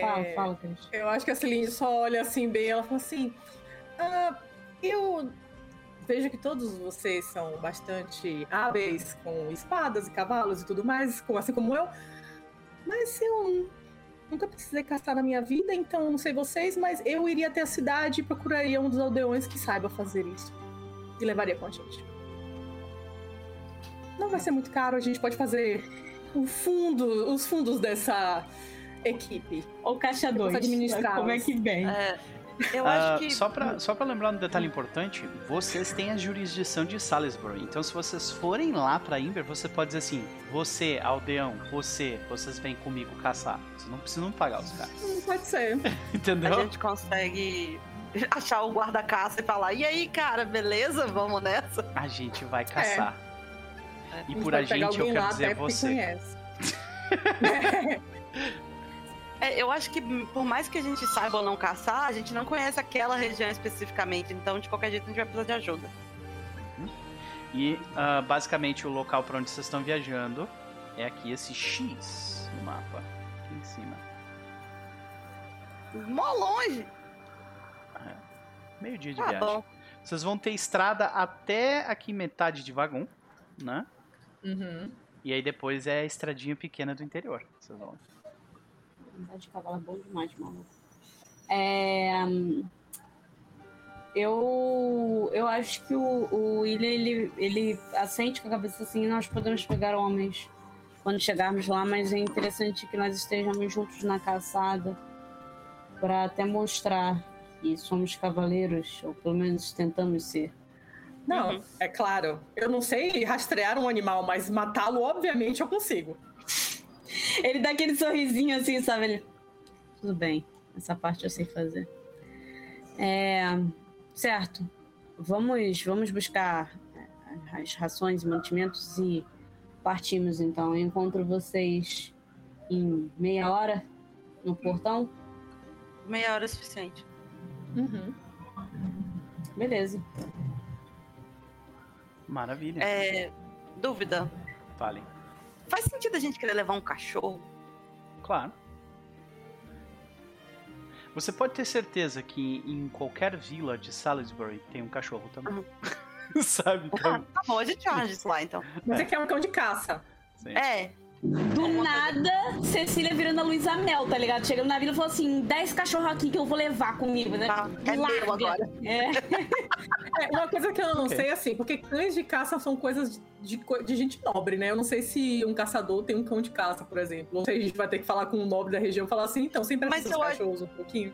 Fala, É, fala, Cris. Eu acho que a Celine só olha assim bem, ela fala assim: "Ah, eu vejo que todos vocês são bastante hábeis com espadas e cavalos e tudo mais, com- assim como eu, mas eu nunca precisei caçar na minha vida, então não sei vocês, mas eu iria até a cidade e procuraria um dos aldeões que saiba fazer isso e levaria com a gente. Não vai ser muito caro, a gente pode fazer o fundo, os fundos dessa equipe. Ou caixa 2. administrá-las. Como é que vem? É, eu Ah, acho que. só, pra, só pra lembrar um detalhe importante, vocês têm a jurisdição de Salisbury. Então, se vocês forem lá pra Imber, você pode dizer assim: você, aldeão, você, vocês vêm comigo caçar. Vocês não precisam pagar os caras. Hum, Pode ser. (laughs) Entendeu? A gente consegue (laughs) achar o guarda-caça e falar: e aí, cara, beleza? Vamos nessa? A gente vai caçar. É. E por a gente, eu quero dizer você. conhece. (laughs) É, eu acho que por mais que a gente saiba ou não caçar, a gente não conhece aquela região especificamente. Então, de qualquer jeito, a gente vai precisar de ajuda. E ah, basicamente o local pra onde vocês estão viajando é aqui esse X no mapa. Aqui em cima. Mó longe. Meio dia de Tá viagem. bom. Vocês vão ter estrada até aqui metade de vagão, né? Uhum. E aí depois é a estradinha pequena do interior. Vocês vão. Andar de cavalo é bom demais, maluco. É, Eu, eu acho que o, o William, ele, ele assente com a cabeça assim, nós podemos pegar homens quando chegarmos lá, mas é interessante que nós estejamos juntos na caçada para até mostrar que somos cavaleiros, ou pelo menos tentamos ser. Não, Uhum. é claro. Eu não sei rastrear um animal, mas matá-lo, obviamente, eu consigo. (laughs) Ele dá aquele sorrisinho assim, sabe? Ele... Tudo bem, essa parte eu sei fazer. É... Certo. Vamos, vamos buscar é, as rações e mantimentos e partimos então. Eu encontro vocês em meia hora no portão. Meia hora é suficiente. Uhum. Beleza. Maravilha. É, dúvida. Falem. Faz sentido a gente querer levar um cachorro? Claro. Você pode ter certeza que em qualquer vila de Salisbury tem um cachorro também. (laughs) Sabe? Ah, Então, tá bom, a gente age isso lá então. Mas é que é um cão de caça. sim. É, Do nada, Cecília virando a Luísa Mel, tá ligado? Chegando na vila e falou assim: 10 cachorros aqui que eu vou levar comigo, né? Tá, é meu agora. É. (laughs) É, uma coisa que eu não Ok. sei, assim, porque cães de caça são coisas de, de gente nobre, né? Eu não sei se um caçador tem um cão de caça, por exemplo. Não sei, a gente vai ter que falar com um nobre da região e falar assim, então, sempre Mas esses eu acho- cachorros um pouquinho.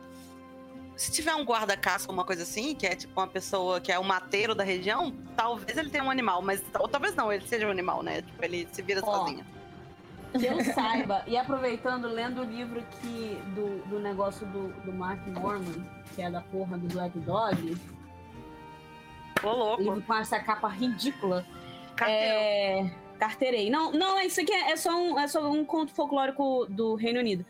se tiver um guarda-caça ou uma coisa assim, que é tipo uma pessoa que é o mateiro da região, talvez ele tenha um animal, mas ou talvez não, ele seja um animal, né? Tipo, ele se vira Ó. sozinho. Que eu saiba. E aproveitando, lendo o livro que, do, do negócio do, do Mark Norman, que é da porra do Black Dog, Ô, louco. livro com essa capa ridícula. Carteiro. É, carteirei. Não, não, isso aqui é, é só um, é só um conto folclórico do Reino Unido.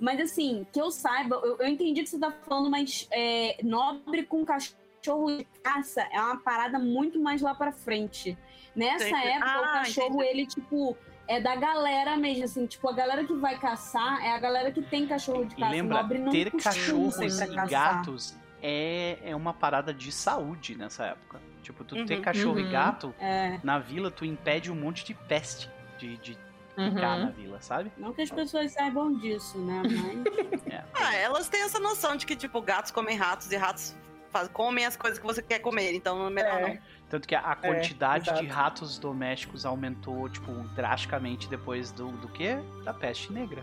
Mas assim, que eu saiba, eu, eu entendi o que você tá falando, mas é, nobre com cachorro de caça é uma parada muito mais lá pra frente. Nessa época, o Ah, cachorro, entendi. ele, tipo, é da galera mesmo, assim, tipo, a galera que vai caçar é a galera que tem cachorro de E caça. lembra, nobre não ter cachorros e caçar. gatos é, é uma parada de saúde nessa época. Tipo, tu ter Uhum. cachorro e Uhum. gato, É, na vila tu impede um monte de peste de, de Uhum. ficar na vila, sabe? não que as pessoas saibam disso, né? Mas. (laughs) É. Ah, elas têm essa noção de que, tipo, gatos comem ratos e ratos faz- comem as coisas que você quer comer, então melhor É. não. Tanto que a, a quantidade de exato. ratos domésticos aumentou, tipo, drasticamente depois do, do quê? Da peste negra,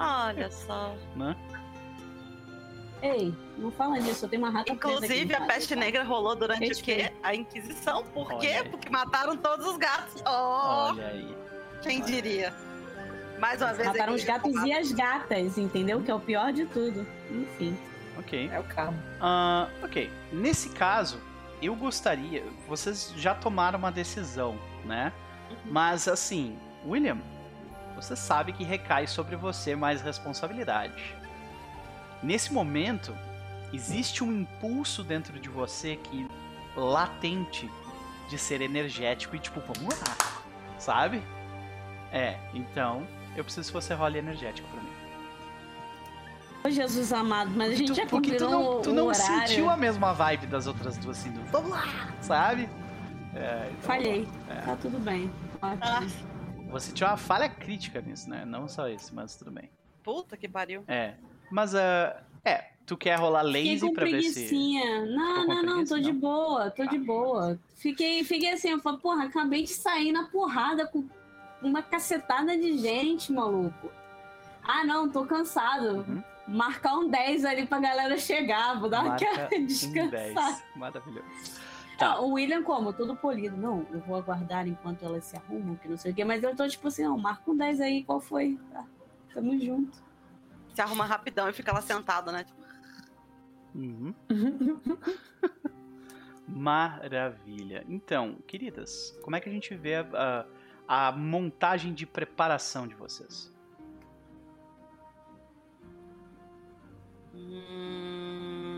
Olha só. né? Ei, não fala nisso, eu tenho uma rata presa aqui Inclusive, a peste negra rolou durante o Respeito. quê? A Inquisição. Por Olha quê? aí. Porque mataram todos os gatos. Oh, Olha aí. quem diria? Mais uma vez. Mataram os gatos e as gatas, entendeu? Que é o pior de tudo. Enfim. Ok. É o carro. Ah, ok. Nesse caso, eu gostaria. Vocês já tomaram uma decisão, né? Mas assim, William, você sabe que recai sobre você mais responsabilidade. Nesse momento, existe um impulso dentro de você que latente de ser energético e tipo, vamos lá, sabe? É, então eu preciso que você role energético pra Jesus amado, mas a gente Tu- já porque tu combinou não, tu não sentiu a mesma vibe das outras duas, assim, do vamos lá, sabe? É, então, Falhei. É. Tá tudo bem. Ótimo. Ah, Você tinha uma falha crítica nisso, né? Não só isso, mas tudo bem. puta que pariu. É. Mas, ah, é, tu quer rolar lazy pra ver se. Não, não, não, tô de boa, tô de Ah, boa. Fiquei, fiquei assim, eu falei, porra, acabei de sair na porrada com uma cacetada de gente, maluco. Ah, não, tô cansado. Uhum. Marcar um 10 ali pra galera chegar, vou dar Marca aquela um descansada. 10. Maravilhoso. Tá. Não, o William, como? Todo polido. Não, eu vou aguardar enquanto elas se arrumam, que não sei o quê. Mas eu tô tipo assim, não, marca um 10 aí, qual foi? Tá, tamo junto. Se arruma rapidão e fica lá sentado, né? Tipo, Uhum. (laughs) Maravilha. Então, queridas, como é que a gente vê a, a- a montagem de preparação de vocês? Hum,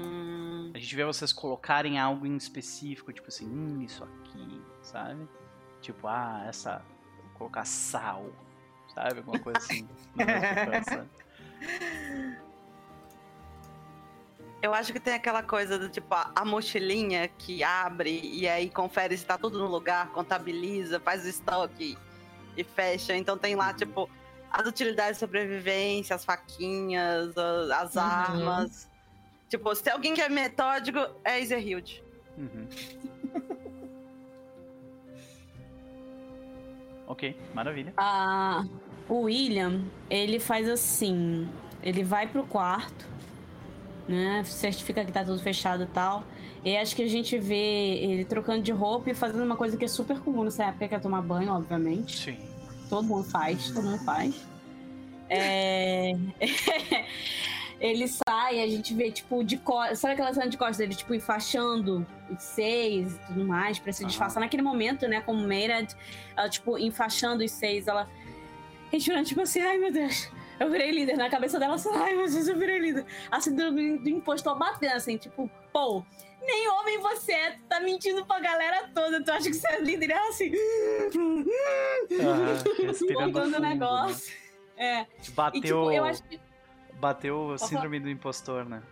A gente vê vocês colocarem algo em específico, tipo assim, hum, isso aqui, sabe? Tipo, ah, essa. Vou colocar sal, sabe? Alguma coisa assim. (laughs) Eu acho que tem aquela coisa do tipo, a, a mochilinha que abre e aí confere se tá tudo no lugar, contabiliza, faz o estoque. e fecha. Então tem lá, tipo, as utilidades de sobrevivência, as faquinhas, a- as Uhum. armas. Tipo, se tem alguém que é metódico, é Ezerhild. Uhum. (laughs) ok, maravilha. Ah, o William, ele faz assim: ele vai pro quarto, né? Certifica que tá tudo fechado e tal. E acho que a gente vê ele trocando de roupa e fazendo uma coisa que é super comum nessa época, que é tomar banho, obviamente. Sim. Todo mundo faz, todo mundo faz. É... (laughs) ele sai, a gente vê, tipo, de costas. Sabe aquela cena de costas dele, tipo, enfaixando os seis e tudo mais, pra se disfarçar naquele momento, né? Como Meirad, ela, tipo, enfaixando os seis, ela. Respirando, tipo assim, ai meu Deus, eu virei líder. Na cabeça dela, assim, ai meu Deus, eu virei líder. Assim, do, do impostor batendo, assim, tipo, pô, nem homem você é, tu tá mentindo pra galera toda, tu acha que você é líder? Ela assim. Voltando o né? negócio. É. Bateu, E tipo, eu acho que. bateu o síndrome do impostor, né?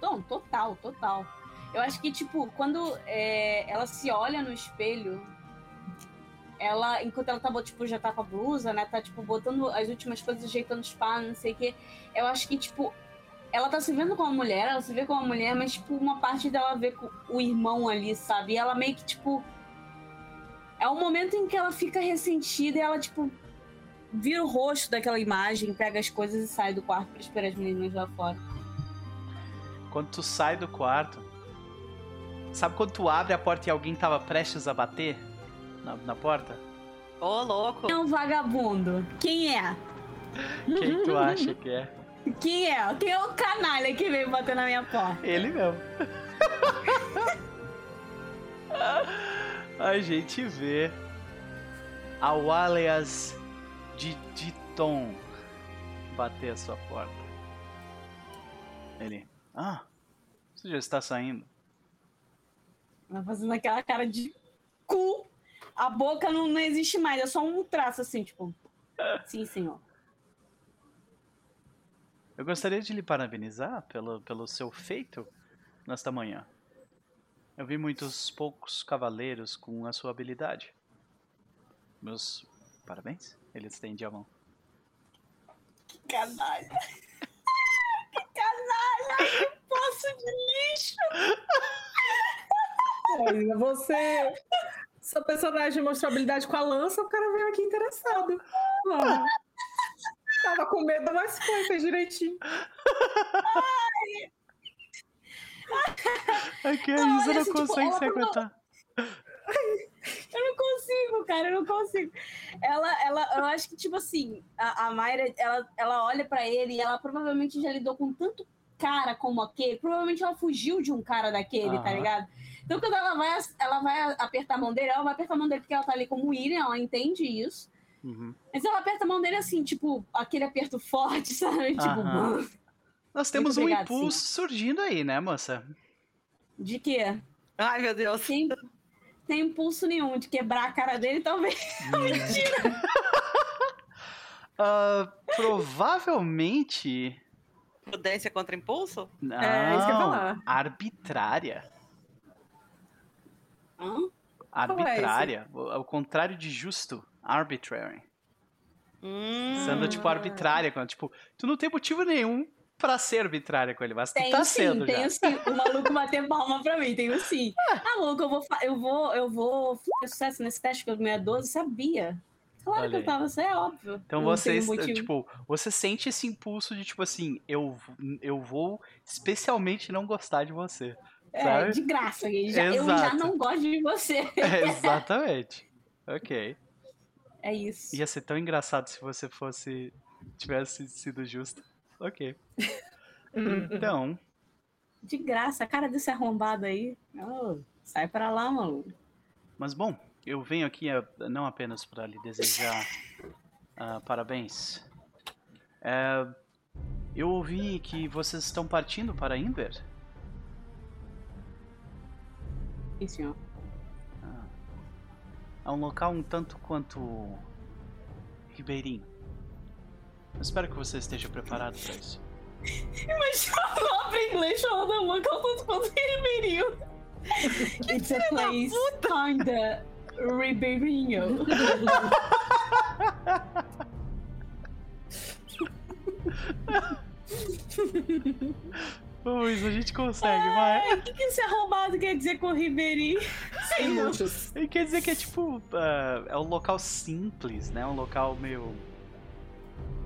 Não, total, total. Eu acho que, tipo, quando é, ela se olha no espelho, ela, enquanto ela tá, tipo, já tá com a blusa, né? Tá, tipo, botando as últimas coisas, ajeitando os pás, não sei o quê. Eu acho que, tipo, ela tá se vendo como mulher, ela se vê como mulher, mas, tipo, uma parte dela vê com o irmão ali, sabe? E ela meio que, tipo. É o momento em que ela fica ressentida e ela, tipo, vira o rosto daquela imagem, pega as coisas e sai do quarto pra esperar as meninas lá fora. Quando tu sai do quarto, sabe quando tu abre a porta e alguém tava prestes a bater na, na porta? Ô, louco. Quem é um vagabundo? Quem é? Quem tu acha que é? Quem é? Quem é o canalha que veio bater na minha porta? Ele mesmo. (laughs) a gente vê a Wallace de Diton bater a sua porta. Ele. Ah, você já está saindo. Ela fazendo aquela cara de cu. A boca não, não existe mais, é só um traço assim, tipo. Sim, senhor. Eu gostaria de lhe parabenizar pelo, pelo seu feito nesta manhã. Eu vi muitos poucos cavaleiros com a sua habilidade. Meus parabéns. Ele estende a mão. Que canalha. (laughs) que canalha. Que poço de lixo. (laughs) Olha, você. Seu personagem mostrou habilidade com a lança, o cara veio aqui interessado. Ó, Tava com medo, mas foi, fez direitinho. Ai, que Não, isso, olha, não assim, tipo, consegue se aguentar. Eu não consigo, cara, eu não consigo. Ela, ela, eu acho que, tipo assim, a, a Mayra, ela, ela olha pra ele e ela provavelmente já lidou com tanto cara como aquele. Provavelmente ela fugiu de um cara daquele, tá Aham. ligado? Então, quando ela vai, ela vai apertar a mão dele, ela vai apertar a mão dele porque ela tá ali como William, ela entende isso. Uhum. Mas ela aperta a mão dele assim, tipo, aquele aperto forte, (laughs) sabe? Tipo. Nós temos um impulso surgindo aí, né, moça? de quê? Ai, meu Deus. Tem, tem impulso nenhum de quebrar a cara dele, talvez. Mentira! (laughs) Ah, provavelmente. Prudência contra impulso? Não, É, isso que eu ia falar. arbitrária. Hã? Arbitrária. O- Ao contrário de justo. Arbitrary. Hum. Sendo, tipo, arbitrária. quando, Tipo, tu não tem motivo nenhum pra ser arbitrária com ele, mas tu Tenho tá sim, sendo já. tenho sim. O maluco bater palma pra mim, tenho sim. Ah, (laughs) louco, eu vou, eu vou, eu vou sucesso nesse teste que eu ganhei 12, sabia. Claro Olha que eu tava, isso é óbvio. Então você, tipo, você sente esse impulso de, tipo assim, eu, eu vou especialmente não gostar de você. é, sabe? de graça, gente. Já- eu já não gosto de você. (laughs) É, (laughs) exatamente. Ok. É isso. Ia ser tão engraçado se você fosse. tivesse sido justo. Ok. (laughs) Então, De graça, a cara desse arrombado aí. Ô, sai pra lá, maluco. mas bom, eu venho aqui a- não apenas para lhe desejar (laughs) ah, parabéns. É, eu ouvi que vocês estão partindo para Inver. Sim, senhor a um local um tanto quanto ribeirinho. Eu espero que você esteja preparado para isso. Mas palavra em inglês falando um local tanto quanto ribeirinho. (laughs) Que It's a place kinda ribeirinho. (laughs) Pois, a gente consegue, vai. O que, que esse arrombado quer dizer com Ribeirinho? Sem luxos. Ele quer dizer que é tipo. ah, é um local simples, né? Um local meio.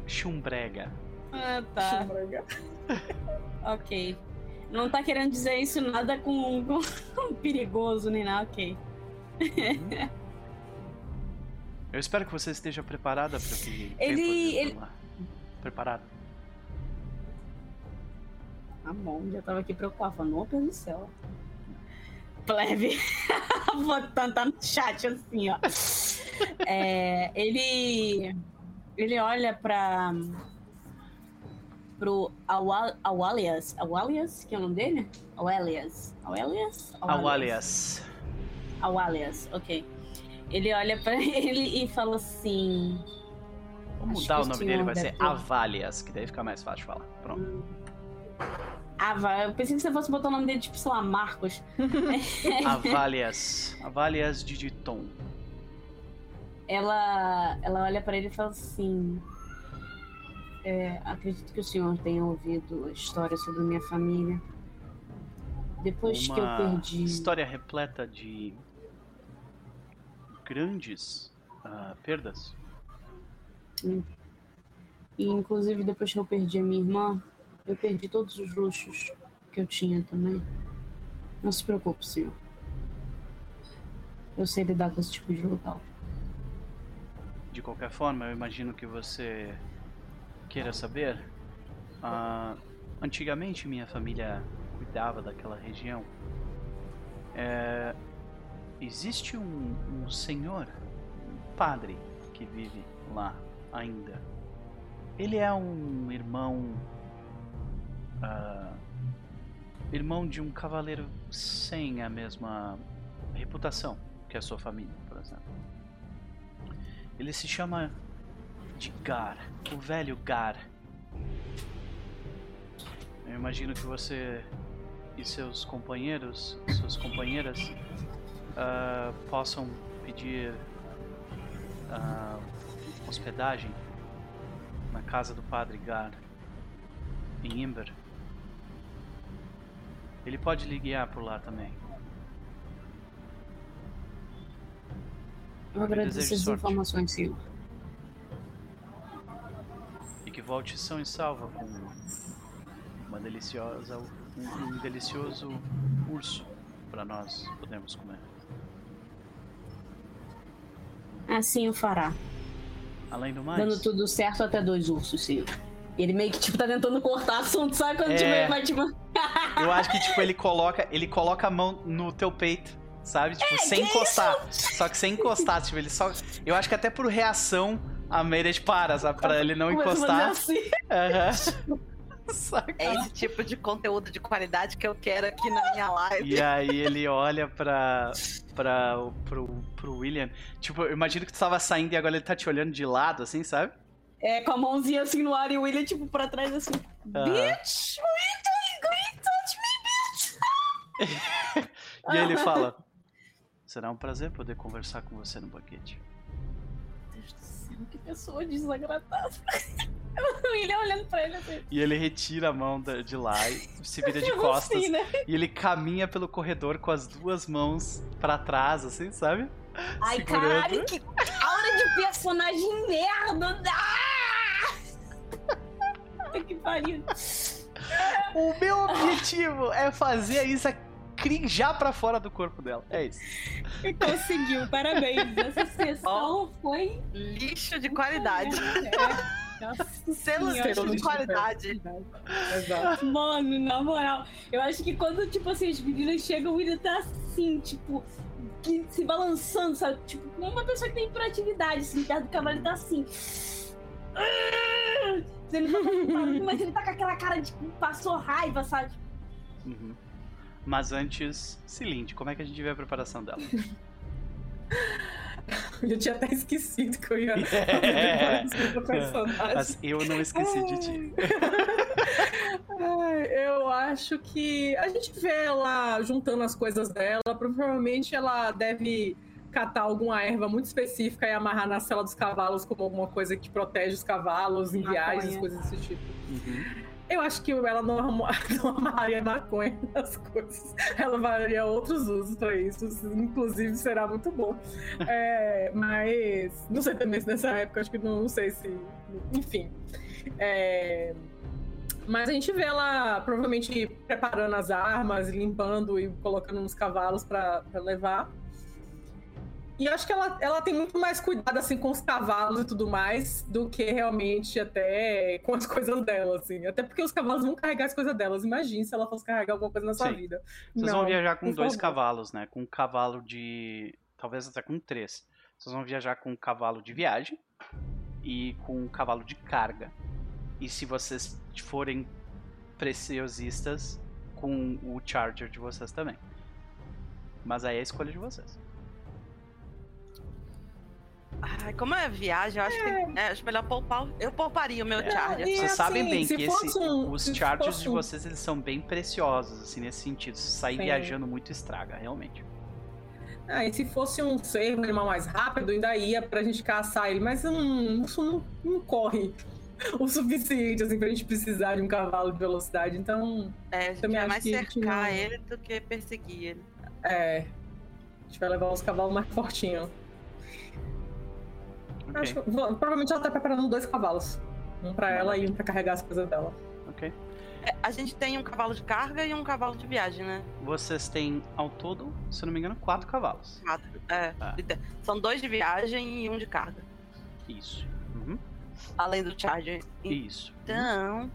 chumbrega. Ah, tá. (laughs) Ok. Não tá querendo dizer isso nada com, com perigoso nem nada, ok. Eu espero que você esteja preparada para o que. Ele- ele-. Preparado. Tá bom, já tava aqui preocupado, falando, do céu. Plebe. (laughs) Botando tá no chat assim, ó. É, ele. Ele olha pra. pro Awa- Awalias. Awalias? Que é o nome dele? Awalias. Awalias? Awalias. Awalias, ok. Ele olha pra (laughs) ele e fala assim. Vamos Acho mudar o nome dele, vai ser deve ter- Avalias, que daí fica mais fácil de falar. Pronto. Ava, eu pensei que você fosse botar o nome dele, tipo, sei lá, Marcos. (laughs) Avalias. Avalias Digiton. ela, ela olha pra ele e fala assim: é, Acredito que o senhor tenha ouvido a história sobre minha família. Depois que eu Uma perdi. história repleta de grandes ah, perdas. E inclusive depois que eu perdi a minha irmã, eu perdi todos os luxos que eu tinha também. Não se preocupe, senhor. Eu sei lidar com esse tipo de local. De qualquer forma, eu imagino que você queira saber. Ah, antigamente, minha família cuidava daquela região. É, existe um, um senhor, um padre, que vive lá ainda. Ele é um irmão. Ah, irmão de um cavaleiro sem a mesma reputação que a sua família, por exemplo. Ele se chama de Gar, o velho Gar. Eu imagino que você e seus companheiros, suas companheiras, ah, possam pedir ah, hospedagem na casa do Padre Gar em Imber. Ele pode lhe guiar por lá também. Eu agradeço as informações, senhor. E que volte são e salva com uma deliciosa, um, um delicioso urso para nós podermos comer. Assim o fará. Além do mais, Dando tudo certo até dois ursos, senhor. Ele meio que, tipo, tá tentando cortar assunto, sabe? Quando É. tiver, vai, tipo... (laughs) eu acho que tipo ele coloca, ele coloca a mão no teu peito, sabe? Tipo, sem É, que encostar. Só que sem encostar, tipo, ele só Eu acho que até por reação a Meredith para, sabe? Pra ele não encostar. assim. (laughs) Saca? É esse tipo de conteúdo de qualidade que eu quero aqui na minha live. E aí ele olha pra, pra, pro, pro William. Tipo, eu imagino que tu tava saindo e agora ele tá te olhando de lado, assim, sabe? É, com a mãozinha assim no ar e o William, tipo, pra trás, assim. Bitch, William, me, (laughs) E aí ele fala: (laughs) Será um prazer poder conversar com você no banquete. Deus do céu, que pessoa desagradável. (laughs) o William olhando pra ele assim. E ele retira a mão de lá e se vira de costas. assim, né? E ele caminha pelo corredor com as duas mãos pra trás, assim, sabe? Ai, Segurando. caralho, que aura de personagem merda! Ah! Que pariu. (laughs) O meu objetivo é fazer a Isa crinjar pra fora do corpo dela. É isso. Conseguiu, parabéns. Essa sessão foi. Lixo de qualidade. É. (laughs) Selo de qualidade. Exato. Mano, na moral, eu acho que quando, tipo assim, as meninas chegam, o William tá assim, tipo, se balançando, sabe? Tipo, como uma pessoa que tem hiperatividade, assim, perto do cavalo, ele tá assim. Ele tá preocupado, (laughs) mas ele tá com aquela cara de que passou raiva, sabe? Uhum. Mas antes, Cilinde, como é que a gente vê a preparação dela? (laughs) Eu tinha até esquecido que eu ia (laughs) É. fazer do personagem. Mas eu não esqueci de ti. Ai, eu acho que a gente vê ela juntando as coisas dela. Provavelmente ela deve catar alguma erva muito específica e amarrar na cela dos cavalos como alguma coisa que protege os cavalos em Maconha. viagens, coisas desse tipo. Uhum. Eu acho que ela não, (laughs) não amarraria maconha nas coisas. Ela varia outros usos pra isso. Inclusive, será muito bom. É, mas não sei também se nessa época, acho que não, não sei se. Enfim. É, mas a gente vê ela provavelmente preparando as armas, limpando e colocando nos cavalos pra levar. E eu acho que ela, ela tem muito mais cuidado assim com os cavalos e tudo mais do que realmente até com as (laughs) coisas dela, assim. Até porque os cavalos vão carregar as coisas delas. Imagine se ela fosse carregar alguma coisa na sua Sim. vida. Vocês Não, vão viajar com dois favor. cavalos, né? Com um cavalo de. Talvez até com três. Vocês vão viajar com um cavalo de viagem e com um cavalo de carga. E se vocês forem preciosistas, com o Charger de vocês também. Mas aí é a escolha de vocês. Ai, como é viagem, eu acho que é, acho melhor poupar. Eu pouparia o meu É. Charger. Vocês sabem assim, bem se que esse- um- os chargers fosse de vocês eles são bem preciosos, assim, nesse sentido. Se sair Sim. viajando muito estraga, realmente. Ah, e se fosse um cervo, um animal mais rápido, ainda ia pra gente caçar ele. Mas um urso não, não corre (laughs) o suficiente, assim, pra gente precisar de um cavalo de velocidade. Então, É, a gente vai mais cercar não- ele do que perseguir ele. é. A gente vai levar uns cavalos mais fortinhos. Acho que- vo- provavelmente ela tá preparando dois cavalos. Um pra ela e um pra carregar as coisas dela. ok. É, a gente tem um cavalo de carga e um cavalo de viagem, né? Vocês têm, ao todo, se eu não me engano, quatro cavalos. Quatro. É, Ah. São dois de viagem e um de carga. Isso. Uhum. Além do Charger. Isso. Então.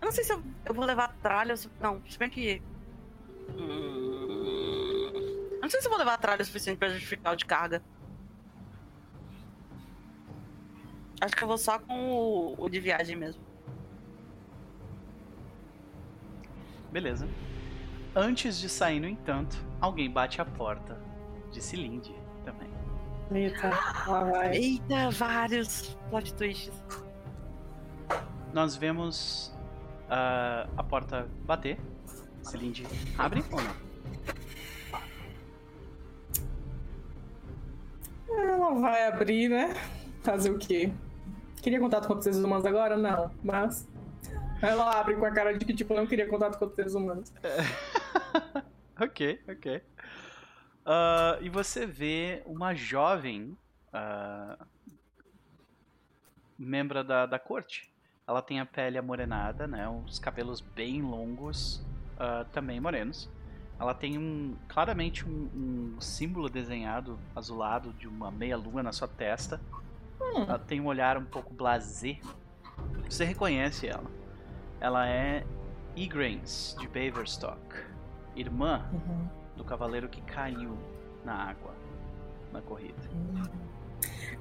Eu não sei se eu, eu vou levar tralha ou se. Não, se bem que. Hum, eu não sei se eu vou levar tralha o suficiente pra justificar o de carga. Acho que eu vou só com o, o de viagem mesmo. Beleza. Antes de sair, no entanto, alguém bate a porta de Cilinde também. Eita, lá (gasps) vai. Eita, vários plot twists. Nós vemos ah, a porta bater. Cilinde abre ou não? Ela vai abrir, né? Fazer o quê? Queria contato com os seres humanos agora? Não, mas. (laughs) Ela abre com a cara de que, tipo, não queria contato com os seres humanos. (laughs) ok, ok. Ah, e você vê uma jovem ah, membro da, da corte. Ela tem a pele amorenada, né? Os cabelos bem longos, ah, também morenos. Ela tem um claramente um, um símbolo desenhado azulado de uma meia lua na sua testa. Hum. Ela tem um olhar um pouco blasé. Você reconhece ela. Ela é Igraines de Baverstock, irmã Uhum. do cavaleiro que caiu na água na corrida.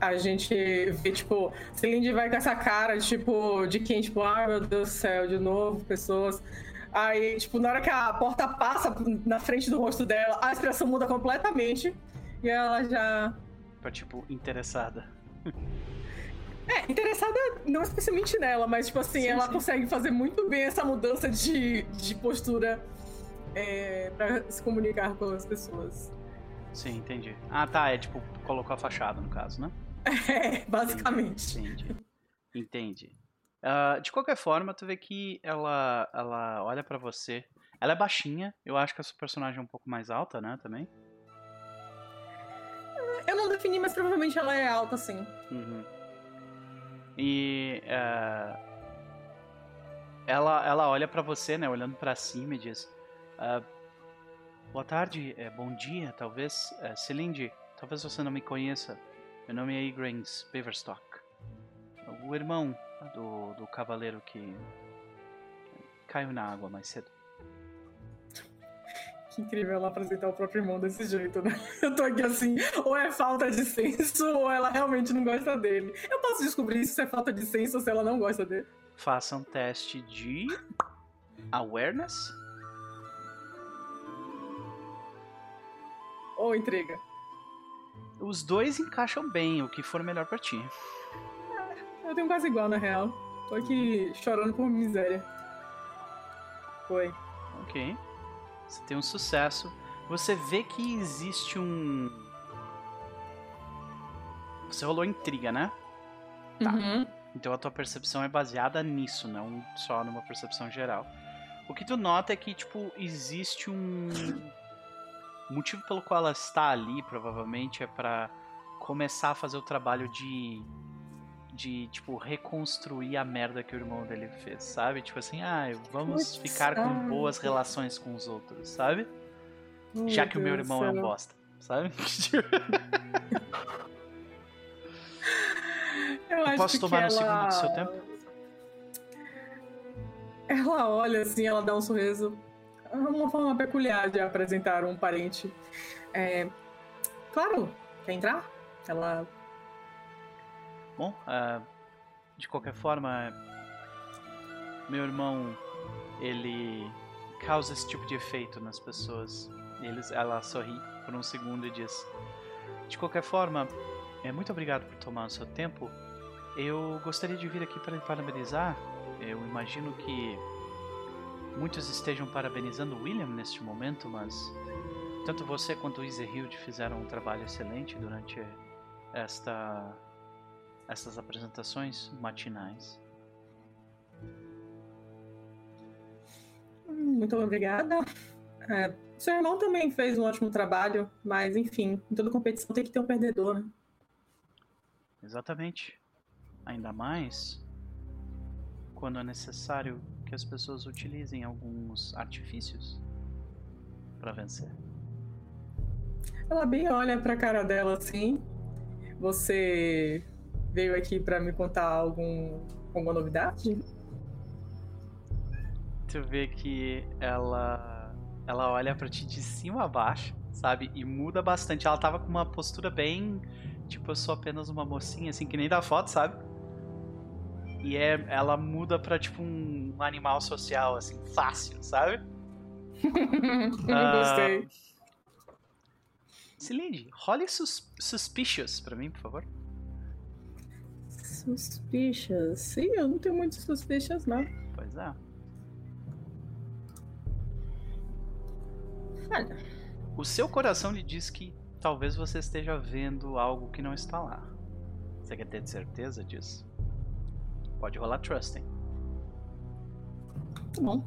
A gente vê, tipo, Celine vai com essa cara, tipo, de quem, tipo, ai meu Deus do céu, de novo, pessoas. Aí, tipo, na hora que a porta passa na frente do rosto dela, a expressão muda completamente. E ela já. Pra tipo, interessada. (laughs) É, interessada não especialmente nela, mas, tipo assim, Sim, ela sim. consegue fazer muito bem essa mudança de, de postura é, pra se comunicar com as pessoas. Sim, entendi. Ah, tá. É tipo, colocou a fachada no caso, né? (laughs) É, basicamente. Entendi. Entendi. Ah, de qualquer forma, tu vê que ela, ela olha pra você. Ela é baixinha. Eu acho que a sua personagem é um pouco mais alta, né? Também. Eu não defini, mas provavelmente ela é alta, sim. Uhum. E ah, ela, ela olha pra você, né, olhando pra cima e diz: ah, Boa tarde, é, bom dia, talvez. É, Celinde, talvez você não me conheça. Meu nome é Igraines Beaverstock. O irmão do, do cavaleiro que caiu na água mais cedo. Que incrível ela apresentar o próprio irmão desse jeito, né? (laughs) Eu tô aqui assim, ou é falta de senso, (laughs) ou ela realmente não gosta dele. Eu posso descobrir se é falta de senso ou se ela não gosta dele. Faça um teste de awareness. Ou entrega. Os dois encaixam bem, o que for melhor pra ti. Eu tenho quase igual, na real. Tô aqui chorando por miséria. Foi. Ok. Você tem um sucesso. Você vê que existe um. Você rolou intriga, né? Tá. Uhum. Então a tua percepção é baseada nisso, não só numa percepção geral. O que tu nota é que, tipo, existe um. O (laughs) motivo pelo qual ela está ali, provavelmente, é para começar a fazer o trabalho de. De, tipo, reconstruir a merda que o irmão dele fez, sabe? Tipo assim, ah, vamos Putz, ficar com ai. boas relações com os outros, sabe? Oh, Já que o meu Deus irmão é um céu. bosta, sabe? (laughs) Eu acho posso tomar um ela... segundo do seu tempo? Ela olha assim, ela dá um sorriso. É uma forma peculiar de apresentar um parente. É, Claro, quer entrar? Ela. Bom, ah, de qualquer forma, meu irmão, ele causa esse tipo de efeito nas pessoas. Eles, ela sorri por um segundo e diz: De qualquer forma, é, muito obrigado por tomar o seu tempo. Eu gostaria de vir aqui para parabenizar. Eu imagino que muitos estejam parabenizando William neste momento, mas tanto você quanto o Easyhild fizeram um trabalho excelente durante esta estas apresentações matinais. "Hum, Muito obrigada. É, seu irmão também fez um ótimo trabalho, mas enfim, em toda competição tem que ter um perdedor, né? Exatamente. Ainda mais quando é necessário que as pessoas utilizem alguns artifícios para vencer. Ela bem olha pra cara dela assim. Você veio aqui pra me contar algum, alguma novidade? Tu vê que ela ela olha pra ti de cima a baixo, sabe? E muda bastante. Ela tava com uma postura bem tipo eu sou apenas uma mocinha assim que nem da foto, sabe? E é ela muda pra tipo um animal social assim, fácil, sabe? Eu (laughs) Ah, gostei. Celine, role sus suspicious pra mim, por favor. Suspicious. Sim, eu não tenho muitos suspicious, não. Pois é. Olha, O seu coração lhe diz que talvez você esteja vendo algo que não está lá. Você quer ter certeza disso? Pode rolar trusting. tá bom.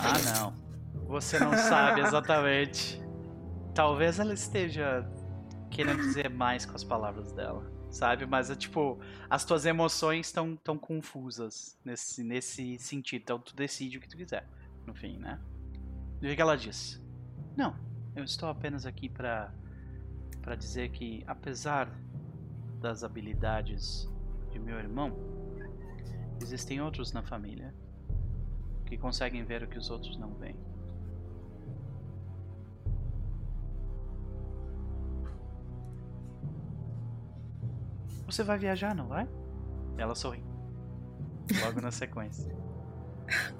Ah, não. Você não sabe exatamente. Talvez ela esteja querendo dizer mais com as palavras dela, sabe? Mas é tipo, as tuas emoções estão tão confusas nesse, nesse sentido. Então tu decide o que tu quiser, no fim, né? E o que ela diz? Não, eu estou apenas aqui pra para dizer que apesar das habilidades de meu irmão, existem outros na família que conseguem ver o que os outros não veem. Você vai viajar, não vai? Ela sorri. Logo na sequência. (laughs)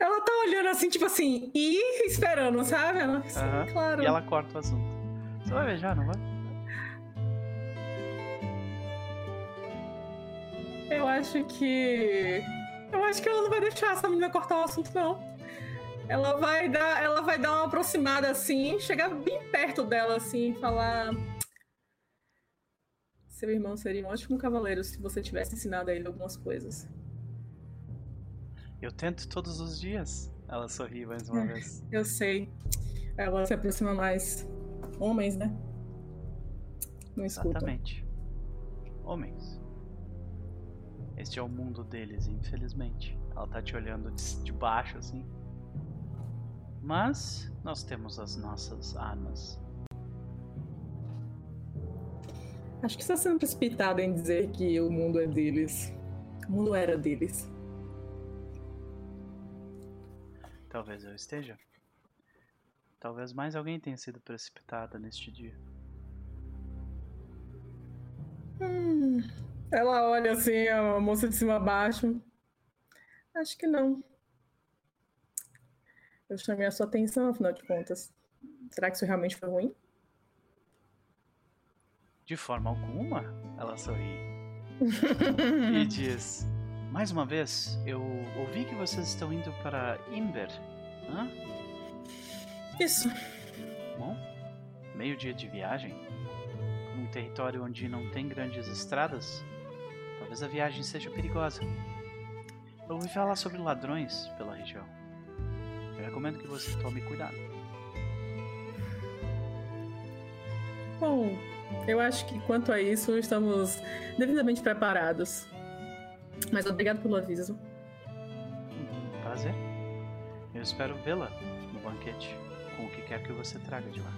Ela tá olhando assim, tipo assim, e esperando, sabe? Ela, sim, Aham. claro. E ela corta o assunto. Você vai viajar, não vai? Eu acho que. Eu acho que ela não vai deixar essa menina cortar o assunto, não. Ela vai dar, ela vai dar uma aproximada assim, chegar bem perto dela assim falar. Seu irmão seria um ótimo cavaleiro se você tivesse ensinado a ele algumas coisas. Eu tento todos os dias. Ela sorri mais uma É. vez. Eu sei. Ela se aproxima mais. Homens, né? Não escutam. Exatamente. Homens. Este é o mundo deles, infelizmente. Ela tá te olhando de baixo assim. Mas nós temos as nossas armas. Acho que está sendo precipitada em dizer que o mundo é deles. O mundo era deles. Talvez eu esteja. Talvez mais alguém tenha sido precipitada neste dia. Hum, ela olha assim, a moça de cima a baixo. Acho que não. Eu chamei a sua atenção, afinal de contas. Será que isso realmente foi ruim? De forma alguma, ela sorri (laughs) e diz: Mais uma vez, eu ouvi que vocês estão indo para Imber. Hã? Isso. Bom, meio dia de viagem. num território onde não tem grandes estradas, talvez a viagem seja perigosa. Eu ouvi falar sobre ladrões pela região. Eu recomendo que você tome cuidado. Bom, eu acho que quanto a isso estamos devidamente preparados. Mas obrigado pelo aviso. Uhum, Prazer. Eu espero vê-la no banquete, com o que quer que você traga de lá.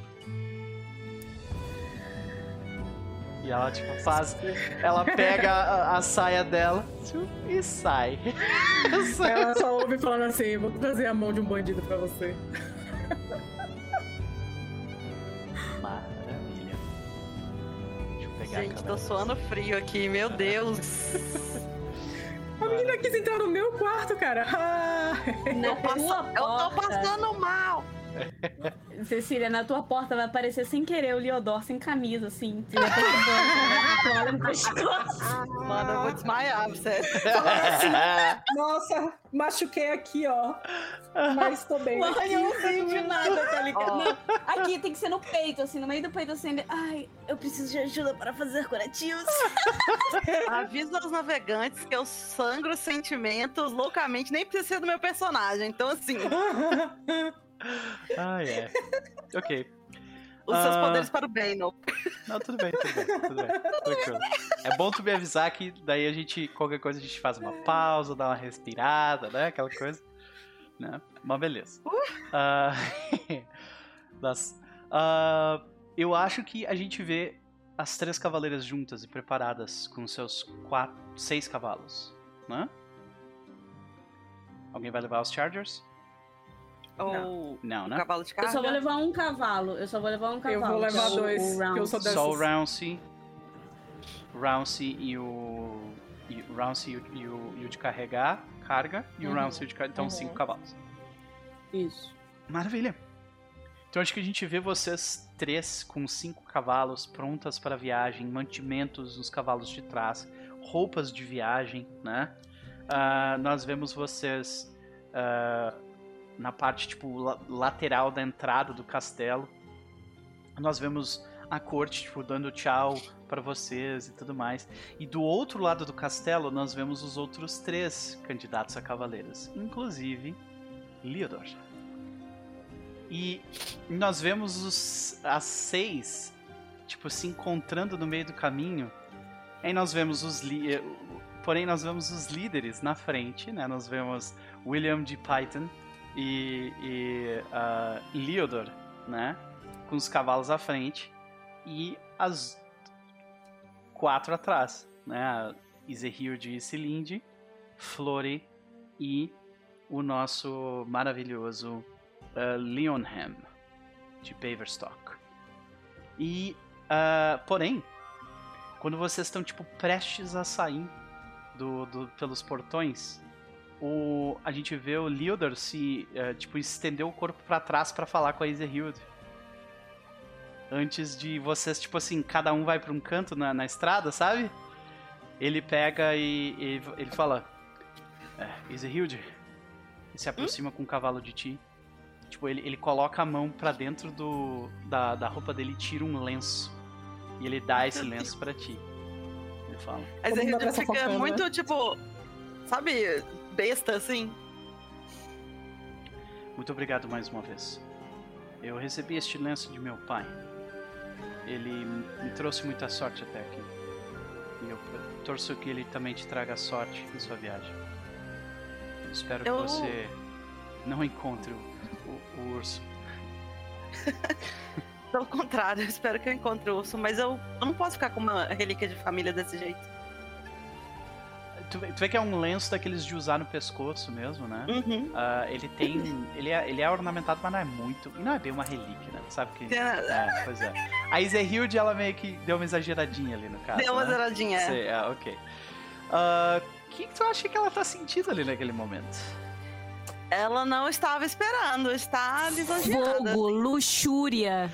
E ela, tipo, faz. Ela pega a, a saia dela e sai. (laughs) Ela só ouve falando assim: vou trazer a mão de um bandido pra você. Gente, tô suando frio aqui, meu Deus. A menina quis entrar no meu quarto, cara. Ah. Passa- tua eu tô passando mal. Cecília, na tua porta vai aparecer sem querer o Leodor sem camisa, assim. Você vai ter que. Mano, eu vou desmaiar, sério. Nossa, machuquei aqui, ó. Mas tô bem. Um arranhãozinho de nada, tá ligado? Não, aqui tem que ser no peito, assim, no meio do peito, assim. Ai, eu preciso de ajuda para fazer curativos. (laughs) Avisa aos navegantes que eu sangro sentimentos loucamente, nem precisa ser do meu personagem. Então, assim, (laughs) ah, é. Ok. os seus Ah. poderes para o bem, não. Não, tudo bem, tudo bem, tudo bem. (laughs) Tranquilo. É bom tu me avisar que daí a gente, qualquer coisa, a gente faz uma pausa, dá uma respirada, né? Aquela coisa. Né? Mas beleza. Ah, (laughs) das- ah, eu acho que a gente vê as três cavaleiras juntas e preparadas com seus quatro, seis cavalos, né? Alguém vai levar os Chargers? Ou Não, o né? cavalo de Eu carga. só vou levar um cavalo. Eu só vou levar um cavalo. Eu vou é levar o- dois, o que eu sou dessas. Só o Rouncy. Rouncy e o. E o Rouncy e o, e o, e o de carregar, carga, e o Uhum. Rouncy e o de carregar. Então, Uhum. cinco cavalos. Isso. Maravilha! Então, acho que a gente vê vocês três com cinco cavalos prontas para a viagem, mantimentos nos cavalos de trás, roupas de viagem, né? Ah, nós vemos vocês ah, na parte tipo la- lateral da entrada do castelo. Nós vemos a corte tipo dando tchau para vocês e tudo mais. E do outro lado do castelo nós vemos os outros três candidatos a cavaleiros, inclusive Leodor. E nós vemos os, as seis, tipo, se encontrando no meio do caminho. Aí nós vemos os eh, porém nós vemos os líderes na frente, né? Nós vemos William de Python e, e ah, Leodor, né? Com os cavalos à frente e as quatro atrás, né? A Izehilde e Cilinde, Flore e o nosso maravilhoso uh, Leonham de Paverstock. E, uh, porém, quando vocês estão tipo prestes a sair do, do- pelos portões, o, a gente vê o Leodor se uh, tipo estender o corpo pra trás pra falar com a Izehilde. Antes de vocês, tipo assim, cada um vai pra um canto na, na estrada, sabe? Ele pega e, e ele fala: é, Izehilde, e se aproxima com o cavalo de ti. Tipo, ele, ele coloca a mão pra dentro do, da, da roupa dele e tira um lenço. E ele dá esse lenço pra ti. Ele fala. Mas Todo a mundo gente abraça fica muito, tipo, sabe, besta assim. Muito obrigado mais uma vez. Eu recebi este lenço de meu pai. Ele me trouxe muita sorte até aqui. E eu torço que ele também te traga sorte em sua viagem. Espero que Eu- você não encontre o, o- o urso. (laughs) Pelo contrário, eu espero que eu encontre o urso, mas eu, eu não posso ficar com uma relíquia de família desse jeito. Tu, vê- tu vê que é um lenço daqueles de usar no pescoço mesmo, né? Uhum. Ah, ele tem. ele, é, ele é ornamentado, mas não é muito. E não é bem uma relíquia, né? Sabe que. É, pois é. A Izehilde, ela meio que deu uma exageradinha ali no caso. Deu uma né? zeradinha. é. Sei, ah, ok. Ah, O que, que tu acha que ela tá sentindo ali naquele momento? Ela não estava esperando, está lisonjeada. Fogo, luxúria.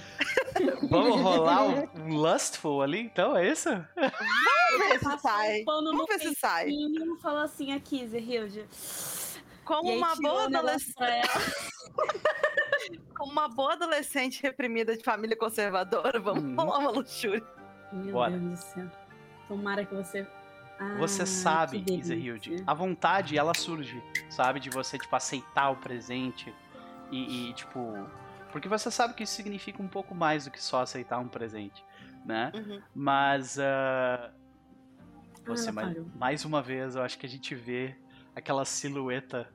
(laughs) Vamos rolar um, lustful ali, então, é isso? Vamos ver se sai. Um Vamos ver se sai. peitinho, falou assim aqui, Zerhilde. Como aí uma boa o adolescente. (laughs) Como uma boa adolescente reprimida de família conservadora, vamos Uhum. rolar uma luxúria. Meu Bora. Deus do céu. Tomara que você. Ah, Você sabe, delícia. Izehilde, a vontade ela surge, sabe? De você, tipo, aceitar o presente e, e, tipo. Porque você sabe que isso significa um pouco mais do que só aceitar um presente, né? Uhum. Mas. ah, você, ela mais, mais uma vez, eu acho que a gente vê aquela silhueta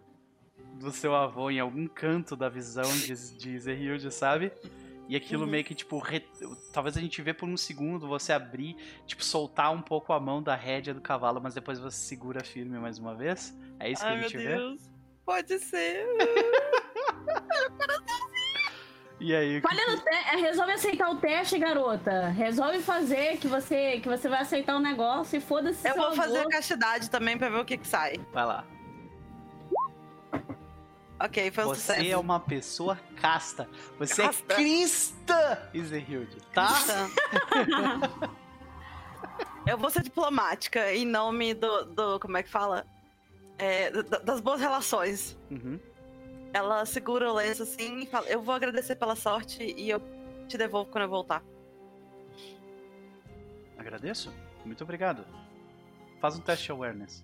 do seu avô em algum canto da visão de, de Zerhilde, sabe? E aquilo Uhum. meio que, tipo, re- talvez a gente vê por um segundo você abrir, tipo, soltar um pouco a mão da rédea do cavalo, mas depois você segura firme mais uma vez. É isso que Ai, a meu gente vê? Deus. Pode ser. (laughs) E aí, o que Falha no te... é, Resolve aceitar o teste, garota. Resolve fazer que você, que você vai aceitar o negócio e foda-se. Eu vou fazer a castidade também pra ver o que que sai. vai lá. Ok, foi um Você sucesso. é uma pessoa casta. Você Casta. é cristã, Izehilde, tá? Tá. Eu vou ser diplomática em nome do. do como é que fala? É, da- das boas relações. Uhum. Ela segura o lenço assim e fala: Eu vou agradecer pela sorte e eu te devolvo quando eu voltar. Agradeço. Muito obrigado. Faz um teste de awareness.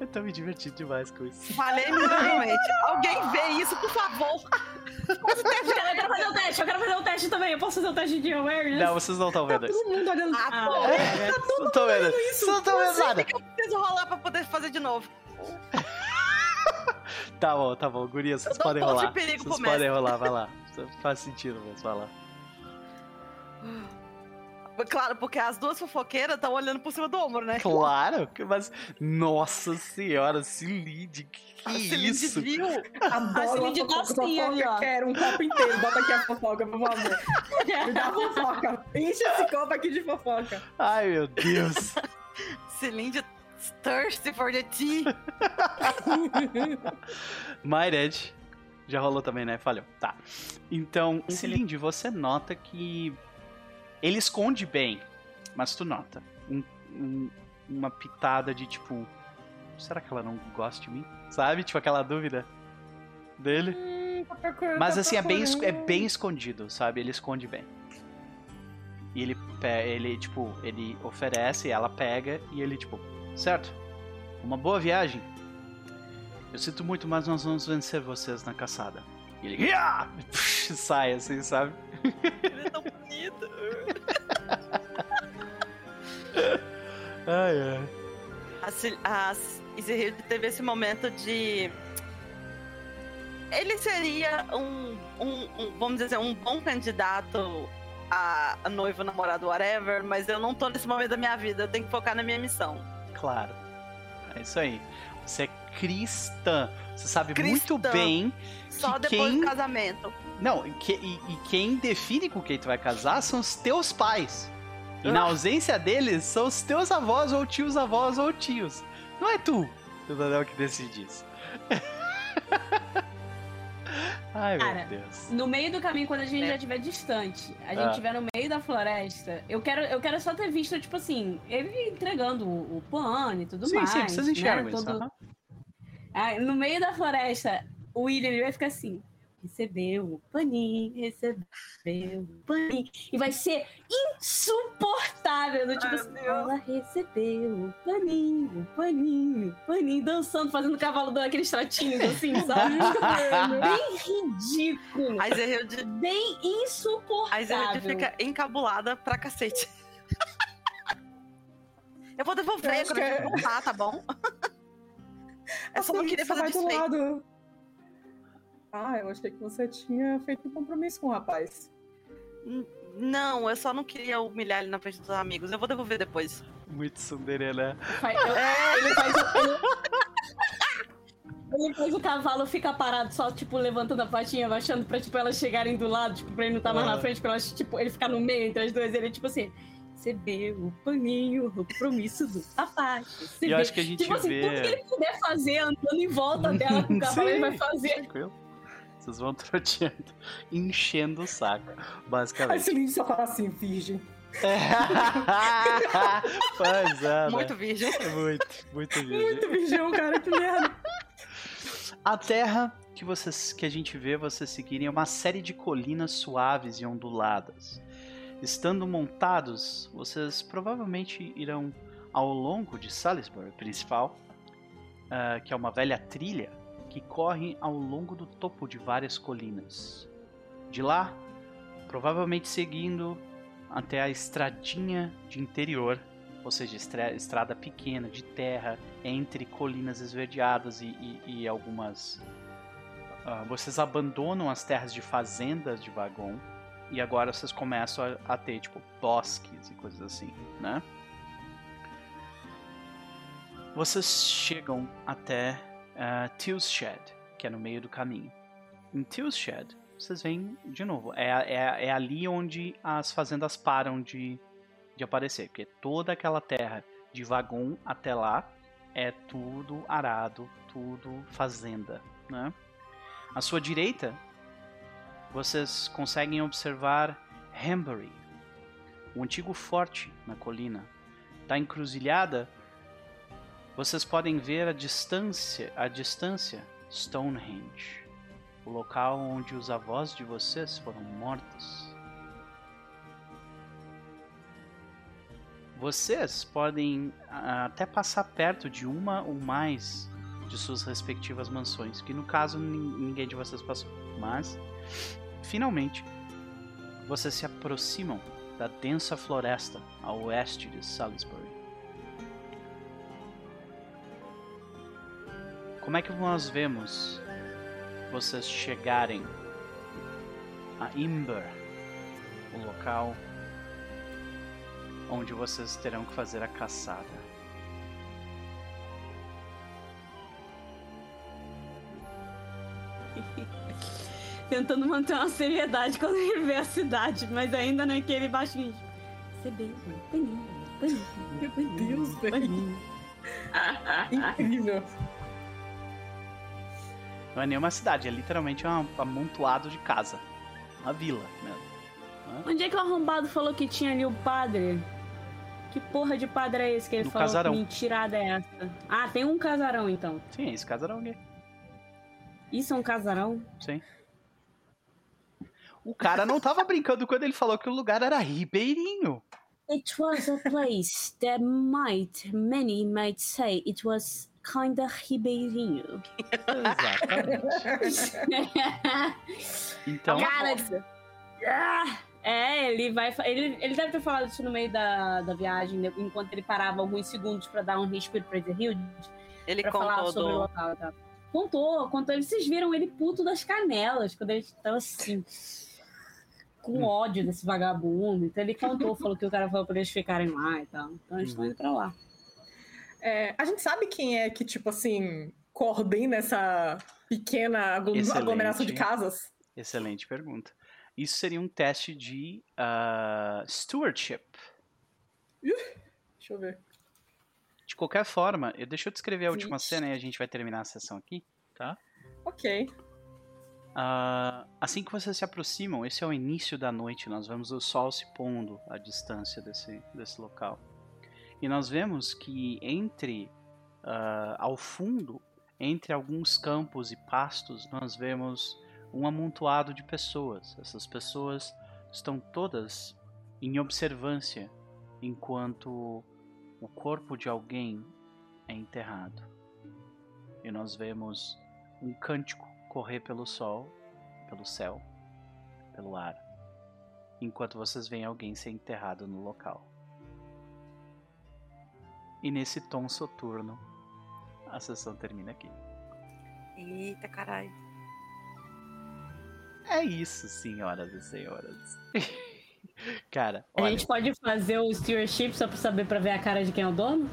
Eu tô me divertindo demais com isso. Falei miseravelmente. Alguém vê isso, por favor. Eu quero fazer o teste, eu quero fazer o teste também. Eu posso fazer o teste de awareness? Não, vocês não estão vendo isso. Todo mundo olhando. Ah, Ah, pô. é. Vocês não estão vendo isso. Vocês não estão vendo nada. Eu preciso rolar pra poder fazer de novo. (laughs) Tá bom, tá bom. Gurias, vocês podem um rolar. Vocês podem rolar, vai lá. Faz sentido mesmo, vai lá. (sighs) Claro, porque as duas fofoqueiras estão olhando por cima do ombro, né? Claro, mas. Nossa senhora, Cilinde, que, A que Celine isso? viu. Adoro Assim, a de fofoca, docinho ali, ó. quero um copo inteiro. Bota aqui a fofoca, por favor. (laughs) Me dá a fofoca. Enche esse copo aqui de fofoca. Ai, meu Deus. (laughs) Celine thirsty for the tea. (laughs) My. Já rolou também, né? Falhou. Tá. Então, Cilinde, você nota que ele esconde bem, mas tu nota um- um- uma pitada de tipo, será que ela não gosta de mim? Sabe? Tipo aquela dúvida dele. Mas assim, é bem, é bem escondido, sabe? Ele esconde bem. E ele, ele, tipo, ele oferece, ela pega e ele, tipo, certo? Uma boa viagem. Eu sinto muito, mas nós vamos vencer vocês na caçada. E ele "Ya!" (laughs) sai assim, sabe? Ele é tão bonito. Ai, ai. A, a teve esse momento de. Ele seria um, um- um- vamos dizer, um bom candidato a, a noivo, namorado, whatever, mas eu não tô nesse momento da minha vida, eu tenho que focar na minha missão. Claro. É isso aí. Você é cristã. Você sabe Cristã. muito bem. Só Que depois quem- do casamento. Não, e, que- e- e quem define com quem tu vai casar são os teus pais. E na Ah. ausência deles, são os teus avós, ou tios avós, ou tios. Não é tu, entendeu? Que decide isso. (laughs) Ai, meu Cara, Deus. No meio do caminho, quando a gente É. já estiver distante, a gente Ah. estiver no meio da floresta, eu quero, eu quero só ter visto, tipo assim, ele entregando o, o plano e tudo sim, mais. sim, vocês né? enxergam isso. Todo- aham. Ah, no meio da floresta, o William ele vai ficar assim: recebeu o paninho, recebeu o paninho. E vai ser insuportável. Do tipo Ai, assim, ela recebeu o paninho, o paninho, o paninho, dançando, fazendo cavalo dando aqueles trotinhos assim, sabe? (laughs) Bem ridículo. A Izzy Bem a insuportável. Izzy fica encabulada pra cacete. (laughs) Eu vou devolver Eu quando eu que é- voltar, tá bom? (laughs) Eu só não queria fazer vai do desfeito. lado. Ah, eu achei que você tinha feito um compromisso com o rapaz. Não, eu só não queria humilhar ele na frente dos amigos. Eu vou devolver depois. Muito tsundere, né? Eu- ele faz o- ele- faz o cavalo fica parado, só, tipo, levantando a patinha, abaixando pra, tipo, elas chegarem do lado, tipo, pra ele não estar mais Ah. na frente, pra elas, tipo, ele ficar no meio entre as duas. Ele, tipo assim, recebeu o paninho, o compromisso do rapaz. E eu recebeu." acho que a gente Tipo assim, tudo que vê. ele puder fazer andando em volta dela com o (laughs) cavalo, ele vai Sim, fazer. Tranquilo. Vocês vão (laughs) troteando, enchendo o saco, Aí basicamente. Celine só fala assim, virgem. (laughs) pois é, né? Muito virgem. Muito, muito (laughs) virgem. Muito virgão, cara, que merda. A terra que vocês que a gente vê vocês seguirem é uma série de colinas suaves e onduladas. Estando montados, vocês provavelmente irão ao longo de Salisbury principal, ah, que é uma velha trilha que corre ao longo do topo de várias colinas. De lá, provavelmente seguindo até a estradinha de interior, ou seja, estra- estrada pequena de terra entre colinas esverdeadas e, e- e algumas. ah, vocês abandonam as terras de fazendas de Vagon e agora vocês começam a, a ter tipo bosques e coisas assim, né? Vocês chegam até uh, Till's Shed, que é no meio do caminho. Em Till's Shed, vocês veem de novo, é, é, é ali onde as fazendas param de, de aparecer, porque toda aquela terra de Vagon até lá é tudo arado, tudo fazenda, né? À sua direita, vocês conseguem observar Hambury, o antigo forte na colina. Da encruzilhada, vocês podem ver a distância, a distância Stonehenge, o local onde os avós de vocês foram mortos. Vocês podem até passar perto de uma ou mais de suas respectivas mansões, que no caso nin- ninguém de vocês passou, mas finalmente vocês se aproximam da densa floresta a oeste de Salisbury. Como é que nós vemos vocês chegarem a Imber, o local onde vocês terão que fazer a caçada? (laughs) Tentando manter uma seriedade quando ele vê a cidade, mas ainda naquele baixinho. Você bem, paninho, paninho, Meu paninho, Deus, velho. (laughs) Incrível. Não é nem uma cidade, é literalmente um amontoado de casa. Uma vila mesmo. Onde é que o arrombado falou que tinha ali o padre? Que porra de padre é esse que ele No falou? casarão. Que mentirada é essa? Ah, tem um casarão então. Sim, esse casarão gay. Isso é um casarão? Sim. O cara não tava brincando quando ele falou que o lugar era ribeirinho. It was a place that might, many might say it was kinda ribeirinho. Exatamente. (laughs) Então, Cara, Ah, é, ele vai. Ele, ele deve ter falado isso no meio da, da viagem, né, enquanto ele parava alguns segundos pra dar um respiro pra Ezerhild, Ele pra falar contou sobre o do. local. Tá? Contou, contou. Eles, vocês viram ele puto das canelas, quando ele tava assim. Com ódio desse vagabundo. Então ele contou, falou que o cara falou pra eles ficarem lá e tal. Então eles estão indo pra lá. É, a gente sabe quem é que, tipo assim, coordena essa pequena Excelente. aglomeração de casas? excelente pergunta. Isso seria um teste de ah, stewardship. Deixa eu ver. De qualquer forma, eu, deixa eu descrever a última cena e a gente vai terminar a sessão aqui, tá? Ok. Ah, assim que vocês se aproximam, esse é o início da noite, nós vemos o sol se pondo à distância desse, desse local. E nós vemos que entre, ah, ao fundo, entre alguns campos e pastos, nós vemos um amontoado de pessoas. Essas pessoas estão todas em observância enquanto o corpo de alguém é enterrado. E nós vemos um cântico correr pelo sol, pelo céu, pelo ar, enquanto vocês veem alguém ser enterrado no local. E nesse tom soturno, a sessão termina aqui. Eita, caralho. É isso, senhoras e senhores. (laughs) Cara, A olha, gente pode fazer o stewardship só pra saber pra ver a cara de quem é o dono?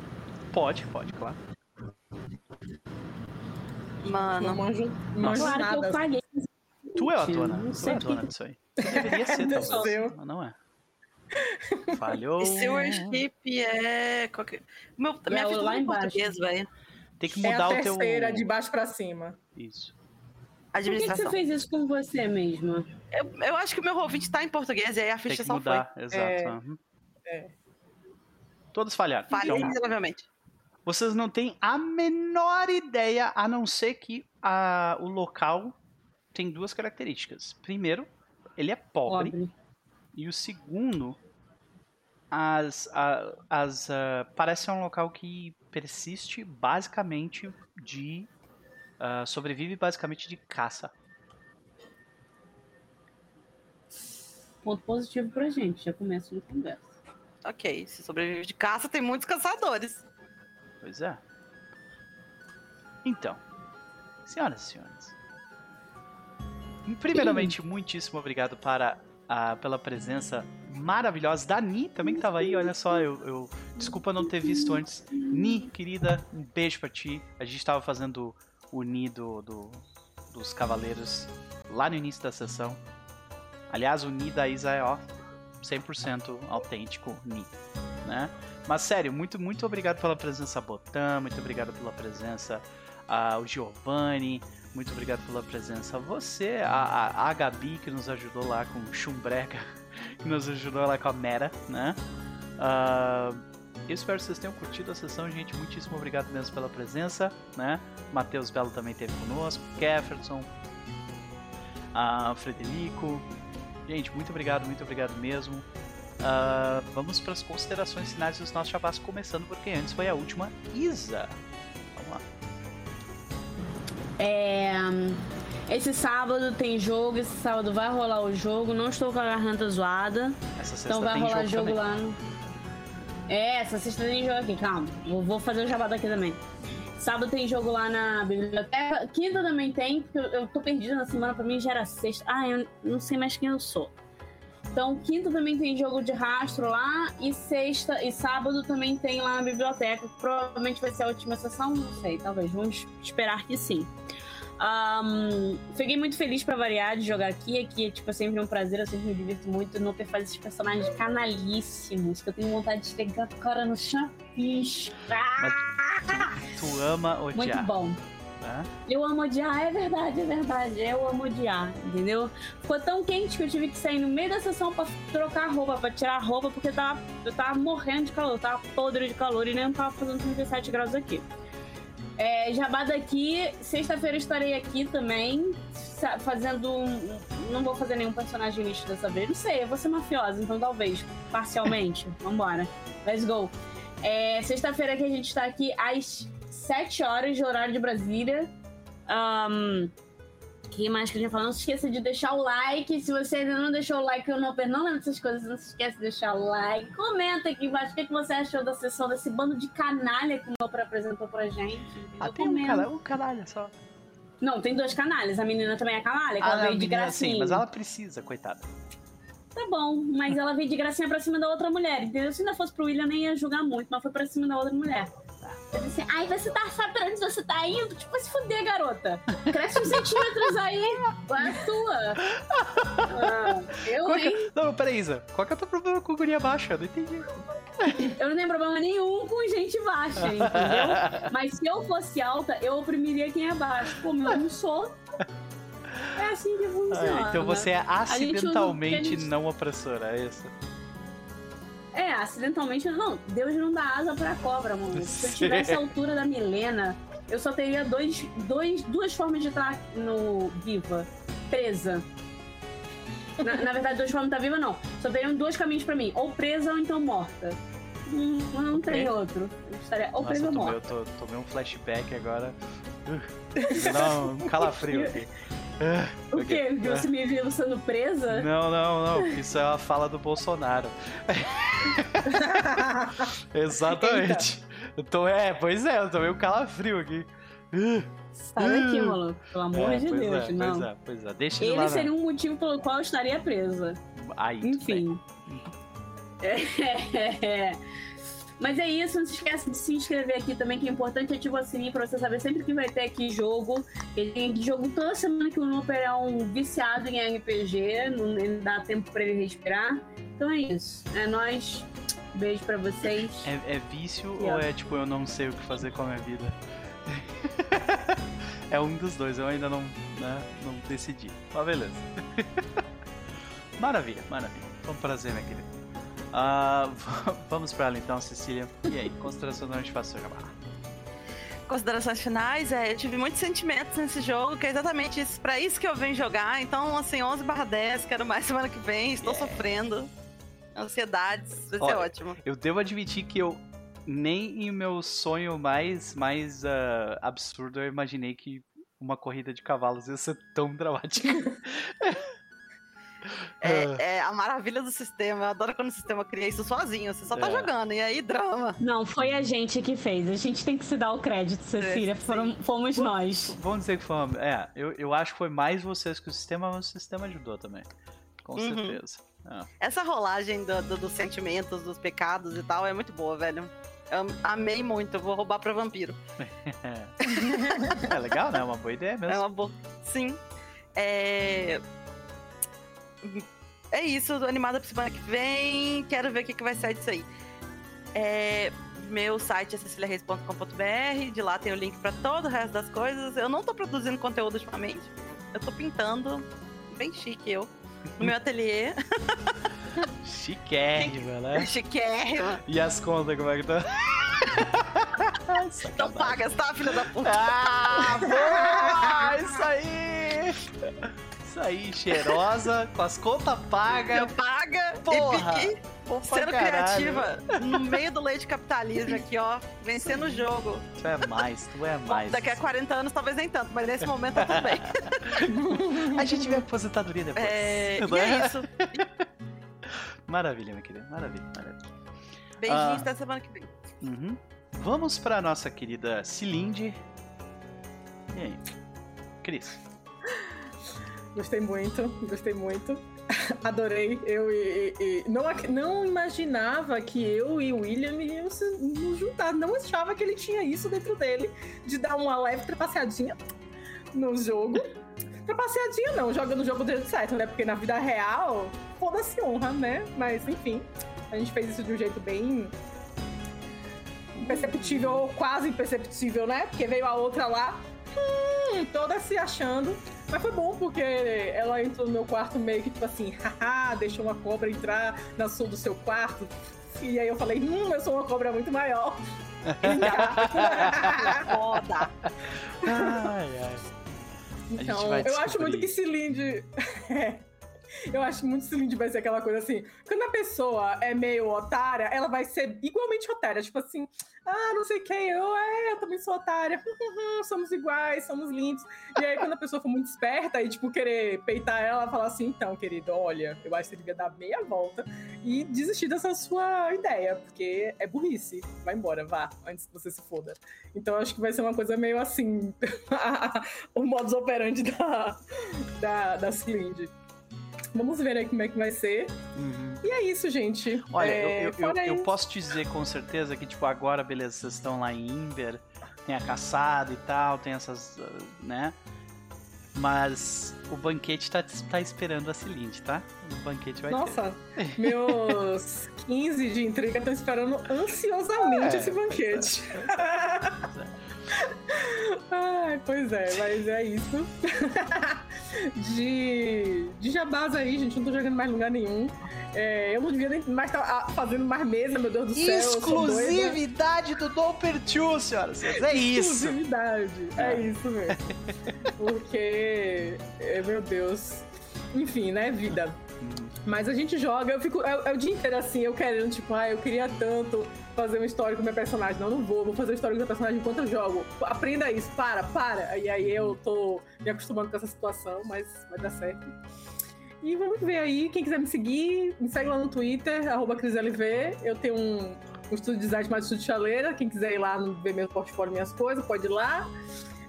pode, pode, claro. Não Mano, manjo, manjo Claro que nada. eu paguei. Tu é a dona, não tu sei é a dona disso aí. (laughs) Deveria ser, Deus talvez, mas não é. Falhou. stewardship é. qual que- Meu, minha É vida lá não é em português, velho. Tem que É mudar a o teu... terceira, de baixo pra cima. Isso. Por que, que você Administração. fez isso com você mesma? Eu, eu acho que o meu ouvinte tá em português e aí a ficha só mudar, exato. É. aham. É. Todos falharam. foi. Falha Então, miseravelmente. Vocês não têm a menor ideia, a não ser que a, o local tem duas características. Primeiro, ele é pobre. Pobre. E o segundo, as, a- as, ah, parece ser um local que persiste basicamente de. ah, sobrevive basicamente de caça. Ponto positivo pra gente, já começa uma conversa. Ok, se sobrevive de caça, tem muitos caçadores. Pois é. Então, senhoras e senhores. Primeiramente, muitíssimo obrigado para, pela presença maravilhosa da Ni, também que tava aí. Olha só, eu, eu- desculpa não ter visto antes. Ni, querida, um beijo pra ti. A gente tava fazendo o Ni do, do- dos Cavaleiros lá no início da sessão. Aliás, o Ni da Isa é ó, 100% autêntico Ni, né? Mas sério, muito, muito obrigado pela presença, Botan. Muito obrigado pela presença, ah, o Giovanni. Muito obrigado pela presença, você, a, a, Gabi, que nos ajudou lá com o Chumbrega, (laughs) que nos ajudou lá com a Mera, né? Ah, eu espero que vocês tenham curtido a sessão, gente. Muitíssimo obrigado mesmo pela presença, né? Matheus Belo também esteve conosco, Jefferson, Frederico. Gente, muito obrigado, muito obrigado mesmo. Ah, vamos para as considerações finais dos nossos chavás, começando porque antes foi a última Isa. É, esse sábado tem jogo, esse sábado vai rolar o jogo. Não estou com a garganta zoada. Essa sexta Então vai tem rolar jogo, jogo, lá no. É, essa sexta tem jogo aqui, calma. Vou, vou fazer o jabá daqui também. Sábado tem jogo lá na biblioteca. Quinta também tem, porque eu, eu tô perdida na semana, pra mim já era sexta. Ah, eu não sei mais quem eu sou. Então, quinta também tem jogo de rastro lá. E sexta e sábado também tem lá na biblioteca. Provavelmente vai ser a última sessão, não sei, talvez. Vamos esperar que sim. Ahn, fiquei muito feliz pra variar de jogar aqui. Aqui é tipo, sempre um prazer, eu sempre me divirto muito. No faz esses personagens canalíssimos que eu tenho vontade de pegar a cara no chapisco. Tu ama Muito odiar. bom. Eu amo odiar, é verdade, é verdade. Eu amo odiar, entendeu? Ficou tão quente que eu tive que sair no meio da sessão pra trocar roupa, pra tirar roupa, porque eu tava, eu tava morrendo de calor, eu tava podre de calor e nem tava fazendo 37 graus aqui. É, Jabá daqui, sexta-feira estarei aqui também, fazendo. um- Não vou fazer nenhum personagem lixo dessa vez. Não sei, eu vou ser mafiosa, então talvez, parcialmente. Vambora. Let's go. É, Sexta-feira que a gente tá aqui às 7 horas de horário de Brasília. Ahn, que mais que a gente falou? Não se esqueça de deixar o like. Se você ainda não deixou o like, eu não, não lembro dessas coisas. Não se esqueça de deixar o like. Comenta aqui embaixo o que, que você achou da sessão desse bando de canalha que o Nopra apresentou pra gente. Ah, tem um canalha, um canalha só. Não, tem dois canalhas. A menina também é canalha, que Ah, ela veio de gracinha. sim, mas ela precisa, coitada. Tá bom, mas ela veio de gracinha pra cima da outra mulher, entendeu? Se ainda fosse pro William, nem ia julgar muito, mas foi pra cima da outra mulher. Assim, ai, você tá sabe pra onde você tá indo? Tipo, vai se fuder, garota. Cresce uns centímetros aí, é a tua. Ah, eu, Qual que... hein? é- Não, peraí, Isa. Qual que é o teu problema com guria baixa? Não entendi. Eu não tenho problema nenhum com gente baixa, entendeu? Mas se eu fosse alta, eu oprimiria quem é baixo. Como eu não sou, é assim que funciona. Ah, então você é a acidentalmente gente- não opressora, é isso? É, acidentalmente. Não, Deus não dá asa pra cobra, mano. Se eu tivesse a altura da Milena, eu só teria dois, dois, duas formas de estar no viva. Presa. Na, na verdade, duas formas de estar viva, não. Só teriam dois caminhos pra mim. Ou presa ou então morta. Hum, não Ok. tem outro. Eu estaria ou Nossa, presa eu ou tomei, morta. eu tô- tomei um flashback agora. Uh, Não, um calafrio (laughs) aqui. Uh, O quê? Porque você me viu sendo presa? Não, não, não. Isso é a fala do Bolsonaro. (laughs) Exatamente. Eu tô, é, pois é, eu tomei um calafrio aqui. Sai daqui, maluco. Pelo amor é, de Deus, é, não. Pois é, pois é. Deixa ele, lá. Seria um motivo pelo qual eu estaria presa. Aí, tudo bem. Enfim. É. (laughs) Mas é isso, não se esqueça de se inscrever aqui também, que é importante ativar o sininho pra você saber sempre que vai ter aqui jogo. Ele tem aqui jogo toda semana que o Nooper é um viciado em RPG, não dá tempo pra ele respirar. Então é isso. É nóis. Beijo pra vocês. É, é vício E, ou ó. é tipo eu não sei o que fazer com a minha vida? (laughs) é um dos dois, eu ainda não, né, não decidi. Mas beleza. (laughs) maravilha, maravilha. Foi um prazer, minha querida. Ah, (laughs) vamos pra ela então, Cecília. E aí, gente faz seu jabá. considerações finais, é, eu tive muitos sentimentos nesse jogo, que é exatamente isso, pra isso que eu venho jogar. Então, assim, 11 barra 10, quero mais (laughs) semana que vem, estou Yeah. sofrendo. Ansiedades, vai ser Olha, ótimo. Eu devo admitir que eu nem em meu sonho mais, mais ah, absurdo eu imaginei que uma corrida de cavalos ia ser tão dramática. (laughs) Ah. É, é a maravilha do sistema. Eu adoro quando o sistema cria isso sozinho. Você só tá É. jogando, e aí drama. Não, foi a gente que fez. A gente tem que se dar o crédito, Cecília. sim. Foram, fomos nós. Vamos dizer que foi uma... É, eu, eu acho que foi mais vocês que o sistema, mas o sistema ajudou também. Com Uhum. certeza. Ah. Essa rolagem do- do- dos sentimentos, dos pecados e tal é muito boa, velho. Eu amei muito, eu vou roubar pra vampiro. (laughs) É legal, né? É uma boa ideia mesmo. É uma boa. Sim. É. É isso, tô animada pra semana que vem. Quero ver o que, que vai sair disso aí. É, Meu site é ceciliareis.com.br. De lá tem o link pra todo o resto das coisas. Eu não tô produzindo conteúdo ultimamente. Eu tô pintando. Bem chique eu. No meu ateliê. Chiquérrima, (laughs) né? Chiquérrima. E as contas, como é que tá? (laughs) Sacanagem. pagas, tá, filha da puta? Ah, boa! Isso aí! Isso aí, cheirosa, (laughs) com as contas pagas. Paga Porra! e, e pra sendo caralho. criativa no meio do leite capitalismo aqui, ó. Vencendo o jogo. Tu é mais, tu é mais. Daqui a 40 anos, talvez nem tanto, mas nesse momento tá tudo bem. (laughs) A gente vê a aposentadoria depois. É, (laughs) e Né? é isso. Maravilha, minha querida. Maravilha, maravilha. Beijinhos Ah. até semana que vem. Uhum. Vamos pra nossa querida Cilinde. E aí? Cris. Gostei muito, gostei muito. (laughs) Adorei. Eu e, e- não, não imaginava que eu e o William iam se- nos juntar. Não achava que ele tinha isso dentro dele, de dar uma leve trapaceadinha no jogo. (laughs) Trapaceadinha não, joga no jogo do jeito certo, né? Porque na vida real, foda-se honra, né? Mas enfim, a gente fez isso de um jeito bem imperceptível, ou quase imperceptível, né? Porque veio a outra lá, hum, toda se achando. Mas foi bom, porque ela entrou no meu quarto meio que tipo assim, haha, deixou uma cobra entrar na sua do seu quarto. E aí eu falei, hum, eu sou uma cobra muito maior. (laughs) Foda. Ai, ai. gente Então, vai eu acho muito que Cilinde. (laughs) eu acho muito que Cilinde vai ser aquela coisa assim. Quando a pessoa é meio otária, ela vai ser igualmente otária. Tipo assim, ah, não sei quem, eu, é, eu também sou otária. (laughs) somos iguais, somos lindos. E aí, quando a pessoa for muito esperta e, tipo, querer peitar ela, ela fala assim: então, querido, olha, eu acho que você devia dar meia volta e desistir dessa sua ideia, porque é burrice. Vai embora, vá, antes que você se foda. Então, acho que vai ser uma coisa meio assim. (laughs) o modus operandi da, da, da Cilinde. Vamos ver aí como é que vai ser. Uhum. E é isso, gente. Olha, É, eu, eu, eu, eu posso te dizer com certeza que, tipo, agora, beleza, vocês estão lá em Imber, tem a caçada e tal, tem essas, ah, né? Mas o banquete tá, tá esperando a Cilinde, tá? O banquete vai ter. Nossa, (laughs) meus 15 de intriga estão esperando ansiosamente É, esse banquete. (laughs) (laughs) Ai, pois é, mas é isso. (laughs) de, de jabás aí, gente, não tô jogando mais lugar nenhum. É, eu não devia nem mais estar fazendo mais mesa, meu Deus do céu. Exclusividade do Dom Pertiu, senhoras e senhores. É isso. Exclusividade. É, É. isso mesmo. Porque, é, meu Deus. Enfim, né, vida. Mas a gente joga, eu fico. É, é o dia inteiro assim, eu querendo, tipo, ah, eu queria tanto fazer uma história com o meu personagem. Não, não vou, vou fazer uma história com o meu personagem enquanto eu jogo. Aprenda isso, para, para. E aí eu tô me acostumando com essa situação, mas vai dar certo. E vamos ver aí, quem quiser me seguir, me segue lá no Twitter, CrisLV. Eu tenho um, um estúdio de design chamado Estúdio Chaleira. Quem quiser ir lá ver meu portfólio, minhas coisas, pode ir lá.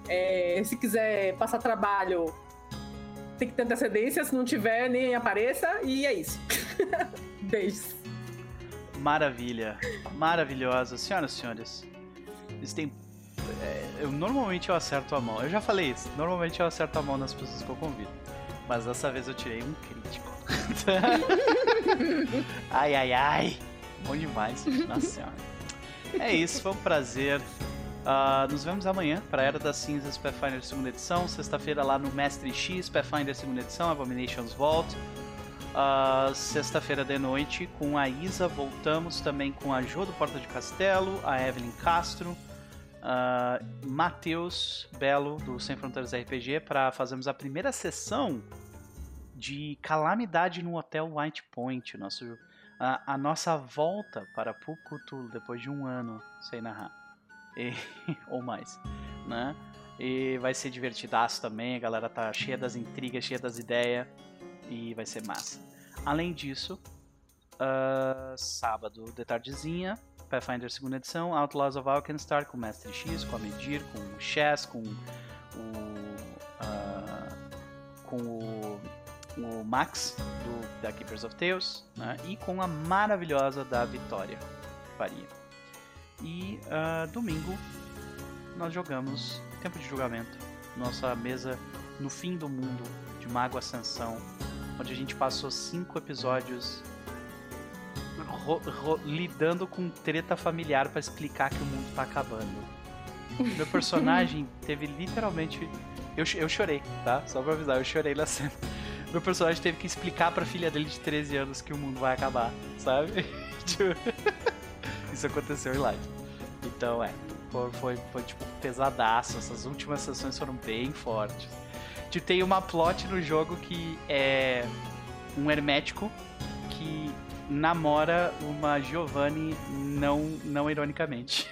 É, se quiser passar trabalho, tem que ter antecedência. Se não tiver, nem apareça. E é isso. (laughs) Beijos. Maravilha. Maravilhosa. Senhoras e senhores, eles têm. é, eu normalmente eu acerto a mão. Eu já falei isso. Normalmente eu acerto a mão nas pessoas que eu convido. Mas dessa vez eu tirei um crítico. (laughs) ai, ai, ai. Bom demais. Nossa senhora. É isso, foi um prazer. Ah, nos vemos amanhã para Era das Cinzas Pathfinder segunda edição. Sexta-feira lá no Mestre X Pathfinder segunda edição, Abominations Vault. Ah, Sexta-feira de noite com a Isa. Voltamos também com a Jo do Porta de Castelo, a Evelyn Castro. uh, Matheus Belo, do Sem Fronteiras RPG, para fazermos a primeira sessão de Calamidade no Hotel White Point, nosso, a, a nossa volta para Pucutulo depois de um ano sem narrar. (laughs) E, ou mais, né? E vai ser divertidaço também, a galera tá cheia das intrigas, cheia das ideias e vai ser massa. Além disso, uh, sábado de tardezinha, Pathfinder segunda edição, Outlaws of Alkenstar com o Mestre X, com a Medir, com o Chess, com o. Uh, com o, o Max do da Keepers of Tales né? e com a maravilhosa da Vitória Faria. E uh, domingo nós jogamos Tempo de Julgamento, nossa mesa no fim do mundo de Mago Ascensão, onde a gente passou cinco episódios lidando com treta familiar para explicar que o mundo tá acabando. Meu personagem (laughs) teve literalmente. Eu, eu chorei, tá? Só pra avisar, eu chorei na cena. Meu personagem teve que explicar pra filha dele de 13 anos que o mundo vai acabar, sabe? (laughs) Isso aconteceu em live. Então, é. Foi, foi, foi, tipo pesadaço. Essas últimas sessões foram bem fortes. Tipo, tem uma plot no jogo que é um hermético que namora uma Giovanni não, não ironicamente.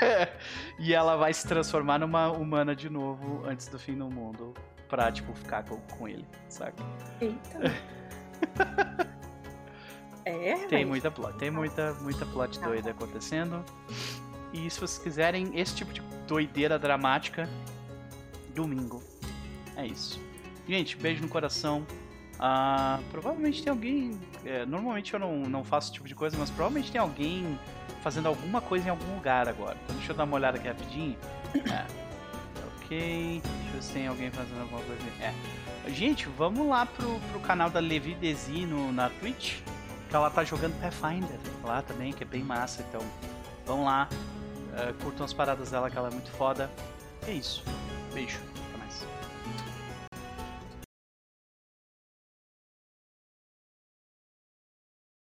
(laughs) e ela vai se transformar numa humana de novo antes do fim do mundo pra, tipo, ficar com, com ele, saca? Eita. (laughs) é, Tem muita plot, tem muita, muita plot tá doida acontecendo. E se vocês quiserem esse tipo de doideira dramática, domingo. É isso. Gente, beijo no coração. Ah, provavelmente tem alguém. É, normalmente eu não, não faço esse tipo de coisa, mas provavelmente tem alguém fazendo alguma coisa em algum lugar agora. Então deixa eu dar uma olhada aqui rapidinho. É. Ok. Deixa eu ver se tem alguém fazendo alguma coisa. É. Gente, vamos lá pro, pro canal da Levi Desi no, na Twitch. Ela tá jogando Pathfinder lá também, que é bem massa. Então, vamos lá. Uh, curtam as paradas dela, que ela é muito foda. É isso. Beijo.